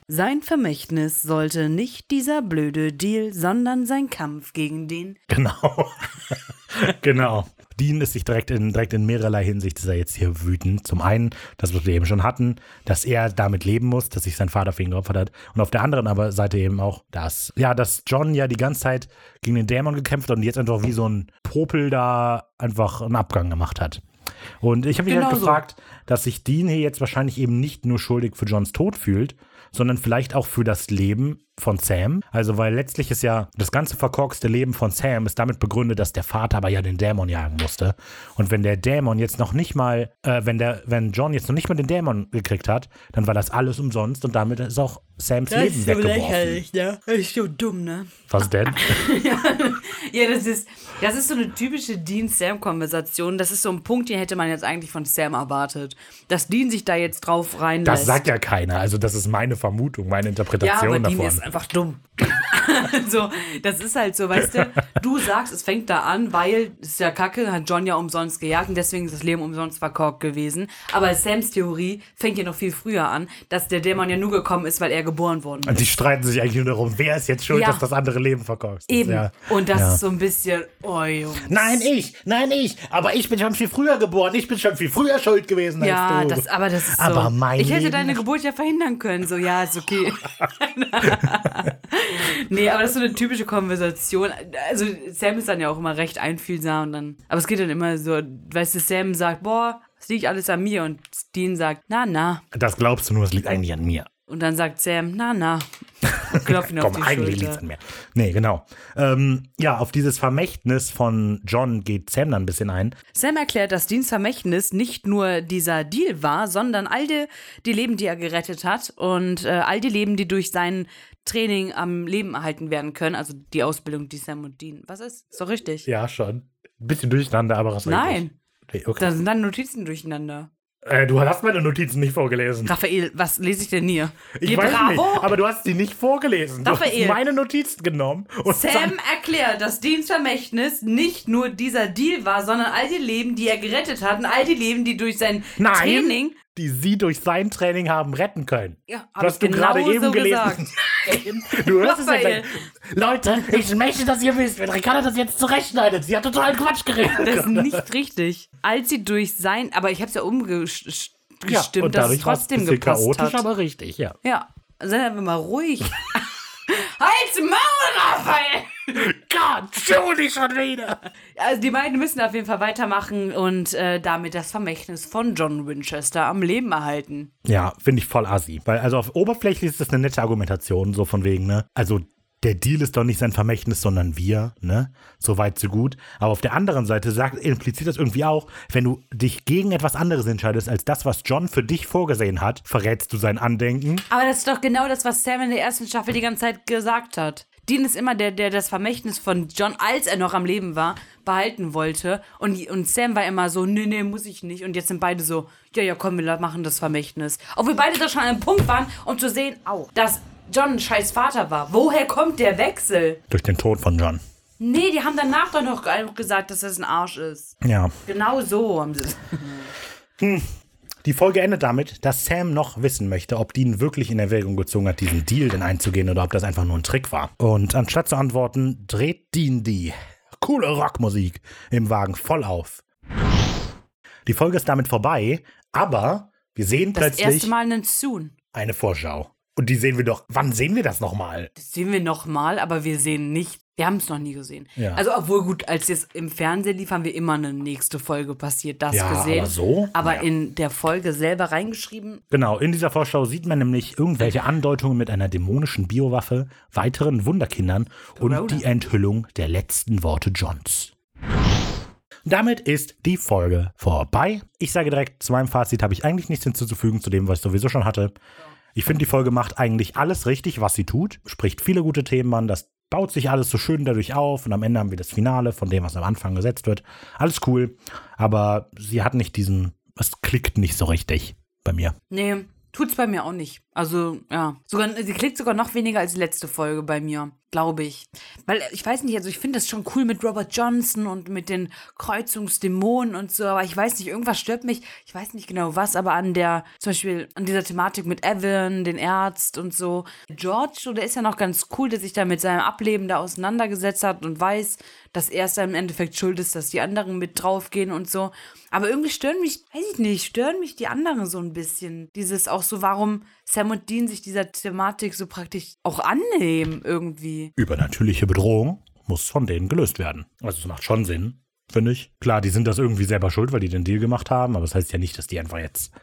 Sein Vermächtnis sollte nicht dieser blöde Deal, sondern sein Kampf gegen den genau. genau. Dean ist sich direkt in, direkt in mehrerlei Hinsicht ist er jetzt hier wütend. Zum einen, das, was wir eben schon hatten, dass er damit leben muss, dass sich sein Vater für ihn geopfert hat. Und auf der anderen aber Seite eben auch, dass, ja, dass John ja die ganze Zeit gegen den Dämon gekämpft hat und jetzt einfach wie so ein Popel da einfach einen Abgang gemacht hat. Und ich habe mich Genau halt so. gefragt, dass sich Dean hier jetzt wahrscheinlich eben nicht nur schuldig für Johns Tod fühlt, sondern vielleicht auch für das Leben von Sam. Also, weil letztlich ist ja das ganze verkorkste Leben von Sam ist damit begründet, dass der Vater aber ja den Dämon jagen musste. Und wenn der Dämon jetzt noch nicht mal, äh, wenn der, wenn John jetzt noch nicht mal den Dämon gekriegt hat, dann war das alles umsonst und damit ist auch Sams Leben weggeworfen. ne? Das ist so dumm, ne? Was denn? Ja, das ist, das ist so eine typische Dean-Sam-Konversation. Das ist so ein Punkt, den hätte man jetzt eigentlich von Sam erwartet. Dass Dean sich da jetzt drauf reinlässt. Das sagt ja keiner. Also, das ist meine Vermutung, meine ja, Interpretation Dean davon. ist einfach dumm. so, das ist halt so, weißt du, du sagst, es fängt da an, weil es ist ja kacke, hat John ja umsonst gejagt und deswegen ist das Leben umsonst verkorkt gewesen. Aber Sams Theorie fängt ja noch viel früher an, dass der Dämon ja nur gekommen ist, weil er geboren worden ist. Und die streiten sich eigentlich nur darum, wer ist jetzt schuld, Ja. dass das andere Leben verkorkst. Eben. Ja. Und das Ja. ist so ein bisschen, oh Jungs. Nein, ich, nein, ich. Aber ich bin schon viel früher geboren. Ich bin schon viel früher schuld gewesen Ja, als du. das, aber das ist Aber so. mein ich hätte Leben- deine Geburt ja verhindern können. So, ja, ist okay. nee, aber das ist so eine typische Konversation. Also, Sam ist dann ja auch immer recht einfühlsam und dann. Aber es geht dann immer so, weißt du, Sam sagt, boah, es liegt alles an mir und Dean sagt, na, na. Das glaubst du nur, es liegt eigentlich an mir. Und dann sagt Sam, na, na. Und klopft ihn auf Komm, die eigentlich liegt es an mir. Nee, genau. Ähm, ja, auf dieses Vermächtnis von John geht Sam dann ein bisschen ein. Sam erklärt, dass Deans Vermächtnis nicht nur dieser Deal war, sondern all die, die Leben, die er gerettet hat und äh, all die Leben, die durch sein Training am Leben erhalten werden können. Also die Ausbildung, die Sam und Dean. Was ist? Ist doch richtig. Ja, schon. Ein bisschen durcheinander, aber was Nein, Okay, okay. da sind dann Notizen durcheinander. Äh, du hast meine Notizen nicht vorgelesen. Raphael, was lese ich denn hier? Ich Geh weiß Bravo. nicht, aber du hast sie nicht vorgelesen. Du Raphael. hast meine Notizen genommen Sam erklärt, dass Deans Vermächtnis nicht nur dieser Deal war, sondern all die Leben, die er gerettet hat und all die Leben, die durch sein Nein. Training die sie durch sein Training haben retten können. Ja, hab das hast ich du gerade genau eben so gelesen. du hörst es ja gleich. Leute, ich möchte, dass ihr wisst, wenn Ricarda das jetzt zurechtschneidet, sie hat total Quatsch geredet. Das ist nicht richtig. Als sie durch sein, aber ich habe es ja umgestimmt, Ja, dass es trotzdem gepasst chaotisch, hat. aber richtig, ja. ja, seien wir mal ruhig. Halt's Maul, Raphael! Gott, Julie schon wieder. Also die beiden müssen auf jeden Fall weitermachen und äh, damit das Vermächtnis von John Winchester am Leben erhalten. Ja, finde ich voll assi. Weil, also auf oberflächlich ist das eine nette Argumentation, so von wegen, ne? Also, der Deal ist doch nicht sein Vermächtnis, sondern wir, ne? So weit, so gut. Aber auf der anderen Seite sagt, impliziert das irgendwie auch, wenn du dich gegen etwas anderes entscheidest, als das, was John für dich vorgesehen hat, verrätst du sein Andenken. Aber das ist doch genau das, was Sam in der ersten Staffel die ganze Zeit gesagt hat. Dean ist immer der, der das Vermächtnis von John, als er noch am Leben war, behalten wollte. Und, und Sam war immer so, nee, nee, muss ich nicht. Und jetzt sind beide so, ja, ja, komm, wir machen das Vermächtnis. Obwohl beide da schon an einem Punkt waren, um zu sehen, au, dass John ein scheiß Vater war. Woher kommt der Wechsel? Durch den Tod von John. Nee, die haben danach doch noch gesagt, dass das ein Arsch ist. Ja. Genau so haben sie es. Die Folge endet damit, dass Sam noch wissen möchte, ob Dean wirklich in Erwägung gezogen hat, diesen Deal denn einzugehen oder ob das einfach nur ein Trick war. Und anstatt zu antworten, dreht Dean die coole Rockmusik im Wagen voll auf. Die Folge ist damit vorbei, aber wir sehen Das plötzlich erste Mal einen Soon. eine Vorschau. Und die sehen wir doch. Wann sehen wir das nochmal? Das sehen wir nochmal, aber wir sehen nicht. Wir haben es noch nie gesehen. Ja. Also, obwohl gut, als es im Fernsehen lief, haben wir immer eine nächste Folge passiert, das Ja, gesehen. aber so? Aber Ja. in der Folge selber reingeschrieben. Genau, in dieser Vorschau sieht man nämlich irgendwelche Andeutungen mit einer dämonischen Biowaffe, weiteren Wunderkindern und Corona. die Enthüllung der letzten Worte Johns. Damit ist die Folge vorbei. Ich sage direkt, zu meinem Fazit habe ich eigentlich nichts hinzuzufügen zu dem, was ich sowieso schon hatte. Ich finde, die Folge macht eigentlich alles richtig, was sie tut, spricht viele gute Themen an, das baut sich alles so schön dadurch auf und am Ende haben wir das Finale von dem, was am Anfang gesetzt wird. Alles cool, aber sie hat nicht diesen, es klickt nicht so richtig bei mir. Nee, tut's bei mir auch nicht. Also, ja. Sogar, sie klickt sogar noch weniger als die letzte Folge bei mir, glaube ich. Weil, ich weiß nicht, also ich finde das schon cool mit Robert Johnson und mit den Kreuzungsdämonen und so, aber ich weiß nicht, irgendwas stört mich, ich weiß nicht genau was, aber an der, zum Beispiel an dieser Thematik mit Evan, den Ärzt und so. George, der ist ja noch ganz cool, der sich da mit seinem Ableben da auseinandergesetzt hat und weiß, dass er es im Endeffekt schuld ist, dass die anderen mit draufgehen und so. Aber irgendwie stören mich, weiß ich nicht, stören mich die anderen so ein bisschen. Dieses auch so, warum Sam und Dean sich dieser Thematik so praktisch auch annehmen irgendwie. übernatürliche Bedrohung muss von denen gelöst werden. Also es macht schon Sinn, finde ich. Klar, die sind das irgendwie selber schuld, weil die den Deal gemacht haben, aber das heißt ja nicht, dass die einfach jetzt,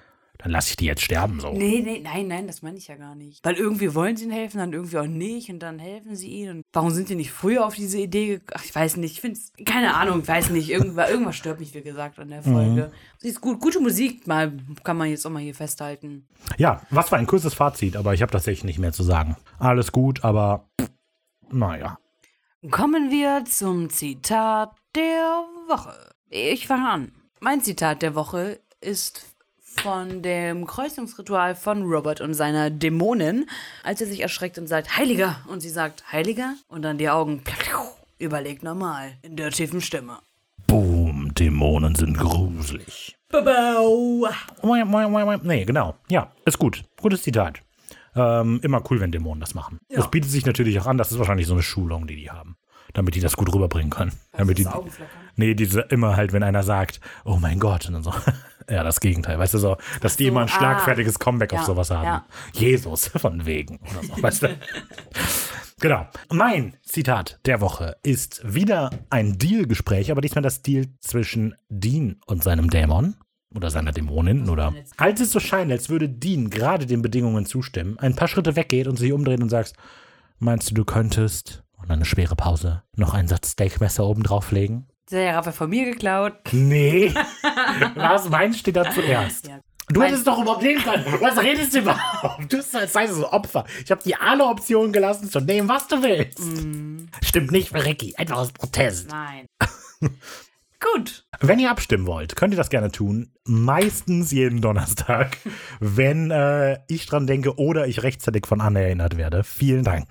dann lasse ich die jetzt sterben so. Nee, nee, nein, nein, das meine ich ja gar nicht. Weil irgendwie wollen sie ihnen helfen, dann irgendwie auch nicht und dann helfen sie ihnen. Und warum sind die nicht früher auf diese Idee gekommen? Ich weiß nicht, ich finde es, keine Ahnung, ich weiß nicht, irgendwas, irgendwas stört mich, wie gesagt, an der Folge. Sie ist gut, gute Musik, mal, kann man jetzt auch mal hier festhalten. Ja, was war ein kurzes Fazit, aber ich habe tatsächlich nicht mehr zu sagen. Alles gut, aber naja. Kommen wir zum Zitat der Woche. Ich fange an. Mein Zitat der Woche ist von dem Kreuzungsritual von Robert und seiner Dämonin, als er sich erschreckt und sagt, Heiliger. Und sie sagt, Heiliger? Und dann die Augen, überlegt normal, in der tiefen Stimme. Boom, Dämonen sind gruselig. Babau. Nee, genau. Ja, ist gut. Gutes Zitat. Ähm, immer cool, wenn Dämonen das machen. Ja. Das bietet sich natürlich auch an, das ist wahrscheinlich so eine Schulung, die die haben. Damit die das gut rüberbringen können. Damit die, nee, diese immer halt, wenn einer sagt, oh mein Gott, und dann so, ja, das Gegenteil, weißt du so, dass die so, immer ein ah. schlagfertiges Comeback auf Ja, sowas haben. ja. Jesus, von wegen, oder so, weißt du. Genau. Mein Zitat der Woche ist wieder ein Deal-Gespräch, aber diesmal das Deal zwischen Dean und seinem Dämon oder seiner Dämonin oder als es so scheint, als würde Dean gerade den Bedingungen zustimmen, ein paar Schritte weggeht und sich umdreht und sagt, meinst du, du könntest, und eine schwere Pause, noch einen Satz Steakmesser oben drauflegen? Der Raffe von mir geklaut. Nee. Was meinst steht da zuerst? Ja. Du Mein- hättest doch überhaupt nehmen können. Was redest du überhaupt? Du bist als sei so Opfer. Ich habe dir alle Optionen gelassen zu nehmen, was du willst. Stimmt nicht für Ricky. Einfach aus Protest. Nein. Gut. Wenn ihr abstimmen wollt, könnt ihr das gerne tun. Meistens jeden Donnerstag, wenn äh, ich dran denke oder ich rechtzeitig von Anne erinnert werde. Vielen Dank.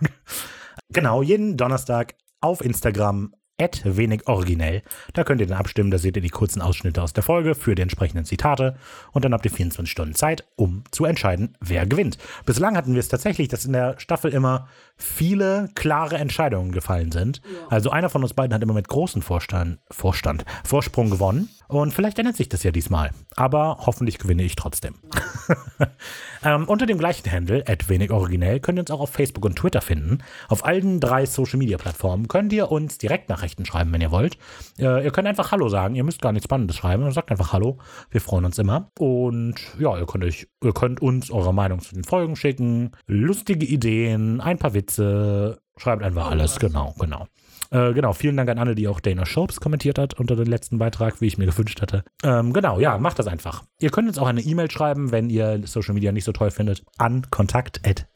Genau, jeden Donnerstag auf Instagram at wenig originell. Da könnt ihr dann abstimmen, da seht ihr die kurzen Ausschnitte aus der Folge für die entsprechenden Zitate und dann habt ihr 24 Stunden Zeit, um zu entscheiden, wer gewinnt. Bislang hatten wir es tatsächlich, dass in der Staffel immer viele klare Entscheidungen gefallen sind. Also einer von uns beiden hat immer mit großem Vorstand, Vorstand, Vorsprung gewonnen und vielleicht ändert sich das ja diesmal. Aber hoffentlich gewinne ich trotzdem. Ähm, unter dem gleichen Handle, wenig originell, könnt ihr uns auch auf Facebook und Twitter finden. Auf allen drei Social-Media-Plattformen könnt ihr uns Direktnachrichten schreiben, wenn ihr wollt. Äh, ihr könnt einfach Hallo sagen, ihr müsst gar nichts Spannendes schreiben, sagt einfach Hallo. Wir freuen uns immer. Und ja, ihr könnt, euch, ihr könnt uns eure Meinung zu den Folgen schicken, lustige Ideen, ein paar Witze, schreibt einfach alles, genau, genau. Äh, genau, vielen Dank an alle, die auch Dana Schopes kommentiert hat unter dem letzten Beitrag, wie ich mir gewünscht hatte. Ähm, genau, ja, macht das einfach. Ihr könnt uns auch eine E-Mail schreiben, wenn ihr Social Media nicht so toll findet, an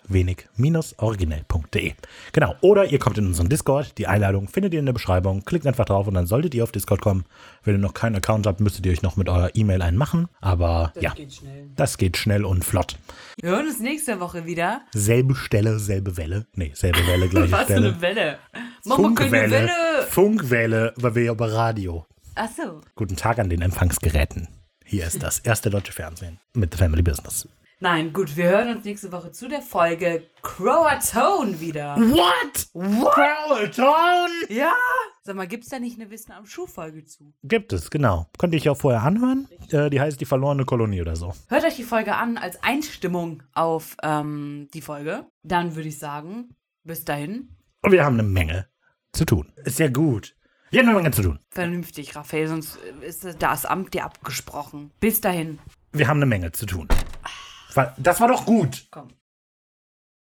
kontakt.wenig-originell.de. Genau, oder ihr kommt in unseren Discord. Die Einladung findet ihr in der Beschreibung. Klickt einfach drauf und dann solltet ihr auf Discord kommen. Wenn ihr noch keinen Account habt, müsstet ihr euch noch mit eurer E-Mail einen machen. Aber ja, Geht das geht schnell und flott. Wir hören uns nächste Woche wieder. Selbe Stelle, selbe Welle. Nee, selbe Welle, gleiche Was für Stelle. eine Welle. Funkwelle. Welle. Funkwelle, weil wir ja über Radio. Ach so. Guten Tag an den Empfangsgeräten. Hier ist das erste deutsche Fernsehen mit The Family Business. Nein, gut, wir hören uns nächste Woche zu der Folge Croatone wieder. What? What? Ja? Sag mal, gibt's da nicht eine Wissen am Schuh-Folge zu? Gibt es, genau. Könnt ihr euch auch vorher anhören. Äh, die heißt Die verlorene Kolonie oder so. Hört euch die Folge an als Einstimmung auf ähm, die Folge. Dann würde ich sagen, bis dahin, Und wir haben eine Menge zu tun. Ist ja gut. Wir haben eine Menge zu tun. vernünftig, Raphael, sonst ist das Amt dir abgesprochen. Bis dahin. Wir haben eine Menge zu tun. Das war doch gut. Komm.